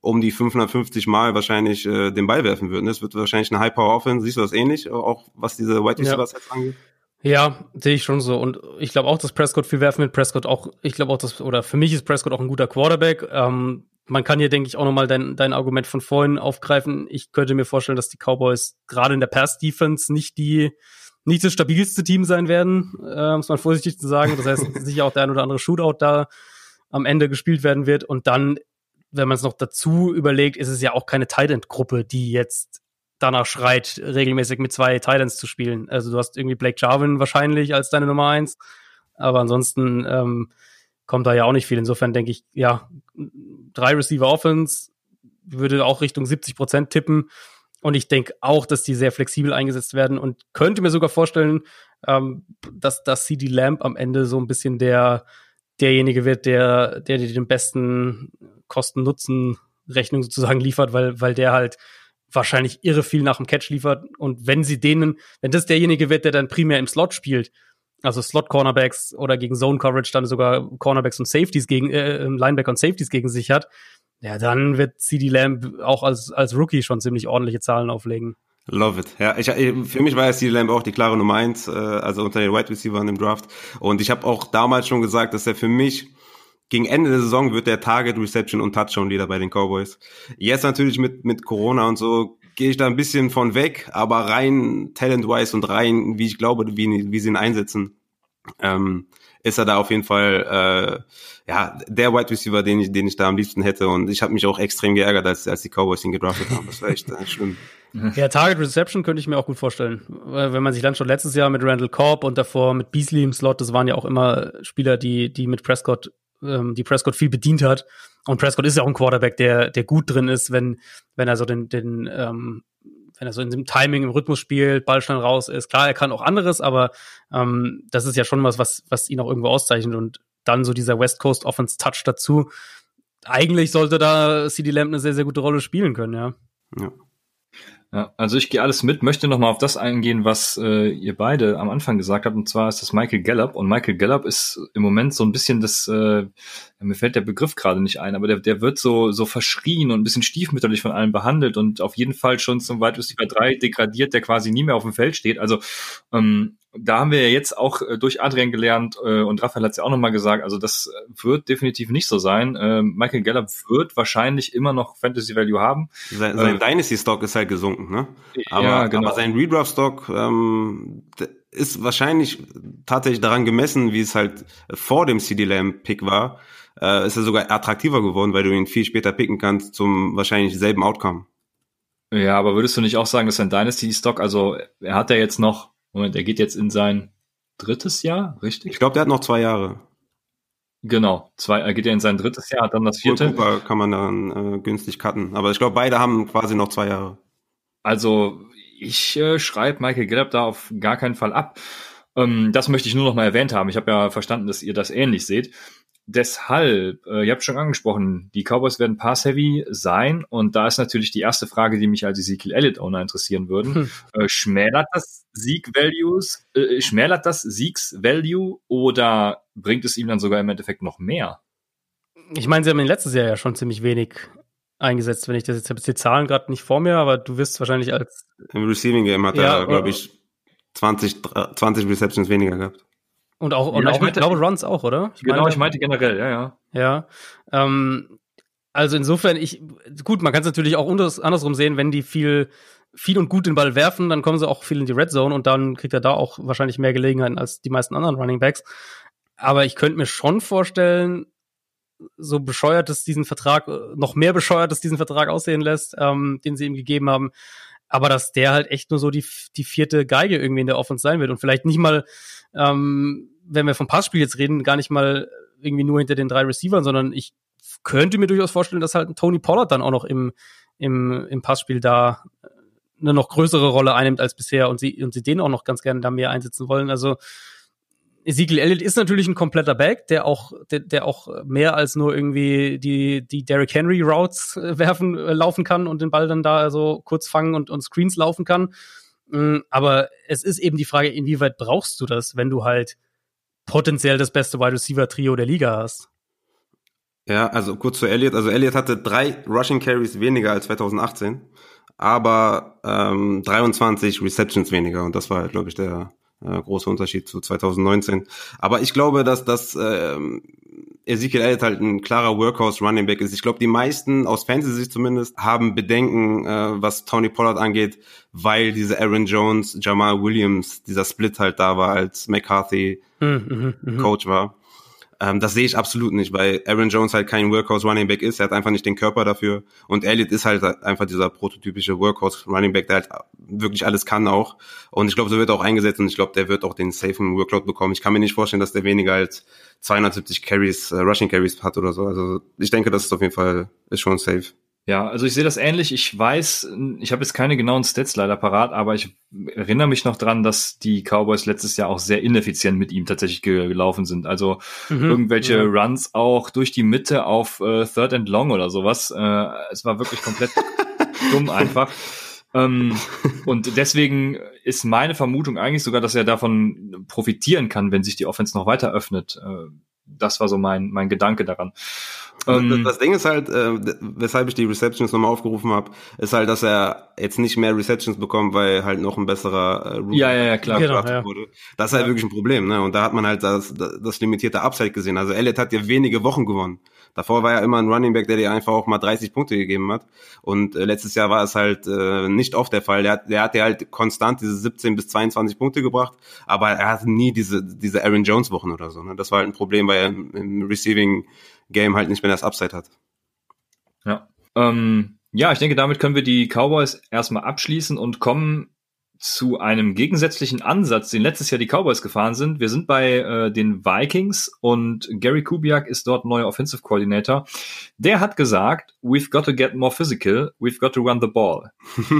um die 550 Mal wahrscheinlich äh, den Ball werfen wird. Das wird wahrscheinlich eine High-Power-Offense. Siehst du das ähnlich, auch was diese Wide Receivers ja. jetzt angeht? Ja, sehe ich schon so. Und ich glaube auch, dass Prescott viel werfen wird. Prescott auch, ich glaube auch, dass, oder für mich ist Prescott auch ein guter Quarterback. Ähm, man kann hier, denke ich, auch nochmal dein, dein Argument von vorhin aufgreifen. Ich könnte mir vorstellen, dass die Cowboys gerade in der Pass-Defense nicht die nicht das stabilste Team sein werden, äh, muss man vorsichtig zu sagen. Das heißt, sicher auch der ein oder andere Shootout da am Ende gespielt werden wird. Und dann, wenn man es noch dazu überlegt, ist es ja auch keine Tight-End-Gruppe, die jetzt danach schreit, regelmäßig mit zwei Titans zu spielen. Also du hast irgendwie Blake Jarvin wahrscheinlich als deine Nummer eins, aber ansonsten ähm, kommt da ja auch nicht viel. Insofern denke ich, ja, drei Receiver Offense, würde auch Richtung 70 Prozent tippen. Und ich denke auch, dass die sehr flexibel eingesetzt werden und könnte mir sogar vorstellen, ähm, dass, dass CD Lamp am Ende so ein bisschen der, derjenige wird, der, der dir den besten Kosten-Nutzen-Rechnung sozusagen liefert, weil, weil der halt wahrscheinlich irre viel nach dem Catch liefert. Und wenn sie denen, wenn das derjenige wird, der dann primär im Slot spielt, also Slot-Cornerbacks oder gegen Zone-Coverage dann sogar Cornerbacks und Safeties gegen, äh, Linebacker und Safeties gegen sich hat, ja, dann wird CD Lamb auch als, als Rookie schon ziemlich ordentliche Zahlen auflegen. Love it. Ja, ich, für mich war ja CD Lamb auch die klare Nummer eins, äh, also unter den Wide Receivers im Draft. Und ich habe auch damals schon gesagt, dass er für mich gegen Ende der Saison wird der Target Reception und Touchdown Leader bei den Cowboys. Jetzt natürlich mit mit Corona und so gehe ich da ein bisschen von weg, aber rein talent-wise und rein, wie ich glaube, wie, wie sie ihn einsetzen, ähm, ist er da auf jeden Fall äh, ja der Wide Receiver, den ich, den ich da am liebsten hätte. Und ich habe mich auch extrem geärgert, als, als die Cowboys ihn gedraftet haben. Das war echt äh, schlimm. Ja, Target Reception könnte ich mir auch gut vorstellen. Wenn man sich dann schon letztes Jahr mit Randall Korb und davor mit Beasley im Slot, das waren ja auch immer Spieler, die, die mit Prescott, ähm, die Prescott viel bedient hat. Und Prescott ist ja auch ein Quarterback, der, der gut drin ist, wenn, wenn er so den, den ähm, wenn er so in dem Timing, im Rhythmus spielt, Ball schnell raus ist. Klar, er kann auch anderes, aber ähm, das ist ja schon was, was, was ihn auch irgendwo auszeichnet. Und dann so dieser West Coast Offense Touch dazu. Eigentlich sollte da CD Lamb eine sehr, sehr gute Rolle spielen können, ja. Ja. Ja, also ich gehe alles mit, möchte nochmal auf das eingehen, was äh, ihr beide am Anfang gesagt habt, und zwar ist das Michael Gallup. Und Michael Gallup ist im Moment so ein bisschen das, äh, mir fällt der Begriff gerade nicht ein, aber der, der wird so, so verschrien und ein bisschen stiefmütterlich von allen behandelt und auf jeden Fall schon zum Wide Receiver 3 degradiert, der quasi nie mehr auf dem Feld steht. Also ähm, da haben wir ja jetzt auch äh, durch Adrian gelernt äh, und Raphael hat es ja auch nochmal gesagt, also das wird definitiv nicht so sein. Äh, Michael Gallup wird wahrscheinlich immer noch Fantasy Value haben. Sein, sein äh, Dynasty Stock ist halt gesunken, ne? Aber, ja, genau. aber sein Redraft Stock ähm, ist wahrscheinlich tatsächlich daran gemessen, wie es halt vor dem CD Lamb Pick war, äh, ist er sogar attraktiver geworden, weil du ihn viel später picken kannst zum wahrscheinlich selben Outcome. Ja, aber würdest du nicht auch sagen, dass sein Dynasty Stock, also er hat ja jetzt noch Moment, er geht jetzt in sein drittes Jahr, richtig? Ich glaube, der hat noch zwei Jahre. Genau, zwei, er geht ja in sein drittes Jahr, hat dann das vierte. Cooper kann man dann äh, günstig cutten, aber ich glaube, beide haben quasi noch zwei Jahre. Also ich äh, schreibe Michael Gallup da auf gar keinen Fall ab. Ähm, das möchte ich nur noch mal erwähnt haben. Ich habe ja verstanden, dass ihr das ähnlich seht deshalb, äh, ihr habt schon angesprochen, die Cowboys werden pass-heavy sein und da ist natürlich die erste Frage, die mich als Ezekiel Elliott-Owner interessieren würden. Hm. Äh, schmälert das Sieg-Values, äh, schmälert das Siegs-Value oder bringt es ihm dann sogar im Endeffekt noch mehr? Ich meine, sie haben in letztes Jahr ja schon ziemlich wenig eingesetzt, wenn ich das jetzt habe die Zahlen gerade nicht vor mir, aber du wirst wahrscheinlich als im Receiving Game hat ja, er glaube ich 20 20 Receptions weniger gehabt. Und auch, und ja, auch ich, meinte, ich glaube, Runs auch, oder? Ich genau, meinte, ich meinte generell, ja, ja. Ja. Ähm, also insofern, ich, gut, man kann es natürlich auch andersrum sehen, wenn die viel, viel und gut den Ball werfen, dann kommen sie auch viel in die Red Zone und dann kriegt er da auch wahrscheinlich mehr Gelegenheiten als die meisten anderen Running Backs. Aber ich könnte mir schon vorstellen, so bescheuert es diesen Vertrag, noch mehr bescheuert es diesen Vertrag aussehen lässt, ähm, den sie ihm gegeben haben, aber dass der halt echt nur so die, die vierte Geige irgendwie in der Offense sein wird und vielleicht nicht mal ähm, wenn wir vom Passspiel jetzt reden, gar nicht mal irgendwie nur hinter den drei Receivern, sondern ich könnte mir durchaus vorstellen, dass halt Tony Pollard dann auch noch im, im, im Passspiel da eine noch größere Rolle einnimmt als bisher und sie, und sie den auch noch ganz gerne da mehr einsetzen wollen. Also Ezekiel Elliott ist natürlich ein kompletter Back, der auch, der, der auch mehr als nur irgendwie die, die Derrick Henry Routes äh, werfen, äh, laufen kann und den Ball dann da so kurz fangen und, und Screens laufen kann. Mm, aber es ist eben die Frage, inwieweit brauchst du das, wenn du halt potenziell das beste Wide Receiver Trio der Liga hast. Ja, also kurz zu Elliott. Also Elliott hatte drei Rushing Carries weniger als 2018, aber ähm, 23 Receptions weniger und das war, glaube ich, der äh, große Unterschied zu 2019. Aber ich glaube, dass das ähm, Ezekiel Elliott halt ein klarer Workhorse Running Back ist. Ich glaube, die meisten aus Fantasy zumindest haben Bedenken, äh, was Tony Pollard angeht, weil diese Aaron Jones, Jamal Williams, dieser Split halt da war, als McCarthy mh. Coach war. Ähm, das sehe ich absolut nicht, weil Aaron Jones halt kein Workhorse Running Back ist. Er hat einfach nicht den Körper dafür. Und Elliott ist halt einfach dieser prototypische Workhorse Running Back, der halt wirklich alles kann auch. Und ich glaube, so wird er auch eingesetzt und ich glaube, der wird auch den safen Workload bekommen. Ich kann mir nicht vorstellen, dass der weniger als 270 Carries, äh, Rushing Carries hat oder so. Also ich denke, das ist auf jeden Fall, ist schon safe. Ja, also ich sehe das ähnlich. Ich weiß, ich habe jetzt keine genauen Stats leider parat, aber ich erinnere mich noch dran, dass die Cowboys letztes Jahr auch sehr ineffizient mit ihm tatsächlich gelaufen sind. Also mhm, irgendwelche ja. Runs auch durch die Mitte auf äh, Third and Long oder sowas. Äh, es war wirklich komplett dumm einfach. Ähm, und deswegen ist meine Vermutung eigentlich sogar, dass er davon profitieren kann, wenn sich die Offense noch weiter öffnet. Äh, das war so mein, mein Gedanke daran. Ähm, das Ding ist halt, äh, weshalb ich die Receptions nochmal aufgerufen habe, ist halt, dass er jetzt nicht mehr Receptions bekommt, weil halt noch ein besserer äh, Rookie ja, ja, ja, klar. Genau, ja. wurde. Das ist halt wirklich ein Problem, ne? Und da hat man halt das, das limitierte Upside gesehen. Also Elliott hat ja wenige Wochen gewonnen. Davor war er immer ein Running Back, der dir einfach auch mal 30 Punkte gegeben hat. Und äh, letztes Jahr war es halt äh, nicht oft der Fall. Der, der hat ja halt konstant diese 17 bis 22 Punkte gebracht, aber er hatte nie diese, diese Aaron Jones Wochen oder so. Ne? Das war halt ein Problem, weil er im, im Receiving Game halt nicht mehr das Upside hat. Ja. Ähm, ja, ich denke, damit können wir die Cowboys erstmal abschließen und kommen zu einem gegensätzlichen Ansatz, den letztes Jahr die Cowboys gefahren sind. Wir sind bei äh, den Vikings und Gary Kubiak ist dort neuer Offensive Coordinator. Der hat gesagt, we've got to get more physical, we've got to run the ball.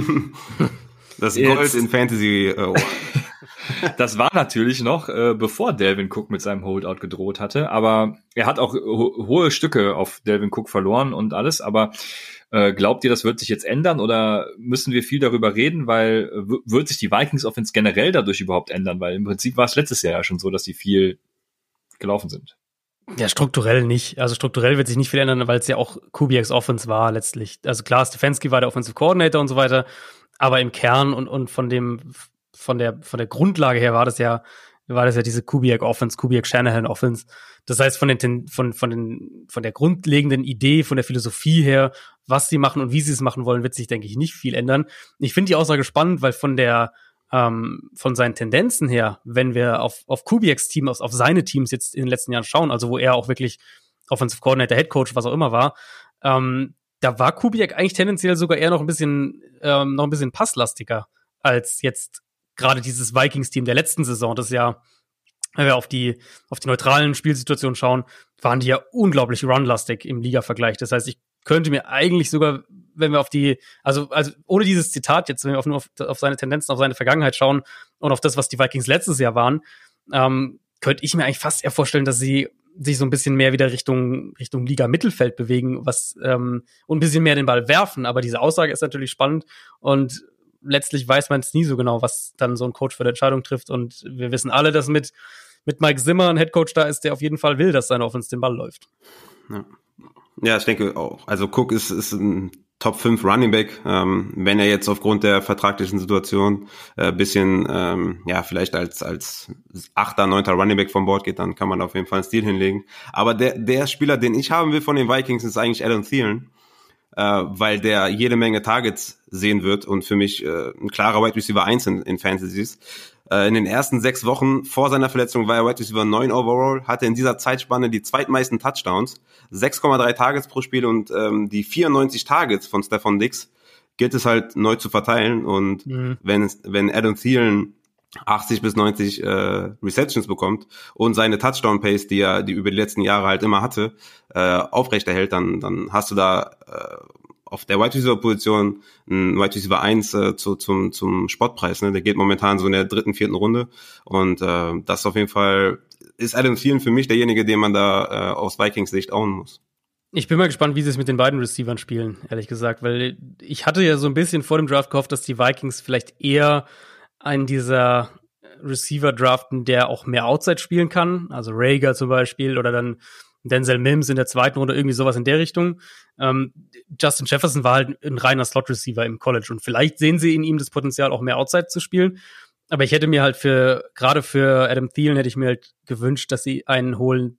das Gold Jetzt, in Fantasy. Uh, das war natürlich noch, äh, bevor Delvin Cook mit seinem Holdout gedroht hatte, aber er hat auch ho hohe Stücke auf Delvin Cook verloren und alles, aber äh, glaubt ihr, das wird sich jetzt ändern oder müssen wir viel darüber reden, weil äh, wird sich die Vikings Offense generell dadurch überhaupt ändern? Weil im Prinzip war es letztes Jahr ja schon so, dass die viel gelaufen sind. Ja, strukturell nicht. Also strukturell wird sich nicht viel ändern, weil es ja auch Kubiaks Offense war letztlich. Also klar, Stefanski war der Offensive Coordinator und so weiter, aber im Kern und, und von dem, von der, von der Grundlage her war das ja war das ja diese Kubiak Offense, Kubiak Shanahan Offense. Das heißt, von den, von, von den, von der grundlegenden Idee, von der Philosophie her, was sie machen und wie sie es machen wollen, wird sich, denke ich, nicht viel ändern. Ich finde die Aussage spannend, weil von der, ähm, von seinen Tendenzen her, wenn wir auf, auf Kubiaks Team, auf, auf seine Teams jetzt in den letzten Jahren schauen, also wo er auch wirklich Offensive Coordinator, Head Coach, was auch immer war, ähm, da war Kubiak eigentlich tendenziell sogar eher noch ein bisschen, ähm, noch ein bisschen passlastiger als jetzt gerade dieses Vikings-Team der letzten Saison, das ja, wenn wir auf die, auf die neutralen Spielsituationen schauen, waren die ja unglaublich runlastig im Liga-Vergleich. Das heißt, ich könnte mir eigentlich sogar, wenn wir auf die, also, also ohne dieses Zitat jetzt, wenn wir auf, nur auf, auf seine Tendenzen, auf seine Vergangenheit schauen und auf das, was die Vikings letztes Jahr waren, ähm, könnte ich mir eigentlich fast eher vorstellen, dass sie sich so ein bisschen mehr wieder Richtung Richtung Liga Mittelfeld bewegen, was ähm, und ein bisschen mehr den Ball werfen. Aber diese Aussage ist natürlich spannend und letztlich weiß man es nie so genau, was dann so ein Coach für eine Entscheidung trifft. Und wir wissen alle, dass mit, mit Mike Zimmer ein Headcoach da ist, der auf jeden Fall will, dass seine Offense den Ball läuft. Ja. Ja, ich denke auch. Also Cook ist, ist ein Top 5 Running Back. Ähm, wenn er jetzt aufgrund der vertraglichen Situation äh, bisschen, ähm, ja, vielleicht als, als achter, neunter Running Back vom Board geht, dann kann man auf jeden Fall einen Stil hinlegen. Aber der, der Spieler, den ich haben will von den Vikings, ist eigentlich Adam Thielen äh, weil der jede Menge Targets sehen wird und für mich äh, ein klarer Wide Receiver 1 in, in Fantasies. Äh, in den ersten sechs Wochen vor seiner Verletzung war er Wide Receiver 9 overall, hatte in dieser Zeitspanne die zweitmeisten Touchdowns, 6,3 Targets pro Spiel und ähm, die 94 Targets von Stefan Dix gilt es halt neu zu verteilen und mhm. wenn, wenn Adam Thielen 80 bis 90 äh, Receptions bekommt und seine Touchdown-Pace, die er die über die letzten Jahre halt immer hatte, äh, aufrechterhält, dann, dann hast du da äh, auf der Wide Receiver Position ein Wide Receiver 1 äh, zu, zum, zum Spottpreis. Ne? Der geht momentan so in der dritten, vierten Runde und äh, das auf jeden Fall ist Adam Thielen für mich derjenige, den man da äh, aus Vikings Sicht ownen muss. Ich bin mal gespannt, wie sie es mit den beiden Receivern spielen, ehrlich gesagt, weil ich hatte ja so ein bisschen vor dem Draft gehofft, dass die Vikings vielleicht eher einen dieser Receiver draften, der auch mehr Outside spielen kann, also Rager zum Beispiel oder dann Denzel Mims in der zweiten Runde, irgendwie sowas in der Richtung. Ähm, Justin Jefferson war halt ein reiner Slot-Receiver im College und vielleicht sehen sie in ihm das Potenzial, auch mehr Outside zu spielen. Aber ich hätte mir halt für, gerade für Adam Thielen hätte ich mir halt gewünscht, dass sie einen holen,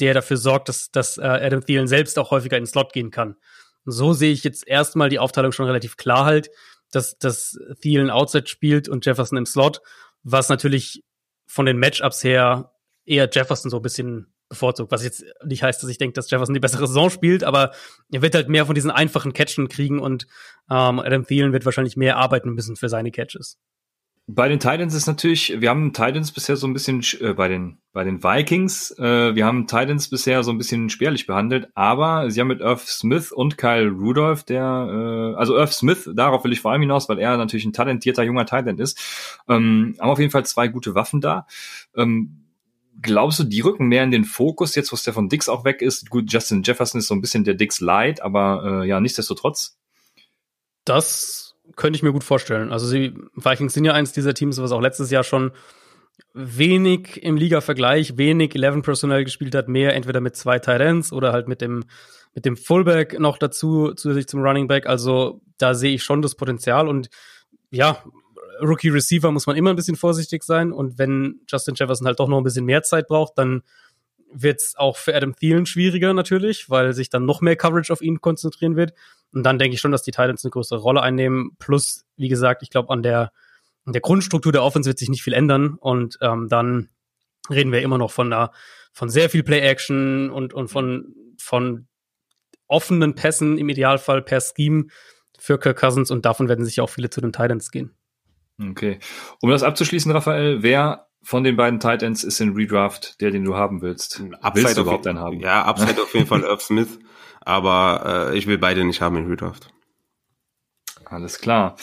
der dafür sorgt, dass, dass äh, Adam Thielen selbst auch häufiger in den Slot gehen kann. Und so sehe ich jetzt erstmal die Aufteilung schon relativ klar halt dass, dass Thielen Outside spielt und Jefferson im Slot, was natürlich von den Matchups her eher Jefferson so ein bisschen bevorzugt, was jetzt nicht heißt, dass ich denke, dass Jefferson die bessere Saison spielt, aber er wird halt mehr von diesen einfachen Catchen kriegen und ähm, Adam Thielen wird wahrscheinlich mehr arbeiten müssen für seine Catches. Bei den Titans ist natürlich, wir haben Titans bisher so ein bisschen äh, bei den bei den Vikings, äh, wir haben Titans bisher so ein bisschen spärlich behandelt, aber sie haben mit Irv Smith und Kyle Rudolph, der äh, also Irv Smith, darauf will ich vor allem hinaus, weil er natürlich ein talentierter junger Titan ist, ähm, haben auf jeden Fall zwei gute Waffen da. Ähm, glaubst du, die rücken mehr in den Fokus jetzt, wo Stefan Dix auch weg ist? Gut, Justin Jefferson ist so ein bisschen der Dix Light, aber äh, ja, nichtsdestotrotz. Das könnte ich mir gut vorstellen. Also die Vikings sind ja eins dieser Teams, was auch letztes Jahr schon wenig im Liga-Vergleich, wenig 11 Personal gespielt hat, mehr entweder mit zwei Ends oder halt mit dem mit dem Fullback noch dazu zusätzlich zum Running Back. Also da sehe ich schon das Potenzial und ja, Rookie Receiver muss man immer ein bisschen vorsichtig sein und wenn Justin Jefferson halt doch noch ein bisschen mehr Zeit braucht, dann wird es auch für Adam Thielen schwieriger natürlich, weil sich dann noch mehr Coverage auf ihn konzentrieren wird. Und dann denke ich schon, dass die Titans eine größere Rolle einnehmen. Plus, wie gesagt, ich glaube, an der, an der Grundstruktur der Offense wird sich nicht viel ändern. Und ähm, dann reden wir immer noch von da, von sehr viel Play-Action und, und von, von offenen Pässen im Idealfall per Scheme für Kirk Cousins und davon werden sich auch viele zu den Titans gehen. Okay. Um das abzuschließen, Raphael, wer von den beiden Titans ist in Redraft der, den du haben willst? Upside willst du überhaupt einen haben? Ja, Upside auf jeden Fall Irv Smith, aber äh, ich will beide nicht haben in Redraft. Alles klar.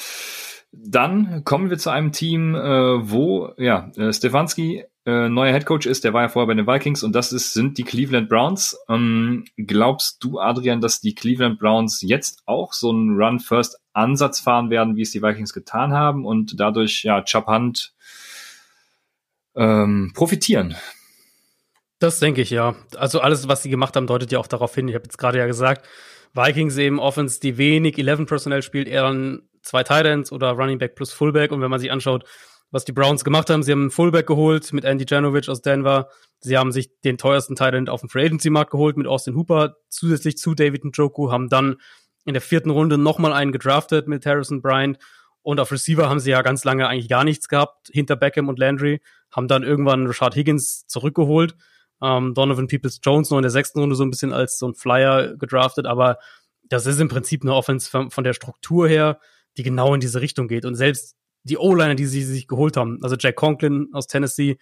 Dann kommen wir zu einem Team, äh, wo ja äh, Stefanski äh, neuer Headcoach ist. Der war ja vorher bei den Vikings und das ist sind die Cleveland Browns. Ähm, glaubst du, Adrian, dass die Cleveland Browns jetzt auch so einen Run First Ansatz fahren werden, wie es die Vikings getan haben und dadurch ja Chubb Hunt ähm, profitieren. Das denke ich ja. Also alles, was sie gemacht haben, deutet ja auch darauf hin. Ich habe jetzt gerade ja gesagt, Vikings eben Offense, die wenig 11 Personal spielt, eher dann zwei Titans oder Running Back plus Fullback. Und wenn man sich anschaut, was die Browns gemacht haben, sie haben einen Fullback geholt mit Andy Janovich aus Denver. Sie haben sich den teuersten Titan auf dem Free Agency Markt geholt mit Austin Hooper zusätzlich zu David Njoku, haben dann in der vierten Runde nochmal einen gedraftet mit Harrison Bryant. Und auf Receiver haben sie ja ganz lange eigentlich gar nichts gehabt, hinter Beckham und Landry, haben dann irgendwann Rashad Higgins zurückgeholt, ähm, Donovan Peoples-Jones noch in der sechsten Runde so ein bisschen als so ein Flyer gedraftet, aber das ist im Prinzip eine Offense von, von der Struktur her, die genau in diese Richtung geht. Und selbst die O-Liner, die sie sich geholt haben, also Jack Conklin aus Tennessee,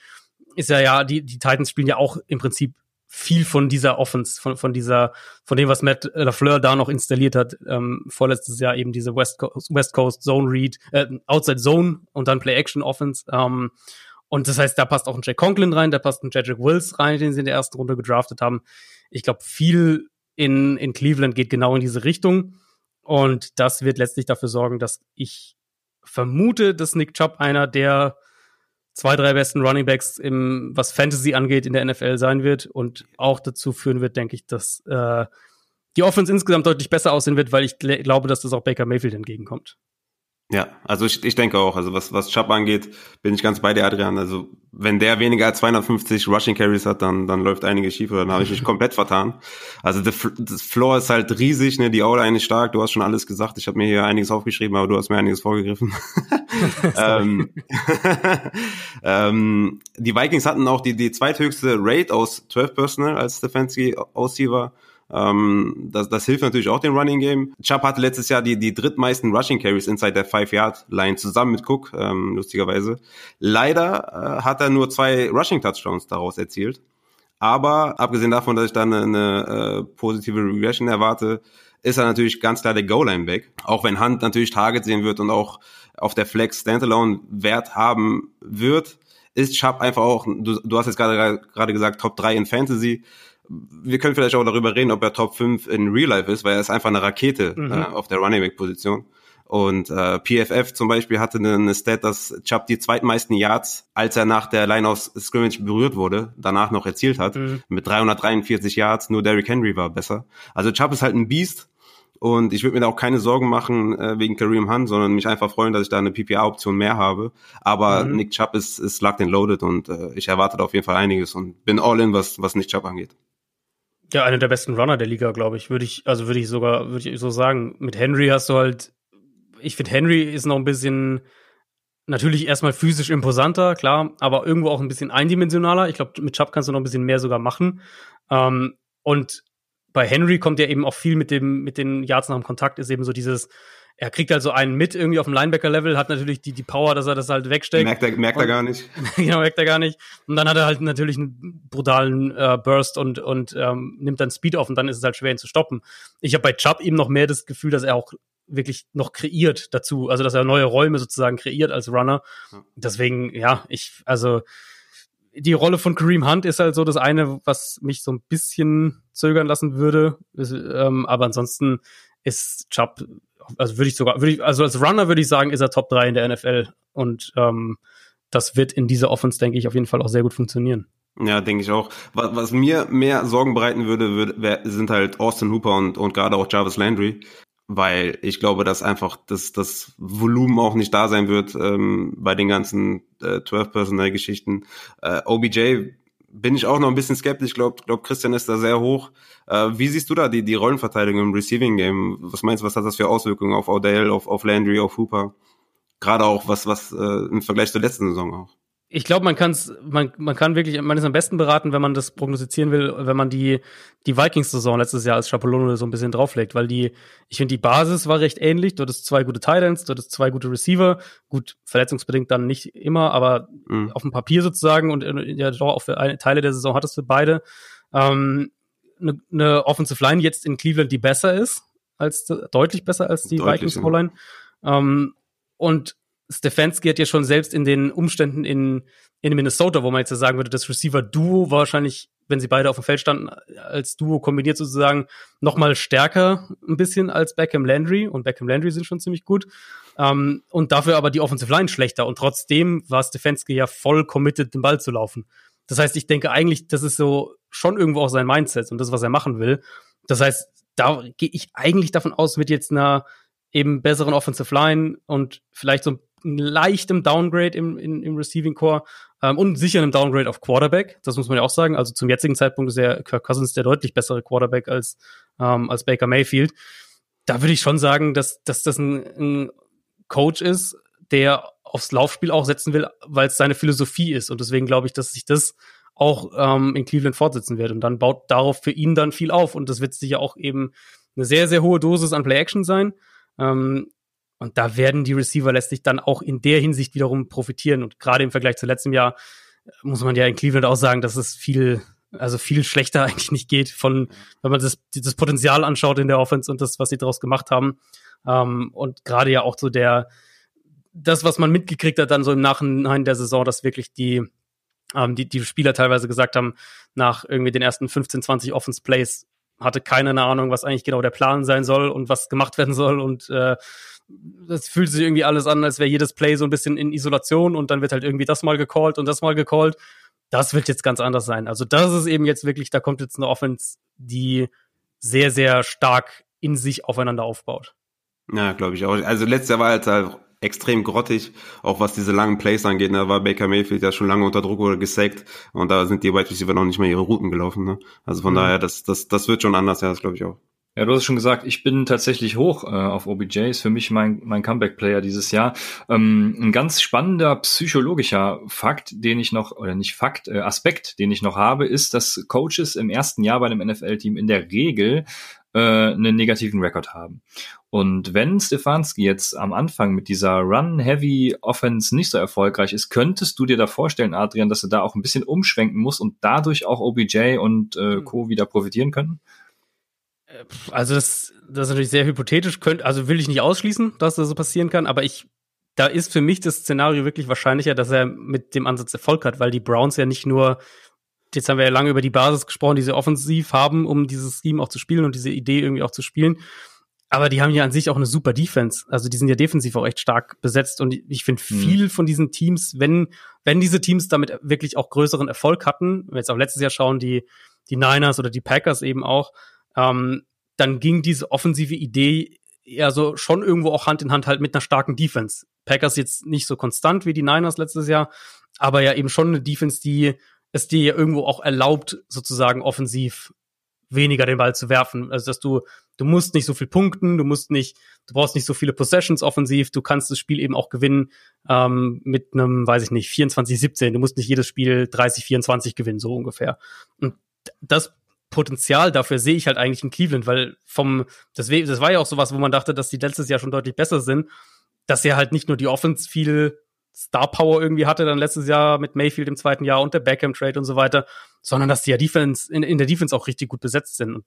ist ja ja, die, die Titans spielen ja auch im Prinzip viel von dieser Offense, von, von dieser, von dem, was Matt LaFleur da noch installiert hat, ähm, vorletztes Jahr eben diese West Coast, West Coast Zone Read, äh, Outside Zone und dann Play Action Offense. Ähm, und das heißt, da passt auch ein Jay Conklin rein, da passt ein Jedrick Wills rein, den sie in der ersten Runde gedraftet haben. Ich glaube, viel in, in Cleveland geht genau in diese Richtung. Und das wird letztlich dafür sorgen, dass ich vermute, dass Nick Chubb einer der zwei, drei besten Running Backs im, was Fantasy angeht, in der NFL sein wird und auch dazu führen wird, denke ich, dass äh, die Offense insgesamt deutlich besser aussehen wird, weil ich glaube, dass das auch Baker Mayfield entgegenkommt. Ja, also ich, ich denke auch, also was, was Chubb angeht, bin ich ganz bei dir, Adrian. Also wenn der weniger als 250 Rushing Carries hat, dann, dann läuft einiges schief oder dann habe ich mich komplett vertan. Also das Floor ist halt riesig, ne? die Aula ist stark, du hast schon alles gesagt. Ich habe mir hier einiges aufgeschrieben, aber du hast mir einiges vorgegriffen. ähm, ähm, die Vikings hatten auch die, die zweithöchste Rate aus 12 Personal als Stefanski Aussiever. Ähm, das, das hilft natürlich auch dem Running Game. Chubb hatte letztes Jahr die, die drittmeisten Rushing Carries inside der 5-Yard-Line zusammen mit Cook, ähm, lustigerweise. Leider äh, hat er nur zwei Rushing Touchdowns daraus erzielt. Aber abgesehen davon, dass ich dann eine, eine äh, positive Regression erwarte, ist er natürlich ganz klar der Goal-Line-Back. Auch wenn Hunt natürlich Target sehen wird und auch auf der Flex Standalone Wert haben wird, ist Chubb einfach auch, du, du hast jetzt gerade gerade gesagt, Top 3 in Fantasy wir können vielleicht auch darüber reden, ob er Top 5 in Real Life ist, weil er ist einfach eine Rakete mhm. äh, auf der Running Back Position. Und äh, PFF zum Beispiel hatte eine, eine Stat, dass Chubb die zweitmeisten Yards, als er nach der Line aus Scrimmage berührt wurde, danach noch erzielt hat. Mhm. Mit 343 Yards, nur Derrick Henry war besser. Also Chubb ist halt ein Beast. Und ich würde mir da auch keine Sorgen machen äh, wegen Kareem Hunt, sondern mich einfach freuen, dass ich da eine PPA-Option mehr habe. Aber mhm. Nick Chubb ist, ist locked and loaded und äh, ich erwarte da auf jeden Fall einiges und bin all in, was, was Nick Chubb angeht. Ja, einer der besten Runner der Liga, glaube ich. Würde ich, also würde ich sogar, würde ich so sagen. Mit Henry hast du halt, ich finde Henry ist noch ein bisschen, natürlich erstmal physisch imposanter, klar, aber irgendwo auch ein bisschen eindimensionaler. Ich glaube, mit Chubb kannst du noch ein bisschen mehr sogar machen. Ähm, und bei Henry kommt ja eben auch viel mit dem, mit den Yards nach dem Kontakt, ist eben so dieses, er kriegt halt so einen mit irgendwie auf dem Linebacker-Level, hat natürlich die, die Power, dass er das halt wegsteckt. Merkt er, merkt er gar nicht. genau, merkt er gar nicht. Und dann hat er halt natürlich einen brutalen äh, Burst und, und ähm, nimmt dann Speed auf und dann ist es halt schwer, ihn zu stoppen. Ich habe bei Chubb eben noch mehr das Gefühl, dass er auch wirklich noch kreiert dazu, also dass er neue Räume sozusagen kreiert als Runner. Deswegen, ja, ich, also die Rolle von Kareem Hunt ist halt so das eine, was mich so ein bisschen zögern lassen würde. Ähm, aber ansonsten ist Chubb, also würde ich sogar, würde ich, also als Runner würde ich sagen, ist er Top 3 in der NFL. Und ähm, das wird in dieser Offense, denke ich, auf jeden Fall auch sehr gut funktionieren. Ja, denke ich auch. Was, was mir mehr Sorgen bereiten würde, würde, sind halt Austin Hooper und, und gerade auch Jarvis Landry, weil ich glaube, dass einfach das, das Volumen auch nicht da sein wird ähm, bei den ganzen äh, 12-Personal-Geschichten. Äh, OBJ bin ich auch noch ein bisschen skeptisch. Ich glaube, glaub, Christian ist da sehr hoch. Äh, wie siehst du da die, die Rollenverteidigung im Receiving Game? Was meinst du, was hat das für Auswirkungen auf Odell, auf, auf Landry, auf Hooper? Gerade auch was, was äh, im Vergleich zur letzten Saison auch ich glaube, man kann's, man, man kann wirklich, man ist am besten beraten, wenn man das prognostizieren will, wenn man die, die Vikings-Saison letztes Jahr als Schabelone so ein bisschen drauflegt, weil die, ich finde, die Basis war recht ähnlich. Du hattest zwei gute Titans, du hattest zwei gute Receiver, gut, verletzungsbedingt dann nicht immer, aber mhm. auf dem Papier sozusagen und ja doch auch für eine, Teile der Saison hattest du beide. Ähm, eine, eine Offensive Line jetzt in Cleveland, die besser ist, als deutlich besser als die Vikings O-Line. Ähm, und Stefanski hat ja schon selbst in den Umständen in, in Minnesota, wo man jetzt sagen würde, das Receiver-Duo wahrscheinlich, wenn sie beide auf dem Feld standen, als Duo kombiniert sozusagen, noch mal stärker ein bisschen als Beckham Landry. Und Beckham Landry sind schon ziemlich gut. Ähm, und dafür aber die Offensive Line schlechter. Und trotzdem war Stefanski ja voll committed, den Ball zu laufen. Das heißt, ich denke eigentlich, das ist so schon irgendwo auch sein Mindset und das, was er machen will. Das heißt, da gehe ich eigentlich davon aus, mit jetzt einer eben besseren Offensive Line und vielleicht so ein leichtem Downgrade im, im, im Receiving Core ähm, und sicher einem Downgrade auf Quarterback. Das muss man ja auch sagen. Also zum jetzigen Zeitpunkt ist der Kirk Cousins der deutlich bessere Quarterback als, ähm, als Baker Mayfield. Da würde ich schon sagen, dass, dass das ein, ein Coach ist, der aufs Laufspiel auch setzen will, weil es seine Philosophie ist. Und deswegen glaube ich, dass sich das auch ähm, in Cleveland fortsetzen wird. Und dann baut darauf für ihn dann viel auf. Und das wird sicher auch eben eine sehr, sehr hohe Dosis an Play-Action sein. Ähm, und da werden die Receiver letztlich dann auch in der Hinsicht wiederum profitieren. Und gerade im Vergleich zu letztem Jahr äh, muss man ja in Cleveland auch sagen, dass es viel, also viel schlechter eigentlich nicht geht von, wenn man das, das Potenzial anschaut in der Offense und das, was sie daraus gemacht haben. Ähm, und gerade ja auch so der, das, was man mitgekriegt hat dann so im Nachhinein der Saison, dass wirklich die, ähm, die, die Spieler teilweise gesagt haben, nach irgendwie den ersten 15, 20 Offense Plays hatte keiner eine Ahnung, was eigentlich genau der Plan sein soll und was gemacht werden soll und äh, das fühlt sich irgendwie alles an, als wäre jedes Play so ein bisschen in Isolation und dann wird halt irgendwie das mal gecallt und das mal gecallt. Das wird jetzt ganz anders sein. Also das ist eben jetzt wirklich, da kommt jetzt eine Offense, die sehr, sehr stark in sich aufeinander aufbaut. Ja, glaube ich auch. Also letztes Jahr war halt, halt extrem grottig, auch was diese langen Plays angeht. Da war Baker Mayfield ja schon lange unter Druck oder gesackt und da sind die Wide Receiver noch nicht mehr ihre Routen gelaufen. Ne? Also von mhm. daher, das, das, das wird schon anders, ja, das glaube ich auch. Ja, du hast schon gesagt, ich bin tatsächlich hoch äh, auf OBJ, ist für mich mein, mein Comeback-Player dieses Jahr. Ähm, ein ganz spannender psychologischer Fakt, den ich noch, oder nicht Fakt, äh, Aspekt, den ich noch habe, ist, dass Coaches im ersten Jahr bei einem NFL-Team in der Regel äh, einen negativen Rekord haben. Und wenn Stefanski jetzt am Anfang mit dieser Run-Heavy-Offense nicht so erfolgreich ist, könntest du dir da vorstellen, Adrian, dass er da auch ein bisschen umschwenken muss und dadurch auch OBJ und äh, hm. Co. wieder profitieren können? Also das, das ist natürlich sehr hypothetisch, könnt, also will ich nicht ausschließen, dass das so passieren kann, aber ich, da ist für mich das Szenario wirklich wahrscheinlicher, dass er mit dem Ansatz Erfolg hat, weil die Browns ja nicht nur, jetzt haben wir ja lange über die Basis gesprochen, die sie offensiv haben, um dieses Scheme auch zu spielen und diese Idee irgendwie auch zu spielen, aber die haben ja an sich auch eine super Defense. Also die sind ja defensiv auch echt stark besetzt und ich finde mhm. viel von diesen Teams, wenn, wenn diese Teams damit wirklich auch größeren Erfolg hatten, wenn wir jetzt auch letztes Jahr schauen, die, die Niners oder die Packers eben auch, ähm, dann ging diese offensive Idee ja so schon irgendwo auch Hand in Hand halt mit einer starken Defense. Packers jetzt nicht so konstant wie die Niners letztes Jahr, aber ja eben schon eine Defense, die es dir ja irgendwo auch erlaubt, sozusagen offensiv weniger den Ball zu werfen. Also dass du, du musst nicht so viel punkten, du musst nicht, du brauchst nicht so viele Possessions offensiv, du kannst das Spiel eben auch gewinnen ähm, mit einem, weiß ich nicht, 24-17. Du musst nicht jedes Spiel 30-24 gewinnen, so ungefähr. Und das Potenzial dafür sehe ich halt eigentlich in Cleveland, weil vom, das, das war ja auch sowas, wo man dachte, dass die letztes Jahr schon deutlich besser sind, dass er halt nicht nur die Offense viel Star Power irgendwie hatte, dann letztes Jahr mit Mayfield im zweiten Jahr und der Beckham Trade und so weiter, sondern dass die ja Defense, in, in der Defense auch richtig gut besetzt sind. Und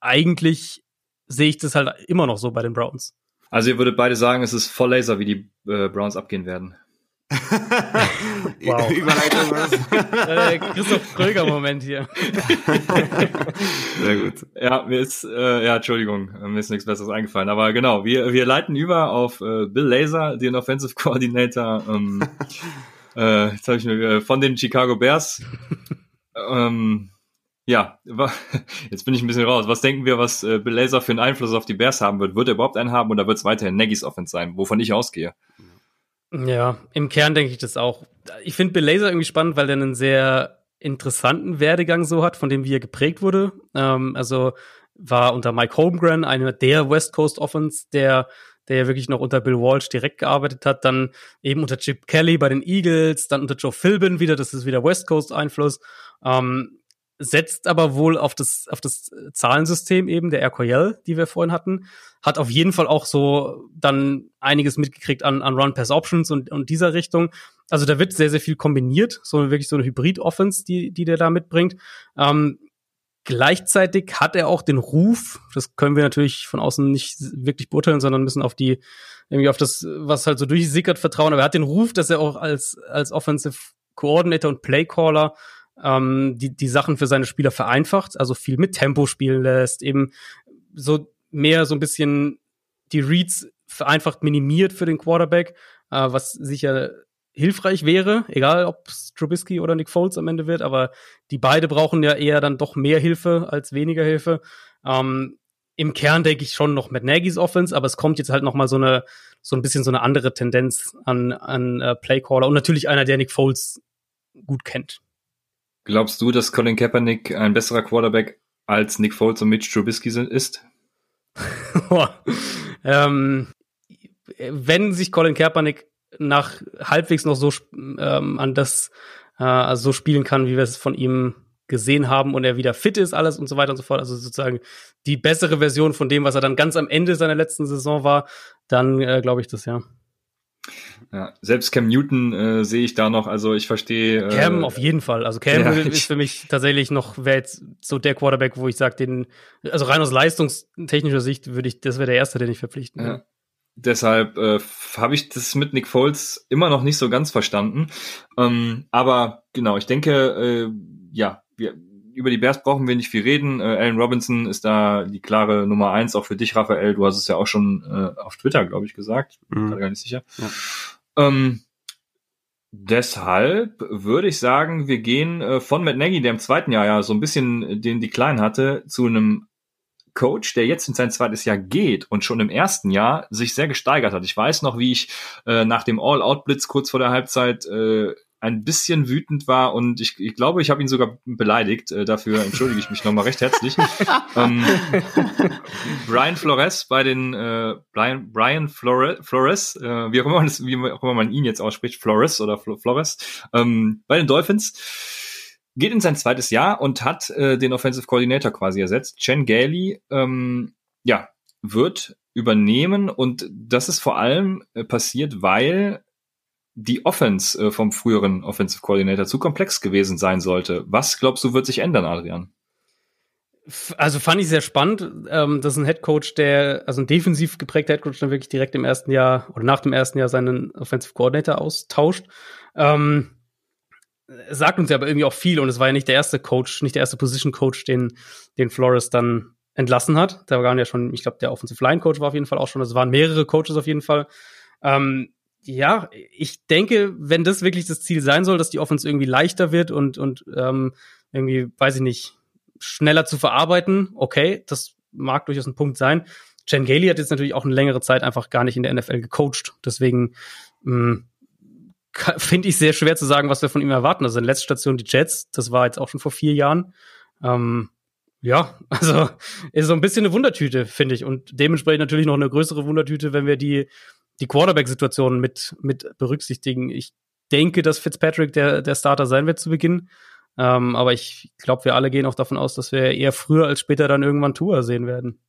eigentlich sehe ich das halt immer noch so bei den Browns. Also ihr würdet beide sagen, es ist voll Laser, wie die äh, Browns abgehen werden. wow. Überleitung was? Der Christoph Kröger-Moment hier. Sehr gut. Ja, mir ist, äh, ja, Entschuldigung, mir ist nichts Besseres eingefallen. Aber genau, wir, wir leiten über auf äh, Bill Laser, den Offensive Coordinator ähm, äh, jetzt hab ich mir, äh, von den Chicago Bears. ähm, ja, jetzt bin ich ein bisschen raus. Was denken wir, was äh, Bill Laser für einen Einfluss auf die Bears haben wird? Wird er überhaupt einen haben oder wird es weiterhin Nagy's Offense sein, wovon ich ausgehe? Ja, im Kern denke ich das auch. Ich finde Bill Laser irgendwie spannend, weil der einen sehr interessanten Werdegang so hat, von dem wie er geprägt wurde. Ähm, also war unter Mike Holmgren einer der West Coast Offense, der der ja wirklich noch unter Bill Walsh direkt gearbeitet hat, dann eben unter Chip Kelly bei den Eagles, dann unter Joe Philbin wieder, das ist wieder West Coast Einfluss. Ähm, setzt aber wohl auf das, auf das Zahlensystem eben der RQL, die wir vorhin hatten, hat auf jeden Fall auch so dann einiges mitgekriegt an, an Run-Pass-Options und, und dieser Richtung. Also da wird sehr, sehr viel kombiniert, so wirklich so eine Hybrid-Offense, die, die der da mitbringt. Ähm, gleichzeitig hat er auch den Ruf, das können wir natürlich von außen nicht wirklich beurteilen, sondern müssen auf die, irgendwie auf das, was halt so durchsickert, vertrauen, aber er hat den Ruf, dass er auch als, als Offensive Coordinator und Playcaller ähm, die, die Sachen für seine Spieler vereinfacht, also viel mit Tempo spielen lässt, eben so mehr so ein bisschen die Reads vereinfacht minimiert für den Quarterback, äh, was sicher hilfreich wäre, egal ob es Trubisky oder Nick Foles am Ende wird, aber die beide brauchen ja eher dann doch mehr Hilfe als weniger Hilfe. Ähm, Im Kern denke ich schon noch mit Nagy's Offense, aber es kommt jetzt halt noch mal so eine so ein bisschen so eine andere Tendenz an an äh, Playcaller und natürlich einer, der Nick Foles gut kennt. Glaubst du, dass Colin Kaepernick ein besserer Quarterback als Nick Foles und Mitch Trubisky ist? ähm, wenn sich Colin Kaepernick nach halbwegs noch so ähm, an das äh, also so spielen kann, wie wir es von ihm gesehen haben und er wieder fit ist, alles und so weiter und so fort, also sozusagen die bessere Version von dem, was er dann ganz am Ende seiner letzten Saison war, dann äh, glaube ich das ja. Ja, selbst Cam Newton äh, sehe ich da noch, also ich verstehe. Äh, Cam auf jeden Fall. Also Cam ja, ist für mich tatsächlich noch, wäre jetzt so der Quarterback, wo ich sage, den, also rein aus leistungstechnischer Sicht würde ich, das wäre der erste, den ich verpflichten würde. Ja. Deshalb äh, habe ich das mit Nick Foles immer noch nicht so ganz verstanden. Ähm, aber genau, ich denke, äh, ja, wir, über die Bears brauchen wir nicht viel reden. Äh, Allen Robinson ist da die klare Nummer eins, auch für dich, Raphael. Du hast es ja auch schon äh, auf Twitter, glaube ich, gesagt. Bin mhm. gar nicht sicher. Ja. Ähm, deshalb würde ich sagen, wir gehen äh, von Matt Nagy, der im zweiten Jahr ja so ein bisschen den Decline hatte, zu einem Coach, der jetzt in sein zweites Jahr geht und schon im ersten Jahr sich sehr gesteigert hat. Ich weiß noch, wie ich äh, nach dem All-Out-Blitz kurz vor der Halbzeit äh, ein bisschen wütend war und ich, ich glaube, ich habe ihn sogar beleidigt. Äh, dafür entschuldige ich mich nochmal recht herzlich. ähm, Brian Flores bei den äh, Brian, Brian Flores, Flores äh, wie, auch immer man das, wie auch immer man ihn jetzt ausspricht, Flores oder Flores, ähm, bei den Dolphins geht in sein zweites Jahr und hat äh, den Offensive Coordinator quasi ersetzt. Chen Gailey, ähm, ja, wird übernehmen und das ist vor allem äh, passiert, weil die Offense äh, vom früheren Offensive Coordinator zu komplex gewesen sein sollte. Was glaubst du, wird sich ändern, Adrian? Also fand ich sehr spannend. Ähm, das ist ein Headcoach, der, also ein defensiv geprägter Headcoach, der wirklich direkt im ersten Jahr oder nach dem ersten Jahr seinen Offensive Coordinator austauscht. Ähm, sagt uns ja aber irgendwie auch viel und es war ja nicht der erste Coach, nicht der erste Position Coach, den, den Flores dann entlassen hat. Da waren ja schon, ich glaube, der Offensive Line Coach war auf jeden Fall auch schon, also es waren mehrere Coaches auf jeden Fall. Ähm, ja, ich denke, wenn das wirklich das Ziel sein soll, dass die Offense irgendwie leichter wird und, und ähm, irgendwie, weiß ich nicht, schneller zu verarbeiten, okay, das mag durchaus ein Punkt sein. Jen Gailey hat jetzt natürlich auch eine längere Zeit einfach gar nicht in der NFL gecoacht. Deswegen hm, finde ich sehr schwer zu sagen, was wir von ihm erwarten. Also in letzter Station die Jets, das war jetzt auch schon vor vier Jahren. Ähm, ja, also ist so ein bisschen eine Wundertüte, finde ich. Und dementsprechend natürlich noch eine größere Wundertüte, wenn wir die die Quarterback-Situation mit, mit berücksichtigen. Ich denke, dass Fitzpatrick der, der Starter sein wird zu Beginn. Ähm, aber ich glaube, wir alle gehen auch davon aus, dass wir eher früher als später dann irgendwann Tour sehen werden.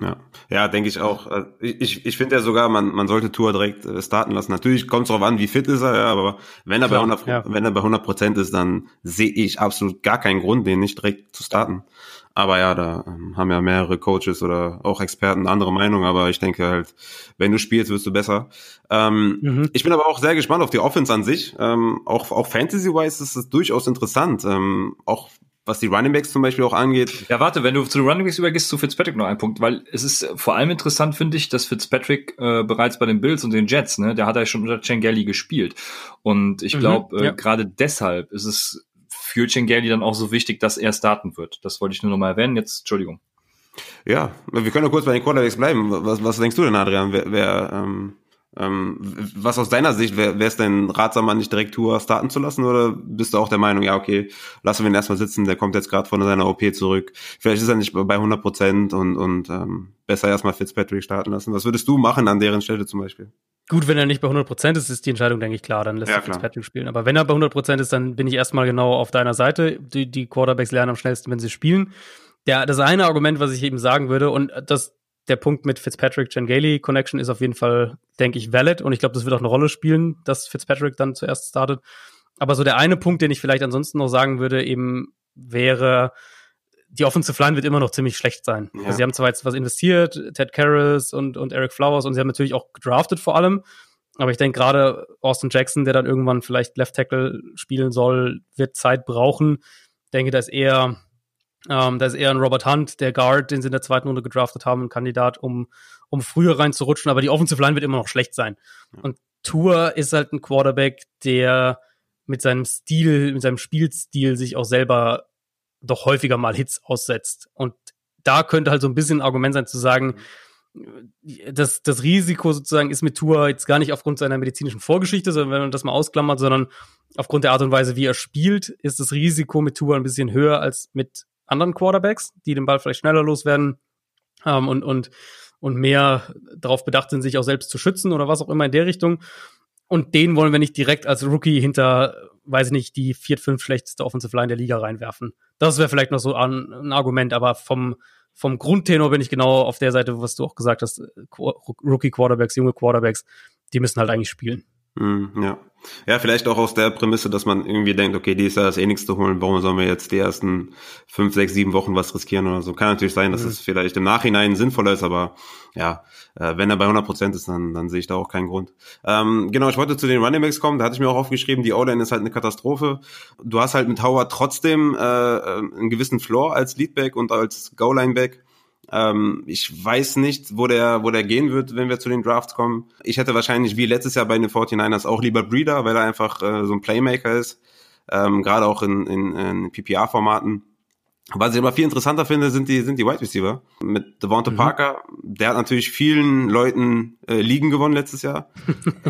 Ja, ja, denke ich auch. Äh, ich, ich finde ja sogar, man, man sollte Tour direkt äh, starten lassen. Natürlich kommt es darauf an, wie fit ist er, ja, aber wenn er Klar, bei 100, ja. wenn er bei 100 Prozent ist, dann sehe ich absolut gar keinen Grund, den nicht direkt zu starten. Aber ja, da ähm, haben ja mehrere Coaches oder auch Experten andere Meinung, aber ich denke halt, wenn du spielst, wirst du besser. Ähm, mhm. Ich bin aber auch sehr gespannt auf die Offense an sich. Ähm, auch auch Fantasy-wise ist es durchaus interessant. Ähm, auch was die Running Backs zum Beispiel auch angeht. Ja, warte, wenn du zu den Running Backs übergehst, zu Fitzpatrick noch ein Punkt, weil es ist vor allem interessant, finde ich, dass Fitzpatrick äh, bereits bei den Bills und den Jets, ne, der hat ja schon unter Chengelly gespielt. Und ich glaube, mhm, ja. äh, gerade deshalb ist es für Chengelly dann auch so wichtig, dass er starten wird. Das wollte ich nur noch mal erwähnen. Jetzt, Entschuldigung. Ja, wir können ja kurz bei den Quarterbacks bleiben. Was, was denkst du denn, Adrian? Wer, wer ähm, ähm, was aus deiner Sicht, wäre es denn ratsamer, nicht direkt Tour starten zu lassen oder bist du auch der Meinung, ja, okay, lassen wir ihn erstmal sitzen, der kommt jetzt gerade von seiner OP zurück, vielleicht ist er nicht bei 100 Prozent und, und ähm, besser erstmal Fitzpatrick starten lassen. Was würdest du machen an deren Stelle zum Beispiel? Gut, wenn er nicht bei 100 Prozent ist, ist die Entscheidung, denke ich, klar, dann lässt ja, er Fitzpatrick spielen. Aber wenn er bei 100 Prozent ist, dann bin ich erstmal genau auf deiner Seite. Die, die Quarterbacks lernen am schnellsten, wenn sie spielen. Der, das eine Argument, was ich eben sagen würde, und das der Punkt mit Fitzpatrick Gailey Connection ist auf jeden Fall, denke ich, valid und ich glaube, das wird auch eine Rolle spielen, dass Fitzpatrick dann zuerst startet. Aber so der eine Punkt, den ich vielleicht ansonsten noch sagen würde, eben wäre, die Offensive Line wird immer noch ziemlich schlecht sein. Ja. Also sie haben zwar jetzt was investiert, Ted Karras und, und Eric Flowers und sie haben natürlich auch gedraftet vor allem. Aber ich denke gerade Austin Jackson, der dann irgendwann vielleicht Left Tackle spielen soll, wird Zeit brauchen. Ich denke, da ist eher ähm, da ist eher ein Robert Hunt, der Guard, den sie in der zweiten Runde gedraftet haben, ein Kandidat, um, um früher reinzurutschen. Aber die Offensive Line wird immer noch schlecht sein. Ja. Und Tour ist halt ein Quarterback, der mit seinem Stil, mit seinem Spielstil sich auch selber doch häufiger mal Hits aussetzt. Und da könnte halt so ein bisschen ein Argument sein zu sagen, das, das Risiko sozusagen ist mit Tour jetzt gar nicht aufgrund seiner medizinischen Vorgeschichte, sondern wenn man das mal ausklammert, sondern aufgrund der Art und Weise, wie er spielt, ist das Risiko mit Tour ein bisschen höher als mit anderen Quarterbacks, die den Ball vielleicht schneller loswerden ähm, und, und, und mehr darauf bedacht sind, sich auch selbst zu schützen oder was auch immer in der Richtung. Und den wollen wir nicht direkt als Rookie hinter, weiß ich nicht, die viert, fünf schlechteste Offensive Line der Liga reinwerfen. Das wäre vielleicht noch so ein, ein Argument, aber vom, vom Grundtenor bin ich genau auf der Seite, was du auch gesagt hast, Rookie Quarterbacks, junge Quarterbacks, die müssen halt eigentlich spielen. Mm, ja. Ja, vielleicht auch aus der Prämisse, dass man irgendwie denkt, okay, die ist ja das eh nichts zu holen, warum sollen wir jetzt die ersten fünf, sechs, sieben Wochen was riskieren oder so. Kann natürlich sein, dass mhm. es vielleicht im Nachhinein sinnvoller ist, aber ja, äh, wenn er bei 100 Prozent ist, dann, dann sehe ich da auch keinen Grund. Ähm, genau, ich wollte zu den Running Backs kommen, da hatte ich mir auch aufgeschrieben, die O-Line ist halt eine Katastrophe. Du hast halt mit Howard trotzdem äh, äh einen gewissen Floor als Leadback und als Goal-Line-Back. Ähm, ich weiß nicht, wo der, wo der gehen wird, wenn wir zu den Drafts kommen. Ich hätte wahrscheinlich wie letztes Jahr bei den 49ers auch lieber Breeder, weil er einfach äh, so ein Playmaker ist. Ähm, Gerade auch in, in, in PPR-Formaten. Was ich aber viel interessanter finde, sind die, sind die Wide Receiver. Mit Devonta mhm. Parker, der hat natürlich vielen Leuten äh, Ligen gewonnen letztes Jahr.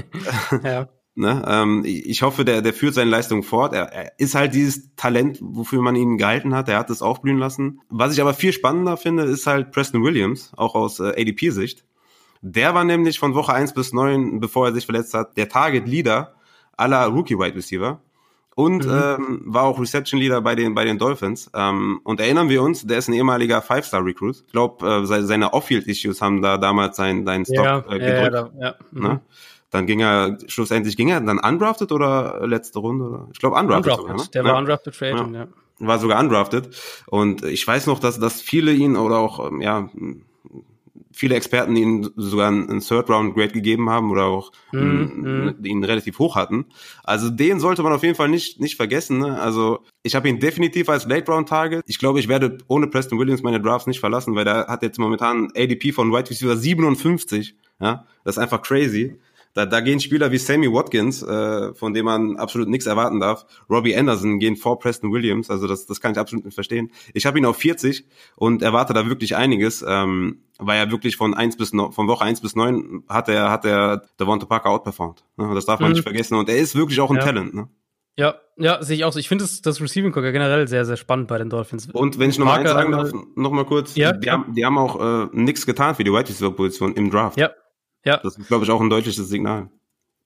ja. Ne? Ähm, ich hoffe, der, der führt seine Leistung fort. Er, er ist halt dieses Talent, wofür man ihn gehalten hat. Er hat es aufblühen lassen. Was ich aber viel spannender finde, ist halt Preston Williams, auch aus äh, ADP-Sicht. Der war nämlich von Woche 1 bis 9, bevor er sich verletzt hat, der Target Leader aller Rookie Wide Receiver. Und mhm. ähm, war auch Reception Leader bei den bei den Dolphins. Ähm, und erinnern wir uns, der ist ein ehemaliger Five-Star-Recruit. Ich glaube, äh, seine Off-Field-Issues haben da damals seinen, seinen Stop ja, äh, gedrückt. Ja, ja, ja. Mhm. Ne? Dann ging er, schlussendlich ging er dann undrafted oder letzte Runde? Oder? Ich glaube undrafted. undrafted. Sogar, ne? Der war undrafted Free Agent, ja. ja. War sogar undrafted. Und ich weiß noch, dass, dass viele ihn oder auch, ähm, ja, viele Experten ihnen sogar einen Third Round Grade gegeben haben oder auch mm, mm. ihn relativ hoch hatten. Also den sollte man auf jeden Fall nicht nicht vergessen. Ne? Also ich habe ihn definitiv als Late Round Target. Ich glaube, ich werde ohne Preston Williams meine Drafts nicht verlassen, weil der hat jetzt momentan ADP von White Receiver 57. Ja, das ist einfach crazy. Da, da gehen Spieler wie Sammy Watkins, äh, von dem man absolut nichts erwarten darf. Robbie Anderson gehen vor Preston Williams, also das, das kann ich absolut nicht verstehen. Ich habe ihn auf 40 und erwarte da wirklich einiges, ähm, weil er wirklich von 1 bis no, von Woche 1 bis 9 hat er hat er Devonta Parker outperformed. Ne? Das darf man mhm. nicht vergessen und er ist wirklich auch ein ja. Talent. Ne? Ja, ja, sehe ich auch so. Ich finde das, das Receiving Core generell sehr, sehr spannend bei den Dolphins. Und wenn ich noch mal eins sagen darf, noch mal kurz, ja, die, haben, die haben auch äh, nichts getan für die Wide Receiver Position im Draft. Ja, ja. Das ist, glaube ich, auch ein deutliches Signal.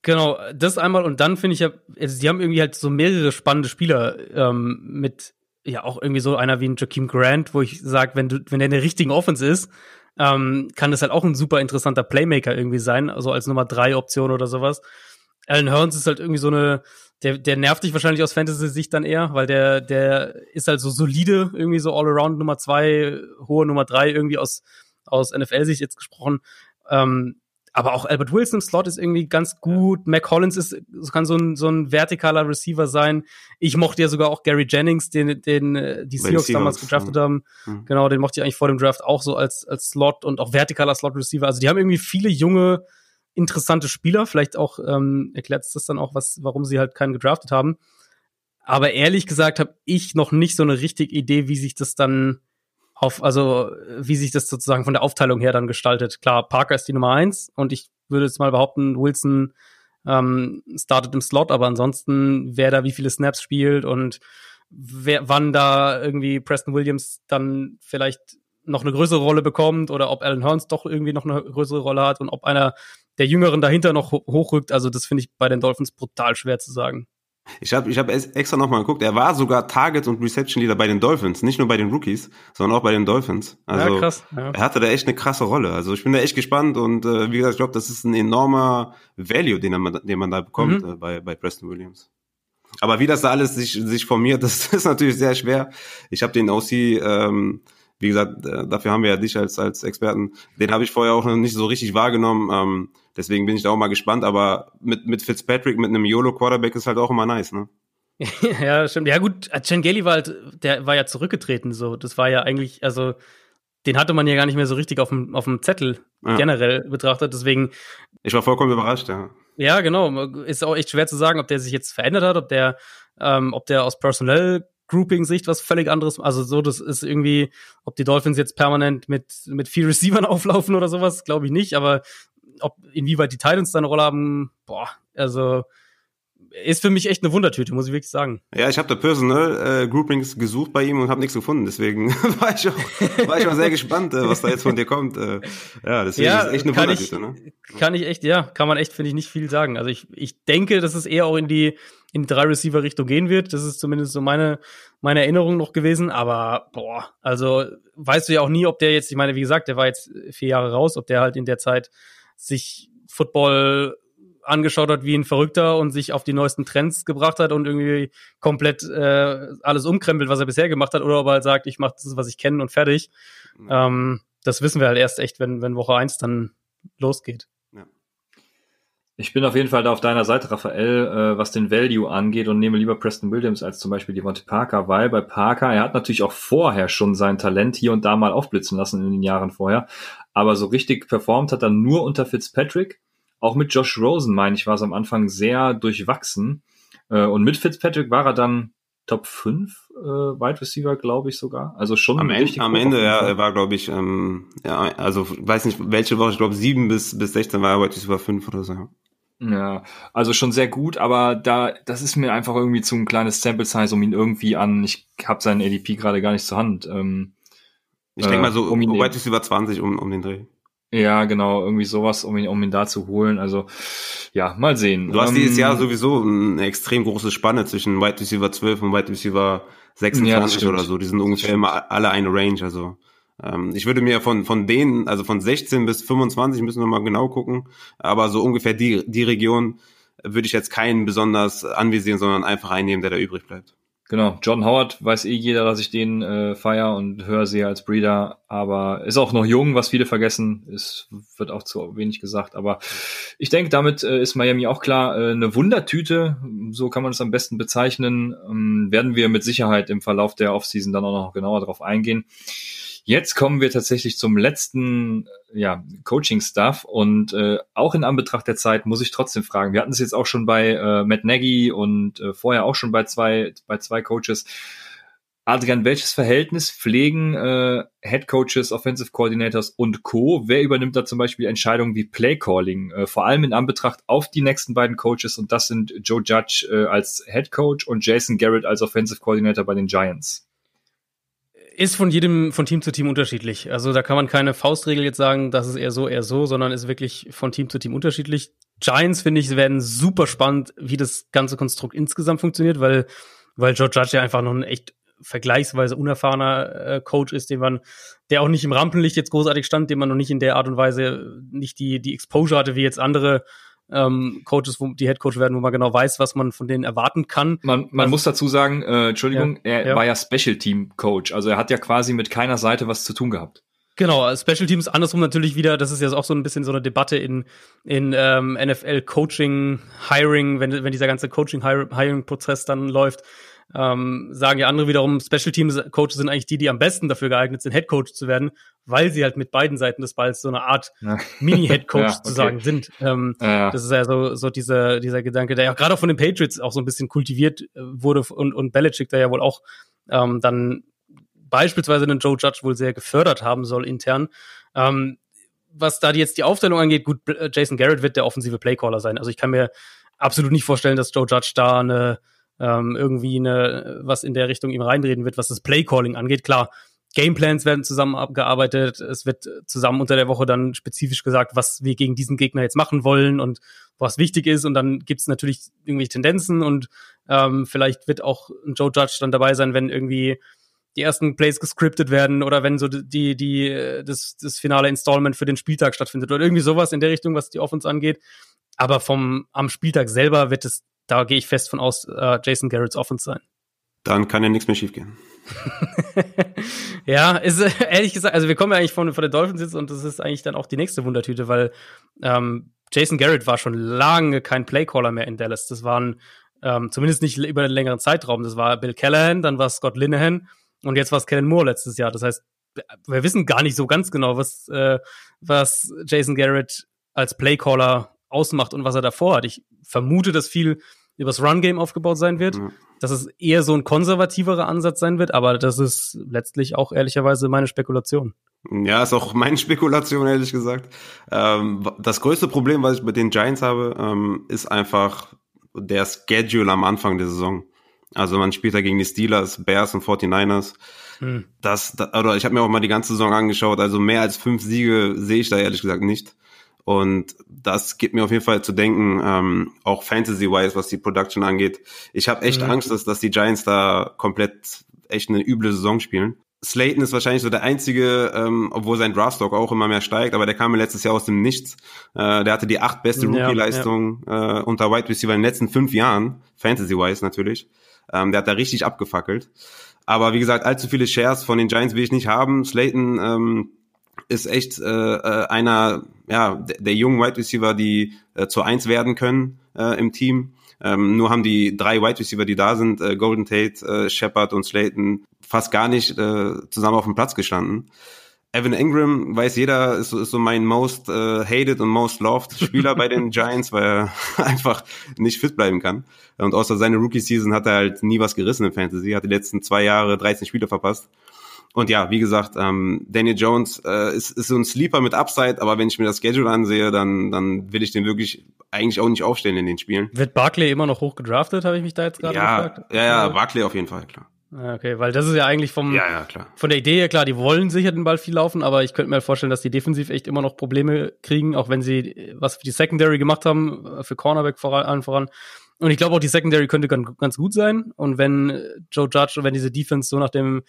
Genau, das einmal und dann finde ich ja, also die haben irgendwie halt so mehrere spannende Spieler ähm, mit ja auch irgendwie so einer wie ein Jakeem Grant, wo ich sage, wenn du, wenn der in der richtigen Offense ist, ähm, kann das halt auch ein super interessanter Playmaker irgendwie sein, also als Nummer drei Option oder sowas. Alan Hearns ist halt irgendwie so eine, der, der nervt dich wahrscheinlich aus Fantasy-Sicht dann eher, weil der, der ist halt so solide, irgendwie so All-Around Nummer zwei, hohe Nummer drei, irgendwie aus, aus NFL-Sicht jetzt gesprochen. Ähm, aber auch Albert Wilson im Slot ist irgendwie ganz gut. Mac Collins ist, kann so ein, so ein vertikaler Receiver sein. Ich mochte ja sogar auch Gary Jennings, den, den äh, die Seahawks damals gedraftet haben. Mhm. Genau, den mochte ich eigentlich vor dem Draft auch so als, als Slot und auch vertikaler Slot Receiver. Also die haben irgendwie viele junge, interessante Spieler. Vielleicht auch ähm, erklärt es das dann auch, was, warum sie halt keinen gedraftet haben. Aber ehrlich gesagt habe ich noch nicht so eine richtige Idee, wie sich das dann auf, also wie sich das sozusagen von der Aufteilung her dann gestaltet. Klar, Parker ist die Nummer eins und ich würde jetzt mal behaupten, Wilson ähm, startet im Slot, aber ansonsten, wer da wie viele Snaps spielt und wer, wann da irgendwie Preston Williams dann vielleicht noch eine größere Rolle bekommt oder ob Alan Hearns doch irgendwie noch eine größere Rolle hat und ob einer der Jüngeren dahinter noch hochrückt. Also das finde ich bei den Dolphins brutal schwer zu sagen. Ich habe ich hab extra nochmal geguckt. Er war sogar Target und Reception Leader bei den Dolphins, nicht nur bei den Rookies, sondern auch bei den Dolphins. Also ja, krass. Ja. er hatte da echt eine krasse Rolle. Also ich bin da echt gespannt und äh, wie gesagt, ich glaube, das ist ein enormer Value, den man, den man da bekommt mhm. äh, bei, bei Preston Williams. Aber wie das da alles sich, sich formiert, das ist natürlich sehr schwer. Ich habe den OC ähm, wie gesagt, äh, dafür haben wir ja dich als, als Experten. Den habe ich vorher auch noch nicht so richtig wahrgenommen. Ähm, deswegen bin ich da auch mal gespannt. Aber mit, mit Fitzpatrick, mit einem YOLO-Quarterback ist halt auch immer nice, ne? ja, stimmt. Ja, gut, Cengeli war halt, der war ja zurückgetreten, so. Das war ja eigentlich, also, den hatte man ja gar nicht mehr so richtig auf dem, auf dem Zettel ja. generell betrachtet. Deswegen. Ich war vollkommen überrascht, ja. Ja, genau. Ist auch echt schwer zu sagen, ob der sich jetzt verändert hat, ob der, ähm, ob der aus Personell Grouping-Sicht was völlig anderes. Also so, das ist irgendwie, ob die Dolphins jetzt permanent mit, mit vier Receivern auflaufen oder sowas, glaube ich nicht. Aber ob, inwieweit die Titans da eine Rolle haben, boah, also ist für mich echt eine Wundertüte, muss ich wirklich sagen. Ja, ich habe da Personal äh, Groupings gesucht bei ihm und habe nichts gefunden. Deswegen war ich auch, war ich auch sehr gespannt, äh, was da jetzt von dir kommt. Äh, ja, deswegen ja, ist echt eine Wundertüte. Ich, ne? Kann ich echt, ja, kann man echt, finde ich, nicht viel sagen. Also ich, ich denke, dass es eher auch in die in die drei Receiver Richtung gehen wird. Das ist zumindest so meine meine Erinnerung noch gewesen. Aber boah, also weißt du ja auch nie, ob der jetzt, ich meine, wie gesagt, der war jetzt vier Jahre raus, ob der halt in der Zeit sich Football angeschaut hat wie ein Verrückter und sich auf die neuesten Trends gebracht hat und irgendwie komplett äh, alles umkrempelt, was er bisher gemacht hat, oder ob er halt sagt, ich mache das, was ich kenne und fertig. Mhm. Ähm, das wissen wir halt erst echt, wenn, wenn Woche eins dann losgeht. Ich bin auf jeden Fall da auf deiner Seite, Raphael, äh, was den Value angeht und nehme lieber Preston Williams als zum Beispiel Devontae Parker, weil bei Parker, er hat natürlich auch vorher schon sein Talent hier und da mal aufblitzen lassen in den Jahren vorher, aber so richtig performt hat er nur unter Fitzpatrick auch mit Josh Rosen, meine ich, war es am Anfang sehr durchwachsen. Äh, und mit Fitzpatrick war er dann Top 5 äh, Wide Receiver, glaube ich sogar. Also schon am Ende, am Ende ja, er war, glaube ich, ähm, ja, also weiß nicht, welche Woche, ich glaube 7 bis, bis 16 war er Wide Receiver 5 oder so. Ja, also schon sehr gut, aber da, das ist mir einfach irgendwie zu ein kleines Sample Size, um ihn irgendwie an, ich habe seinen ADP gerade gar nicht zur Hand. Ähm, ich denke mal so, äh, um ihn Wide Receiver 20 um, um den Dreh. Ja, genau, irgendwie sowas, um ihn, um ihn da zu holen. Also, ja, mal sehen. Du hast dieses Jahr ähm, sowieso eine extrem große Spanne zwischen Wide Receiver 12 und Wide Receiver 26 ja, oder so. Die sind ungefähr immer alle eine Range. Also, ähm, ich würde mir von, von denen, also von 16 bis 25 müssen wir mal genau gucken. Aber so ungefähr die, die Region würde ich jetzt keinen besonders anvisieren, sondern einfach einnehmen, der da übrig bleibt. Genau, John Howard weiß eh jeder, dass ich den äh, feier und höre sehr als Breeder, aber ist auch noch jung, was viele vergessen, ist, wird auch zu wenig gesagt, aber ich denke, damit äh, ist Miami auch klar, äh, eine Wundertüte, so kann man es am besten bezeichnen, ähm, werden wir mit Sicherheit im Verlauf der Offseason dann auch noch genauer drauf eingehen. Jetzt kommen wir tatsächlich zum letzten ja, Coaching-Stuff und äh, auch in Anbetracht der Zeit muss ich trotzdem fragen. Wir hatten es jetzt auch schon bei äh, Matt Nagy und äh, vorher auch schon bei zwei, bei zwei Coaches. Adrian, welches Verhältnis pflegen äh, Head Coaches, Offensive Coordinators und Co? Wer übernimmt da zum Beispiel Entscheidungen wie Play Calling? Äh, vor allem in Anbetracht auf die nächsten beiden Coaches und das sind Joe Judge äh, als Head Coach und Jason Garrett als Offensive Coordinator bei den Giants. Ist von jedem, von Team zu Team unterschiedlich. Also da kann man keine Faustregel jetzt sagen, das ist eher so, eher so, sondern ist wirklich von Team zu Team unterschiedlich. Giants, finde ich, werden super spannend, wie das ganze Konstrukt insgesamt funktioniert, weil, weil Joe Judge ja einfach noch ein echt vergleichsweise unerfahrener äh, Coach ist, den man, der auch nicht im Rampenlicht jetzt großartig stand, den man noch nicht in der Art und Weise nicht die, die Exposure hatte, wie jetzt andere ähm, Coaches, die Head Coach werden, wo man genau weiß, was man von denen erwarten kann. Man, man also, muss dazu sagen, äh, Entschuldigung, ja, er ja. war ja Special Team Coach, also er hat ja quasi mit keiner Seite was zu tun gehabt. Genau, Special Teams andersrum natürlich wieder, das ist ja auch so ein bisschen so eine Debatte in, in ähm, NFL Coaching, Hiring, wenn, wenn dieser ganze Coaching Hiring Prozess dann läuft ähm, sagen ja andere wiederum, Special Teams Coaches sind eigentlich die, die am besten dafür geeignet sind, Head Coach zu werden, weil sie halt mit beiden Seiten des Balls so eine Art ja. Mini-Head Coach ja, okay. zu sagen sind. Ähm, ja, Das ist ja so, so dieser, dieser Gedanke, der ja gerade auch von den Patriots auch so ein bisschen kultiviert äh, wurde und, und Belichick da ja wohl auch ähm, dann beispielsweise den Joe Judge wohl sehr gefördert haben soll intern. Ähm, was da jetzt die Aufteilung angeht, gut, Jason Garrett wird der offensive Playcaller sein. Also ich kann mir absolut nicht vorstellen, dass Joe Judge da eine ähm, irgendwie eine, was in der Richtung ihm reinreden wird, was das Playcalling angeht. Klar, Gameplans werden zusammen abgearbeitet. Es wird zusammen unter der Woche dann spezifisch gesagt, was wir gegen diesen Gegner jetzt machen wollen und was wichtig ist. Und dann gibt's natürlich irgendwelche Tendenzen und ähm, vielleicht wird auch Joe Judge dann dabei sein, wenn irgendwie die ersten Plays gescriptet werden oder wenn so die, die, das, das finale Installment für den Spieltag stattfindet oder irgendwie sowas in der Richtung, was die Offense angeht. Aber vom, am Spieltag selber wird es da gehe ich fest von aus, äh, Jason Garrett's Offense sein. Dann kann ja nichts mehr schiefgehen. ja, ist äh, ehrlich gesagt, also wir kommen ja eigentlich von, von den Dolphins jetzt und das ist eigentlich dann auch die nächste Wundertüte, weil ähm, Jason Garrett war schon lange kein Playcaller mehr in Dallas. Das waren ähm, zumindest nicht über einen längeren Zeitraum. Das war Bill Callahan, dann war Scott Linehan und jetzt war es Kellen Moore letztes Jahr. Das heißt, wir wissen gar nicht so ganz genau, was, äh, was Jason Garrett als Playcaller ausmacht und was er davor hat. Ich vermute, dass viel übers Run-Game aufgebaut sein wird. Ja. Dass es eher so ein konservativerer Ansatz sein wird, aber das ist letztlich auch ehrlicherweise meine Spekulation. Ja, ist auch meine Spekulation, ehrlich gesagt. Ähm, das größte Problem, was ich mit den Giants habe, ähm, ist einfach der Schedule am Anfang der Saison. Also man spielt da gegen die Steelers, Bears und 49ers. Hm. Das, das, oder ich habe mir auch mal die ganze Saison angeschaut, also mehr als fünf Siege sehe ich da ehrlich gesagt nicht. Und das gibt mir auf jeden Fall zu denken, ähm, auch Fantasy-wise, was die Production angeht. Ich habe echt mhm. Angst, dass, dass die Giants da komplett echt eine üble Saison spielen. Slayton ist wahrscheinlich so der einzige, ähm, obwohl sein Draftstock auch immer mehr steigt, aber der kam mir letztes Jahr aus dem Nichts. Äh, der hatte die acht beste Rookie-Leistung ja, ja. äh, unter Wide Receiver in den letzten fünf Jahren, Fantasy-wise natürlich. Ähm, der hat da richtig abgefackelt. Aber wie gesagt, allzu viele Shares von den Giants will ich nicht haben. Slayton ähm, ist echt äh, äh, einer ja, der, jungen Wide Receiver, die äh, zu eins werden können äh, im Team. Ähm, nur haben die drei Wide Receiver, die da sind, äh, Golden Tate, äh, Shepard und Slayton, fast gar nicht äh, zusammen auf dem Platz gestanden. Evan Ingram, weiß jeder, ist, ist so mein most äh, hated und most loved Spieler bei den Giants, weil er einfach nicht fit bleiben kann. Und außer seine Rookie-Season hat er halt nie was gerissen im Fantasy, hat die letzten zwei Jahre 13 Spiele verpasst. Und ja, wie gesagt, ähm, Daniel Jones äh, ist, ist so ein Sleeper mit Upside, aber wenn ich mir das Schedule ansehe, dann, dann will ich den wirklich eigentlich auch nicht aufstellen in den Spielen. Wird Barkley immer noch hoch gedraftet, habe ich mich da jetzt gerade ja, gefragt? Ja, ja, Barkley auf jeden Fall, klar. Okay, weil das ist ja eigentlich vom ja, ja, klar. von der Idee her klar, die wollen sicher den Ball viel laufen, aber ich könnte mir vorstellen, dass die defensiv echt immer noch Probleme kriegen, auch wenn sie was für die Secondary gemacht haben, für Cornerback voran, allen voran. Und ich glaube auch die Secondary könnte ganz, ganz gut sein. Und wenn Joe Judge und wenn diese Defense so nach dem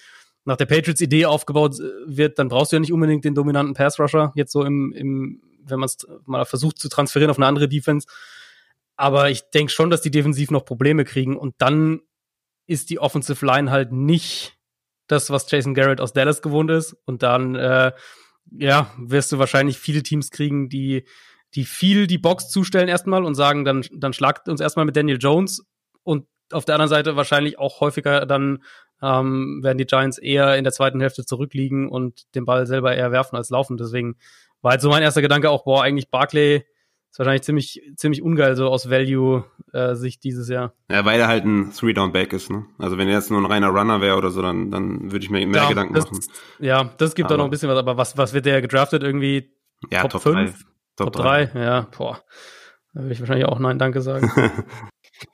nach der Patriots-Idee aufgebaut äh, wird, dann brauchst du ja nicht unbedingt den dominanten Pass-Rusher, jetzt so im, im wenn man es mal versucht zu transferieren auf eine andere Defense. Aber ich denke schon, dass die defensiv noch Probleme kriegen und dann ist die Offensive Line halt nicht das, was Jason Garrett aus Dallas gewohnt ist. Und dann, äh, ja, wirst du wahrscheinlich viele Teams kriegen, die, die viel die Box zustellen erstmal und sagen, dann, dann schlagt uns erstmal mit Daniel Jones und auf der anderen Seite wahrscheinlich auch häufiger dann ähm, werden die Giants eher in der zweiten Hälfte zurückliegen und den Ball selber eher werfen als laufen. Deswegen war halt so mein erster Gedanke auch, boah, eigentlich Barclay ist wahrscheinlich ziemlich, ziemlich ungeil so aus Value-Sicht äh, dieses Jahr. Ja, weil er halt ein Three-Down-Back ist, ne? Also wenn er jetzt nur ein reiner Runner wäre oder so, dann, dann würde ich mir mehr ja, Gedanken das, machen. Ja, das gibt auch noch ein bisschen was, aber was, was wird der gedraftet? Irgendwie ja, Top, Top 5? 3. Top, Top 3. 3, ja, boah. Da würde ich wahrscheinlich auch Nein, danke sagen.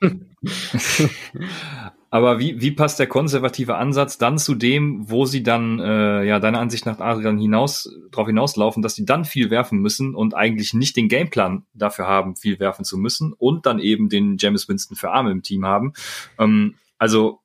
Aber wie, wie passt der konservative Ansatz dann zu dem, wo sie dann, äh, ja, deiner Ansicht nach Adrian hinaus, darauf hinauslaufen, dass sie dann viel werfen müssen und eigentlich nicht den Gameplan dafür haben, viel werfen zu müssen und dann eben den James Winston für Arme im Team haben. Ähm, also,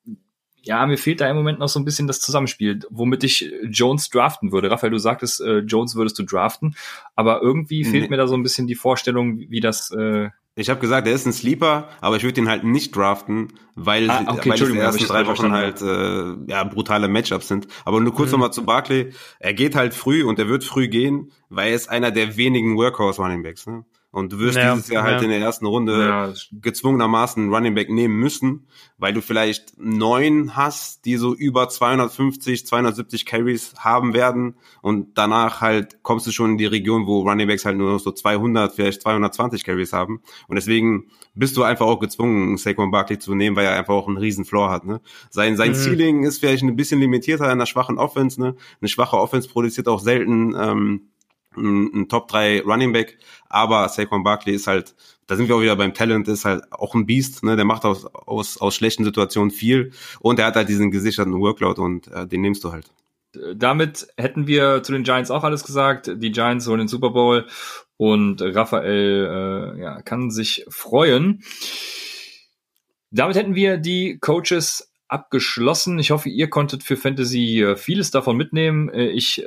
ja, mir fehlt da im Moment noch so ein bisschen das Zusammenspiel, womit ich Jones draften würde. Raphael, du sagtest, äh, Jones würdest du draften, aber irgendwie fehlt mir da so ein bisschen die Vorstellung, wie das äh, ich habe gesagt, er ist ein Sleeper, aber ich würde ihn halt nicht draften, weil, Ah, okay, weil die ersten ich drei Wochen halt äh, ja, brutale Matchups sind. Aber nur kurz Mhm. nochmal zu Barkley. Er geht halt früh und er wird früh gehen, weil er ist einer der wenigen Workhorse-Runningbacks. Ne? Und du wirst Ja, dieses Jahr halt ja. in der ersten Runde Ja, gezwungenermaßen einen Running Back nehmen müssen, weil du vielleicht neun hast, die so über 250, 270 Carries haben werden und danach halt kommst du schon in die Region, wo Running Backs halt nur noch so 200, vielleicht 220 Carries haben und deswegen bist du einfach auch gezwungen, Saquon Barkley zu nehmen, weil er einfach auch einen riesen Floor hat. Ne? Sein, sein Mhm. Ceiling ist vielleicht ein bisschen limitierter in einer schwachen Offense. Ne? Eine schwache Offense produziert auch selten ähm, ein, ein Top 3 Running Back, aber Saquon Barkley ist halt, da sind wir auch wieder beim Talent, ist halt auch ein Beast, ne? Der macht aus, aus, aus schlechten Situationen viel und er hat halt diesen gesicherten Workload und äh, den nimmst du halt. damit hätten wir zu den Giants auch alles gesagt. Die Giants holen den Super Bowl und Raphael äh, ja, kann sich freuen. Damit hätten wir die Coaches abgeschlossen. Ich hoffe, ihr konntet für Fantasy äh, vieles davon mitnehmen. Äh, Ich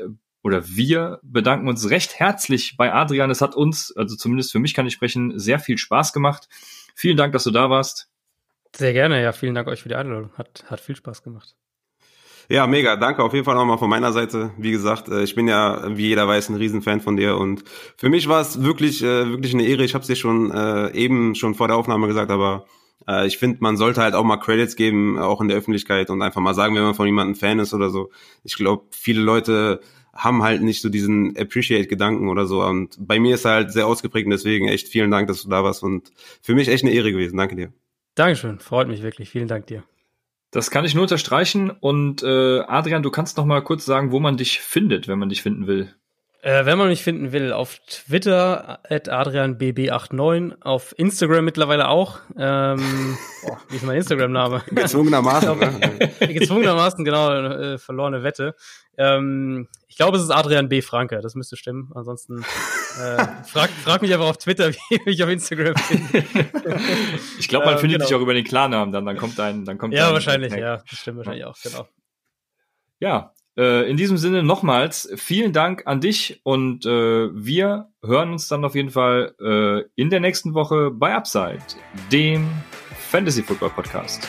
oder wir bedanken uns recht herzlich bei Adrian. Es hat uns, also zumindest für mich kann ich sprechen, sehr viel Spaß gemacht. Vielen Dank, dass du da warst. Sehr gerne, ja. Vielen Dank euch für die Einladung. Hat, hat viel Spaß gemacht. Ja, mega. Danke auf jeden Fall nochmal von meiner Seite. Wie gesagt, äh, ich bin ja, wie jeder weiß, ein Riesenfan von dir und für mich war es wirklich, äh, wirklich eine Ehre. Ich habe es dir schon äh, eben schon vor der Aufnahme gesagt, aber ich finde, man sollte halt auch mal Credits geben, auch in der Öffentlichkeit und einfach mal sagen, wenn man von jemandem Fan ist oder so. Ich glaube, viele Leute haben halt nicht so diesen Appreciate-Gedanken oder so. Und bei mir ist er halt sehr ausgeprägt und deswegen echt vielen Dank, dass du da warst und für mich echt eine Ehre gewesen. Danke dir. Dankeschön, freut mich wirklich. Vielen Dank dir. Das kann ich nur unterstreichen. Und äh, Adrian, du kannst noch mal kurz sagen, wo man dich findet, wenn man dich finden will. Äh, wenn man mich finden will, auf Twitter at adrianbb89, auf Instagram mittlerweile auch. Ähm, boah, wie ist mein Instagram-Name? Gezwungenermaßen. ne? Gezwungenermaßen, genau, äh, verlorene Wette. Ähm, ich glaube, es ist Adrian B. Franke, das müsste stimmen. Ansonsten äh, frag, frag mich einfach auf Twitter, wie ich auf Instagram finde. Ich glaube, man Ähm, findet genau. dich auch über den Klarnamen dann. Dann kommt dein, dann kommt Ja, wahrscheinlich, dein- ja. Das stimmt wahrscheinlich auch, genau. Ja, äh, in diesem Sinne nochmals vielen Dank an dich und äh, wir hören uns dann auf jeden Fall äh, in der nächsten Woche bei Upside, dem Fantasy Football Podcast.